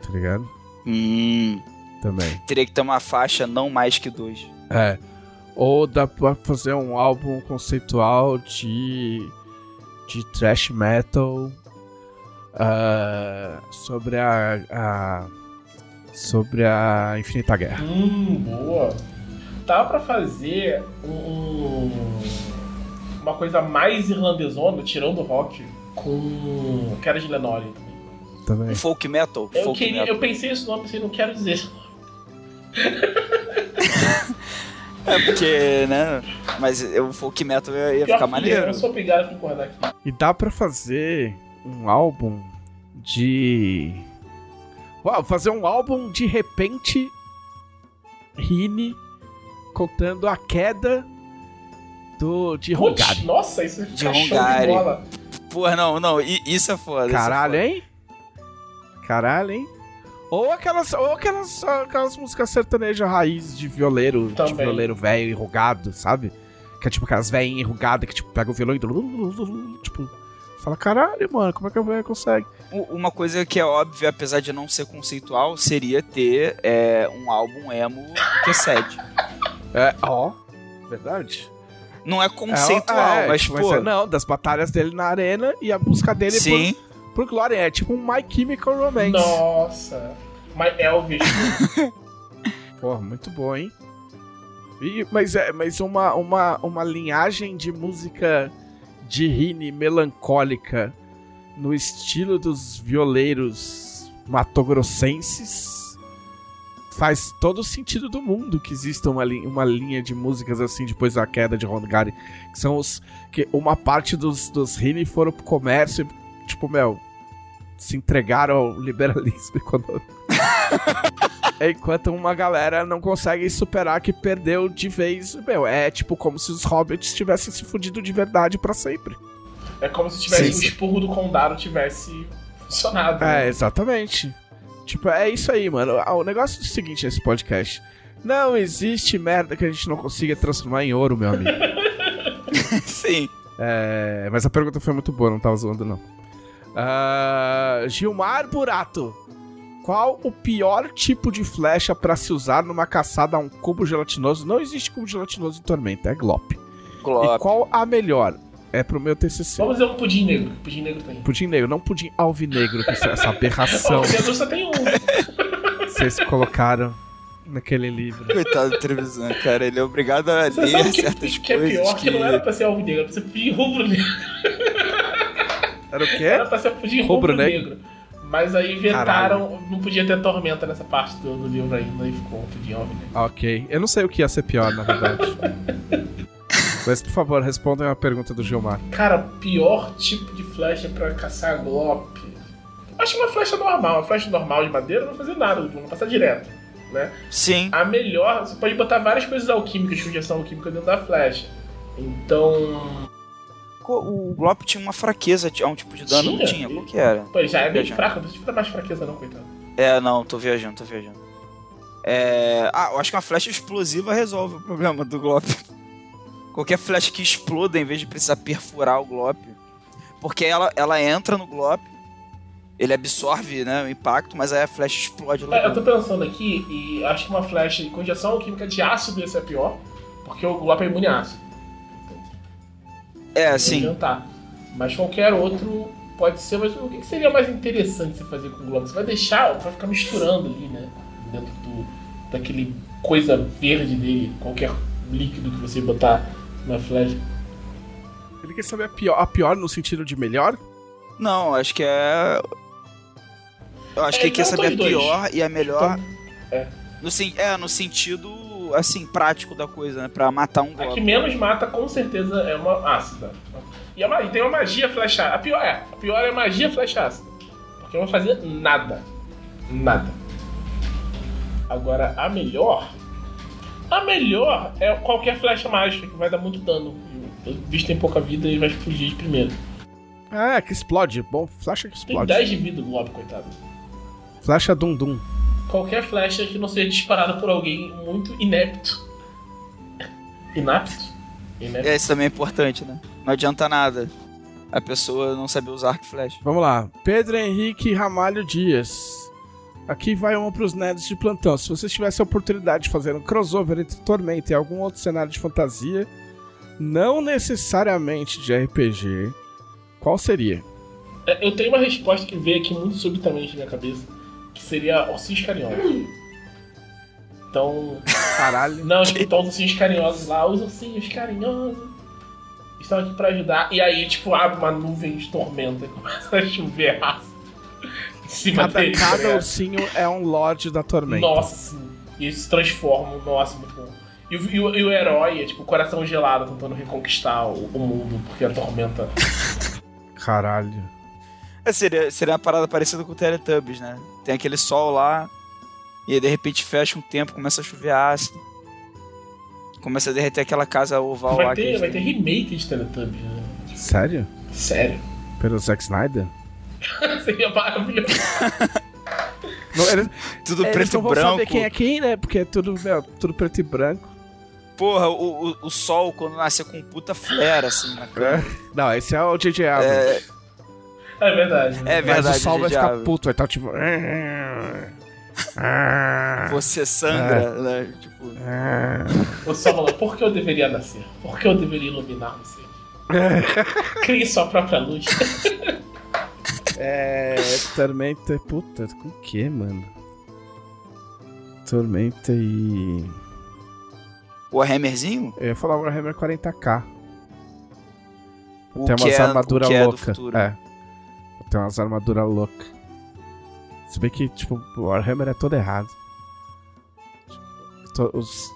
Tá ligado? Hum, Também. teria que ter uma faixa não mais que dois. É. Ou dá pra fazer um álbum conceitual de. de thrash metal. ah, sobre a, a. sobre a Infinita Guerra. Hum, boa. Dava pra fazer um, uma coisa mais irlandesona, tirando o rock, com Quero de Lenore também. Também. Um folk metal? Eu, folk queria, metal. eu pensei esse nome, pensei, não quero dizer. É porque, né? Mas o folk metal ia, ia Pior ficar maneiro. Eu sou obrigado a concordar aqui. E dá pra fazer um álbum de. Uau, fazer um álbum de repente. Rini contando a queda do de Putz, Hongari. nossa, isso De de Hongari. bola. Porra, não, não. Isso é foda. é Caralho, foda. hein? Caralho, hein? Ou aquelas, ou aquelas, aquelas músicas sertanejas raiz de violeiro, de Também. violeiro velho enrugado, sabe? Que é tipo aquelas velhinhas enrugadas que tipo pega o violão e tipo fala caralho, mano, como é que a velha consegue? Uma coisa que é óbvia, apesar de não ser conceitual, seria ter é, um álbum emo que excede. É, ó, verdade. Não é conceitual, É, é, mas, tipo, pô. é, não, das batalhas dele na arena e a busca dele sim. por, por glória. É tipo um My Chemical Romance. Nossa. Mas Elvis. [laughs] Porra, muito bom, hein? E, mas é, mas uma, uma, uma linhagem de música de Rini melancólica no estilo dos violeiros matogrossenses faz todo o sentido do mundo que exista uma, li- uma linha de músicas assim depois da queda de Hongari. Que são os. que uma parte dos, dos Rini foram pro comércio e, tipo, meu, se entregaram ao liberalismo [laughs] econômico. Enquanto uma galera não consegue superar que perdeu de vez. Meu, é tipo como se os hobbits tivessem se fudido de verdade pra sempre. É como se tivesse Sim, o sim. expurro do condado tivesse funcionado. né? É, exatamente. Tipo, é isso aí, mano. Ah, O negócio é o seguinte nesse podcast. Não existe merda que a gente não consiga transformar em ouro, meu amigo. [laughs] Sim. É, mas a pergunta foi muito boa, não tava zoando, não. Ah, Gilmar Burato. Qual o pior tipo de flecha pra se usar numa caçada a um cubo gelatinoso? Não existe cubo gelatinoso em Tormenta, é Glop. E Glop. qual a melhor? É pro meu TCC. Vamos dizer um pudim negro. Pudim negro tem. Pudim negro, não pudim alvinegro, que essa, essa aberração Ó, o Pedro só tem um. que vocês colocaram naquele livro. Coitado do Trevisan, cara. Ele é obrigado a Você ler o que, certas que é coisas. pior? Que... não era pra ser alvinegro, era pra ser pudim rubro-negro. Era o quê? Era pra ser pudim Rubro-negro? rubro-negro. Mas aí inventaram, não podia ter tormenta nessa parte do, do livro ainda e ficou um pudim alvinegro. Ok. Eu não sei o que ia ser pior, na verdade. [laughs] Mas, por favor, respondam a pergunta do Gilmar. Cara, pior tipo de flecha pra caçar glop. Acho que uma flecha normal, uma flecha normal de madeira não vai fazer nada, não vai passar direto, né? Sim. A melhor, você pode botar várias coisas alquímicas, de injeção alquímica dentro da flecha. Então, O Glop tinha uma fraqueza a um tipo de dano, não Tinha? tinha? Qual que era? pô, já é bem fraco, não precisa mais fraqueza não, coitado. É, não, tô viajando, tô viajando. É... Ah, eu acho que uma flecha explosiva resolve o problema do Glop. [laughs] Qualquer flecha que exploda em vez de precisar perfurar o Glop. Porque ela, ela entra no Glop, ele absorve né, o impacto, mas aí a flecha explode lá É, eu tô pensando aqui e acho que uma flecha com injeção alquímica de ácido ia ser pior, porque o glop é imune a ácido. É, sim. adiantar. Mas qualquer outro pode ser, mas o que seria mais interessante você fazer com o globo? Você vai deixar, vai ficar misturando ali, né? Dentro do, daquele coisa verde dele, qualquer líquido que você botar na flecha. Ele quer saber a pior, a pior no sentido de melhor? Não, acho que é. Eu acho É, que ele quer saber a dois. pior e a melhor. Então, é. No, é, no sentido, assim, prático da coisa, né? Pra matar um A Glop. que menos mata, com certeza, é uma ácida. E, a, ma- e tem uma magia flecha A pior é, a pior é a magia flecha ácida. Porque não vai fazer nada. Nada. Agora, a melhor. A melhor é qualquer flecha mágica que vai dar muito dano. O bicho tem pouca vida e vai explodir de primeiro. Ah, que explode. Bom, flecha que Tem explode. 10 de vida o Globo, coitado. Flecha dum dum. Qualquer flecha que não seja disparada por alguém muito inepto. Inapto? Inepto. É, isso também é importante, né? Não adianta nada. a pessoa não saber usar arco e flecha. Vamos lá. Pedro Henrique Ramalho Dias. Aqui vai uma pros nerds de plantão. Se vocês tivessem a oportunidade de fazer um crossover entre Tormenta e algum outro cenário de fantasia, não necessariamente de RPG, qual seria? É, Eu tenho uma resposta que veio aqui muito subitamente na minha cabeça, que seria Ossinhos Carinhosos. Então, Caralho. não, tipo, estão os ursinhos carinhosos lá, os ursinhos carinhosos estão aqui pra ajudar. E aí, tipo, abre uma nuvem de tormenta e [laughs] começa a chover ácido em cima Cada, deles. cada né? ursinho é um Lorde da Tormenta. Nossa, sim. E eles se transformam, nossa, muito bom. E o, e o- e o herói é tipo coração gelado tentando reconquistar o, o mundo, porque a tormenta. Caralho. É, seria, seria uma parada parecida com o Teletubbies, né? Tem aquele sol lá, e aí de repente fecha um tempo, começa a chover ácido. Começa a derreter aquela casa oval lá Vai que ter, eles vai ter remake de Teletubbies, né? Sério? Sério. Pelo Zack Snyder? [laughs] Seria maravilhoso. Não, eles, Tudo eles preto não e branco. saber quem é quem, né? Porque é tudo, meu, tudo preto e branco. Porra, o, o, o sol quando nasce com um puta flare, assim, na cara. Não, esse é o J.J. Abrams. É verdade. né? É verdade, Mas o sol vai ficar puto, vai estar tipo... Você sangra, né? Tipo, O sol falou, por que eu deveria nascer? Por que eu deveria iluminar você? [laughs] Crie sua própria luz. [laughs] É. Tormenta. Puta, com o que, mano? Tormenta e. o Hammerzinho, Eu ia falar Warhammer 40k. o Tem umas é, armaduras é do loucas. futuro. É. Tem umas armaduras loucas. Se bem que, tipo, o Warhammer é todo errado. To- os-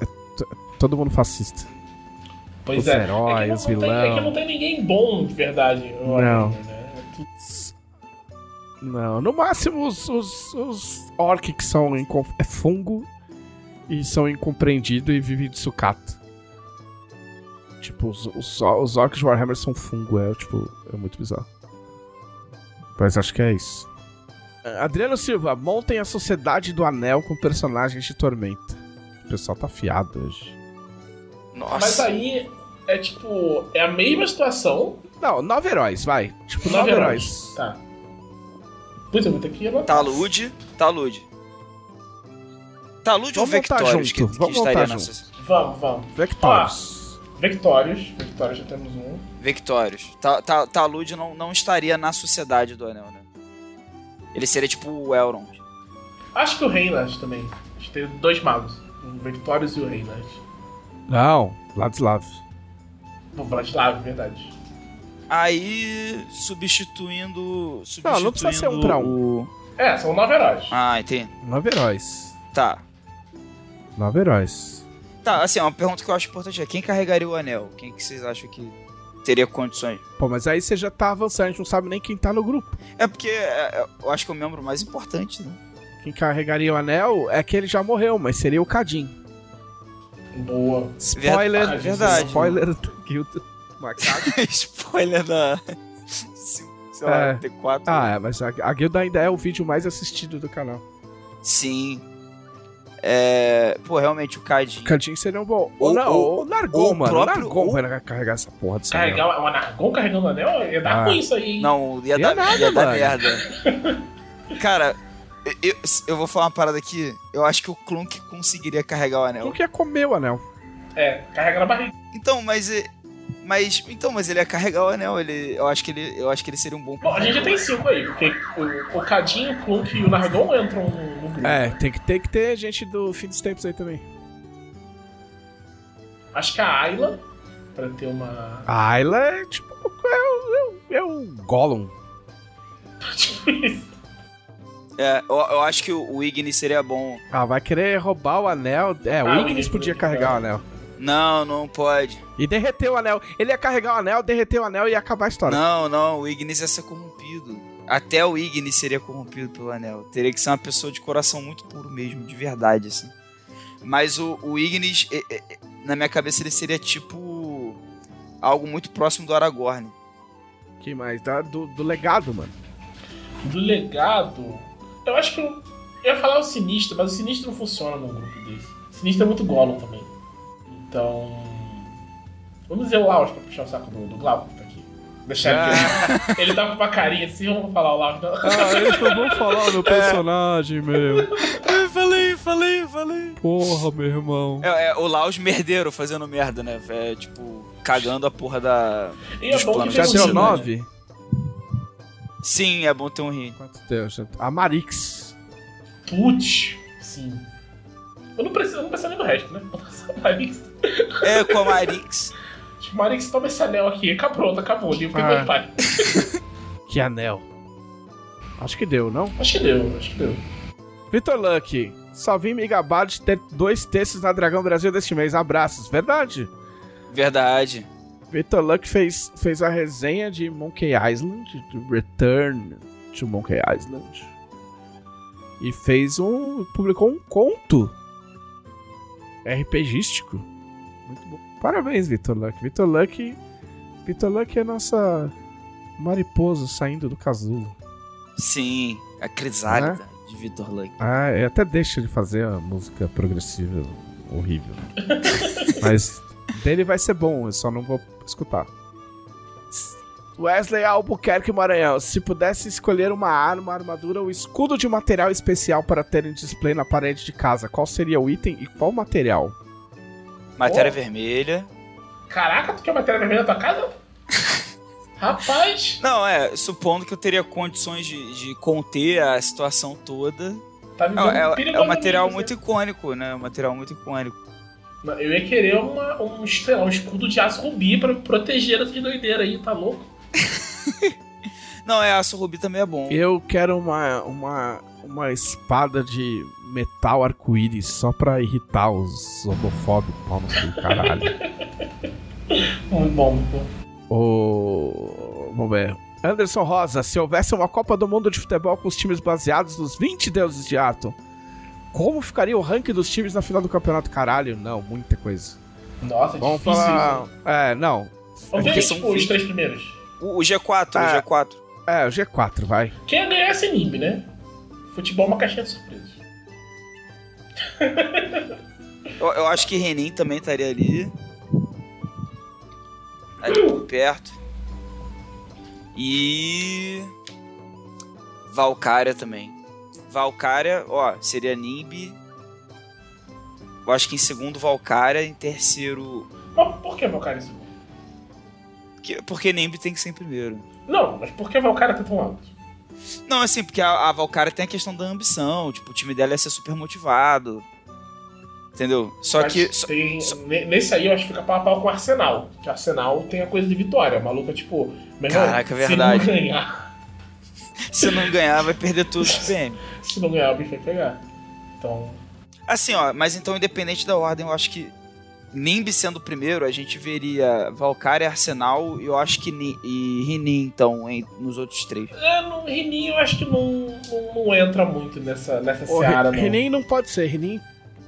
é to- todo mundo fascista. Pois Os é. heróis, é, não, não tem, vilão. é que não tem ninguém bom de verdade. no Não. Né? É tudo- Não, no máximo os, os, os orc que são é fungo e são incompreendidos e vivem de sucata. Tipo, os, os, os orcs de Warhammer são fungo, é tipo, é muito bizarro. Mas acho que é isso. Adriano Silva, montem a Sociedade do Anel com personagens de Tormenta. O pessoal tá afiado hoje. Nossa. Mas aí é tipo. É a mesma situação. Não, nove heróis, vai. Tipo, nove, Nove heróis. Tá. Putz, eu vou ter que anotar. Talude, Talude. Talude ou Vamos montar Vectorius junto, que, que vamos estaria montar junto. Vamos, vamos. Vectorius. Já temos um. Victorious. Ta, ta, Talude não, não estaria na sociedade do anel, né? Ele seria tipo o Elrond. Acho que o Reinhardt também. A gente tem dois magos. O Victórios e o Reinhardt. Não, Ladislav. O Vladislav, verdade. Aí, substituindo. substituindo Não, não precisa ser um pra o- É, são nove heróis. Ah, entendi. Nove heróis. Tá. Nove heróis. Tá, assim, uma pergunta que eu acho importante é: quem carregaria o anel? Quem que vocês acham que teria condições? Pô, mas aí você já tá avançando, a gente não sabe nem quem tá no grupo. É porque é, é, eu acho que é o membro mais importante, né? Quem carregaria o anel é que ele já morreu, mas seria o Cadim. Boa. Spoiler, Ah, verdade. Spoiler do Guild Macaco. [laughs] Spoiler da. Sei lá, É. T4. ah, é, mas a, a guilda ainda é o vídeo mais assistido do canal. Sim. É. Pô, realmente o Cadinho. O seria um bom. Ou- Ou, não, ou- ou Nargon, ou o mano. próprio- Nargon vai carregar essa porra anel. Carregar o Anargon carregando o anel? Ia dar Ah. ruim isso aí, hein? Não, ia, Ia dar, nada, ia dar mano. merda. [laughs] Cara, eu, eu, vou falar uma parada aqui. Eu acho que o Clunk conseguiria carregar o anel. Não quer comer o anel. É, carrega na barriga. Então, mas. e- Mas. Então, mas ele ia carregar o anel. Ele, eu, acho que ele, eu acho que ele seria um bom Bom, a gente já tem cinco aí, porque o, o Cadinho, o Clunk e o Nargon entram no. É, tem que, tem que ter gente do fim dos tempos aí também. Acho que a Ayla, pra ter uma. A Ayla é tipo. É, o- é, é o Gollum. Tipo isso. É, eu, eu acho que o, o Ignis seria bom. Ah, vai querer roubar o anel. É, Ah, o Ignis podia carregar o anel. Não, não pode. E derreter o anel. Ele ia carregar o anel, derreter o anel e ia acabar a história. Não, não, o Ignis ia ser corrompido. Até o Ignis seria corrompido pelo anel. Teria que ser uma pessoa de coração muito puro mesmo, de verdade, assim. Mas o, o Ignis, na minha cabeça, ele seria tipo. algo muito próximo do Aragorn. Que mais? Da- do, do legado, mano. Do legado, eu acho que eu, eu ia falar o Sinistro, mas o Sinistro não funciona num grupo desse. O Sinistro é muito Gollum também. Então. Vamos dizer o Laos pra puxar o saco do, do Glauco que tá aqui. Deixar ele. Ele tá com uma carinha assim, vamos falar o não. Ah, eu vou falar no personagem, meu. Eu falei, falei, falei. Porra, meu irmão. É, é o Laos merdeiro fazendo merda, né? É, tipo, cagando a porra da. E é bom que Já tem um deu rim, né? nove? Sim, é bom ter um rim. Quanto deu? A Marix. Putz, sim. Eu não preciso, eu não preciso nem do resto, né? [laughs] Marix. É, com a Marix. Marix, toma esse anel aqui. Acabou, acabou. Que Ah. meu pai. [laughs] Que anel. Acho que deu, não? Acho que deu, acho que deu. Vitor Luck. Só vim me gabar de ter dois textos na Dragão Brasil deste mês. Abraços. Verdade. Verdade. Vitor Luck fez, fez a resenha de Monkey Island, do Return to Monkey Island. E fez um. publicou um conto RPGístico. Muito bom. Parabéns, Vitor Luck. Vitor Luck. Vitor Luck é nossa mariposa saindo do casulo. Sim, a crisálida de Vitor Luck. Ah, é, até deixa de fazer a música progressiva horrível. [laughs] Mas dele vai ser bom, eu só não vou escutar. Wesley Albuquerque Maranhão. Se pudesse escolher uma arma, armadura ou escudo de material especial para ter em display na parede de casa, qual seria o item e qual material? Matéria Oh. vermelha. Caraca, tu quer matéria vermelha na tua casa? [laughs] Rapaz, Não, é, supondo que eu teria condições de, de conter a situação toda. tá me É, dando é- é um material muito icônico, né? Um material muito icônico. Eu ia querer uma, um, lá, um escudo de aço rubi pra proteger essa doideira aí, tá louco? [laughs] Não, é, aço rubi também é bom. Eu quero uma, uma, uma espada de metal arco-íris só pra irritar os homofóbicos, pau no cu, caralho. [laughs] Muito bom, muito bom. O... Vamos ver. Anderson Rosa, se houvesse uma Copa do Mundo de futebol com os times baseados nos 20 deuses de Atom, como ficaria o ranking dos times na final do campeonato? Caralho, não, muita coisa. Nossa, é Vamos difícil falar. isso. É, não. Vamos porque ver, são tipo, os três primeiros. O, o G4, Ah. o G4. É, o G4, vai. Quem ia ganhar esse NIMB, né? Futebol é uma caixinha de surpresas. [laughs] Eu, eu acho que Renin também estaria ali. Ali por perto. E. Valkyria também. Valkyria, ó, seria Nimb. Eu acho que em segundo Valkyria, em terceiro. Mas por que Valkyria em segundo? Porque, porque Nimb tem que ser em primeiro. Não, mas por que Valkyria tá tão alto? Não, assim, porque a, a Valkyria tem a questão da ambição. Tipo, o time dela ia ser super motivado. Entendeu? Só Mas que. tem- só- ne- Nesse aí eu acho que fica pau a pau com o Arsenal. Que o Arsenal tem a coisa de vitória. É tipo. irmão, Caraca, é verdade. Se não ganhar, [laughs] se não ganhar, vai perder tudo os PM. [laughs] se não ganhar, o bicho vai pegar. Então. Assim, ó, mas então, independente da ordem, eu acho que Nimb sendo o primeiro, a gente veria Valkyria, Arsenal e eu acho que Ni e Rinin, então, em- nos outros três. É, no Renin eu acho que não, não, não entra muito nessa, nessa seara, não. Renin não pode ser, Renin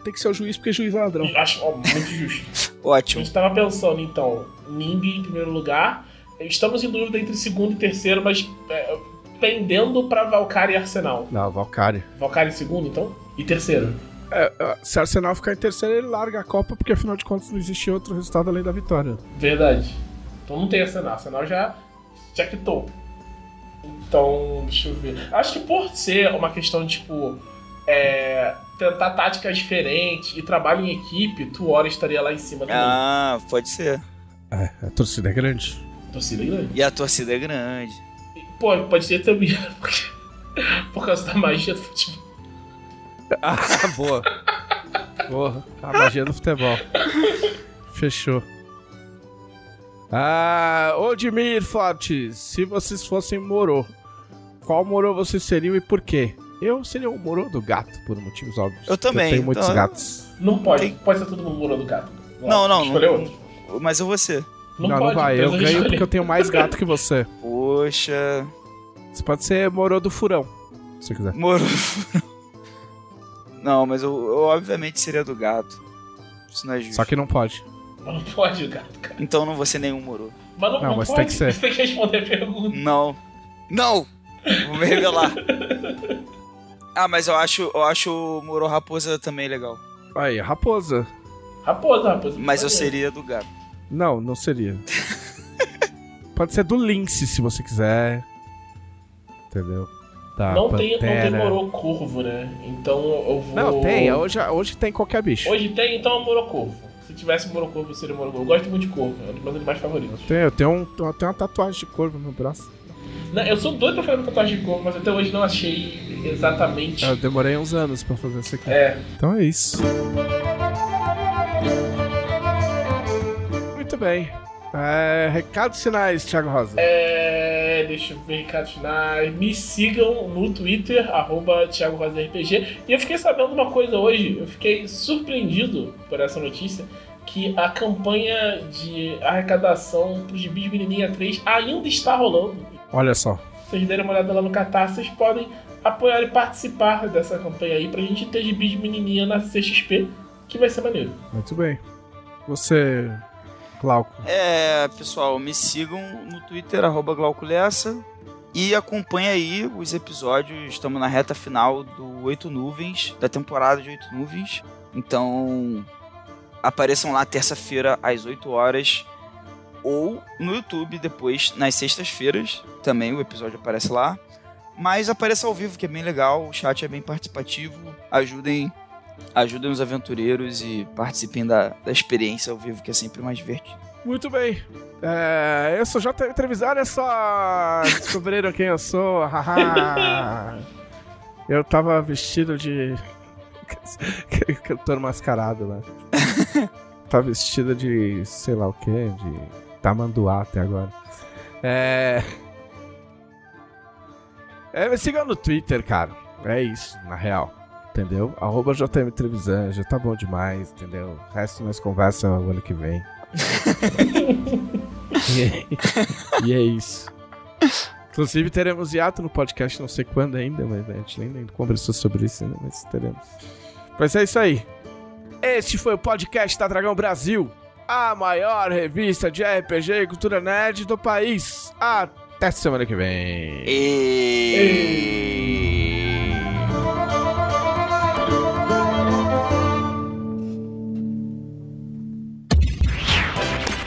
tem que ser o juiz porque juiz é ladrão. Eu Acho ó, muito justo. [laughs] A Ótimo. gente tava pensando, então, Nimb em primeiro lugar. Estamos em dúvida entre segundo e terceiro, mas é, pendendo pra Valkyria e Arsenal. Não, Valkyrie. Valkyria em segundo, então? E terceiro? É, é, se o Arsenal ficar em terceiro, ele larga a Copa, porque afinal de contas não existe outro resultado além da vitória. Verdade. Então não tem Arsenal. Arsenal já, já quitou. Então, deixa eu ver. Acho que por ser uma questão de, tipo, é, tentar táticas diferentes e trabalho em equipe, Tuora estaria lá em cima também. Ah, pode ser. É, a torcida é grande. Torcida grande. E a torcida é grande. E, Pô, pode ser também. [laughs] Porque, por causa da magia do futebol. Ah, boa. Porra, a magia do futebol. Fechou. Ah, Odmir Fortes, se vocês fossem Moro, qual Moro vocês seriam e por quê? Eu seria o Moro do gato, por motivos óbvios. Eu também, Eu tenho muitos então- gatos. Não pode. Tem- Pode ser todo mundo muro do gato. Não, não, Escolher não- outro. Mas eu vou ser. Não, Não, pode. não vai. Eu precisa ganho escolher. porque eu tenho mais gato que você. Poxa. Você pode ser Moro do Furão, se você quiser. Moro. Não, mas eu, eu obviamente seria do gato. Isso não é justo. Só que não pode. Não pode o gato, cara. Então não vou ser nenhum Moro. Mas não, Não, não mas pode. tem que ser. Você tem que responder a pergunta. Não. Não! Vou me revelar. ah, mas eu acho, eu acho o Moro Raposa também legal. Aí, raposa. Raposa, raposa. Mas eu seria do gato. Não, não seria. [laughs] Pode ser do Lince, se você quiser. Entendeu? Da não, tem, não tem Pantera. Morocorvo, né? Então eu vou. Não, tem. Hoje, hoje tem qualquer bicho. Hoje tem, então é Morocorvo. Se tivesse Morocorvo, seria Morocorvo. Eu gosto muito de corvo, é um dos meus animais favoritos. Tem, eu tenho, um, eu tenho uma tatuagem de corvo no braço. Não, eu sou doido pra fazer uma tatuagem de corvo, mas até hoje não achei exatamente. Eu demorei uns anos pra fazer isso aqui. É, Então é isso. Muito bem. É, recados finais, Thiago Rosa. É, deixa eu ver recados finais. Me sigam no Twitter, arroba Thiago Rosa RPG. E eu fiquei sabendo uma coisa hoje, eu fiquei surpreendido por essa notícia, que a campanha de arrecadação pro Gibi de Menininha 3 ainda está rolando. Olha só. Se vocês derem uma olhada lá no Catarse, vocês podem apoiar e participar dessa campanha aí pra gente ter Gibi de Menininha na CXP, que vai ser maneiro. Muito bem. Você, Glauco. É, pessoal, me sigam no Twitter, arroba Glauculessa. E acompanhe aí os episódios. Estamos na reta final do Oito Nuvens, da temporada de Oito Nuvens. Então, apareçam lá terça-feira às 8 horas. Ou no YouTube depois, nas sextas-feiras. Também o episódio aparece lá. Mas apareça ao vivo, que é bem legal. O chat é bem participativo. Ajudem, ajudem os aventureiros e participem da, da experiência ao vivo, que é sempre mais divertido. Muito bem. É, eu sou JM Trevisan, olha só. Descobriram quem eu sou. eu tava vestido de. [laughs] Cantor mascarado lá. [laughs] tava vestido de. sei lá o que, de tamanduá até agora. É. É, me sigam no Twitter, cara. É isso, na real. Entendeu? Arroba JM Trevisan, já tá bom demais, entendeu? O resto nós conversa o ano que vem. [laughs] e, é, e é isso. Inclusive teremos hiato no podcast, não sei quando ainda, mas a gente nem, nem conversou sobre isso ainda, mas teremos. Mas é isso aí. Este foi o podcast da Dragão Brasil, a maior revista de RPG e cultura nerd do país. Até semana que vem. E...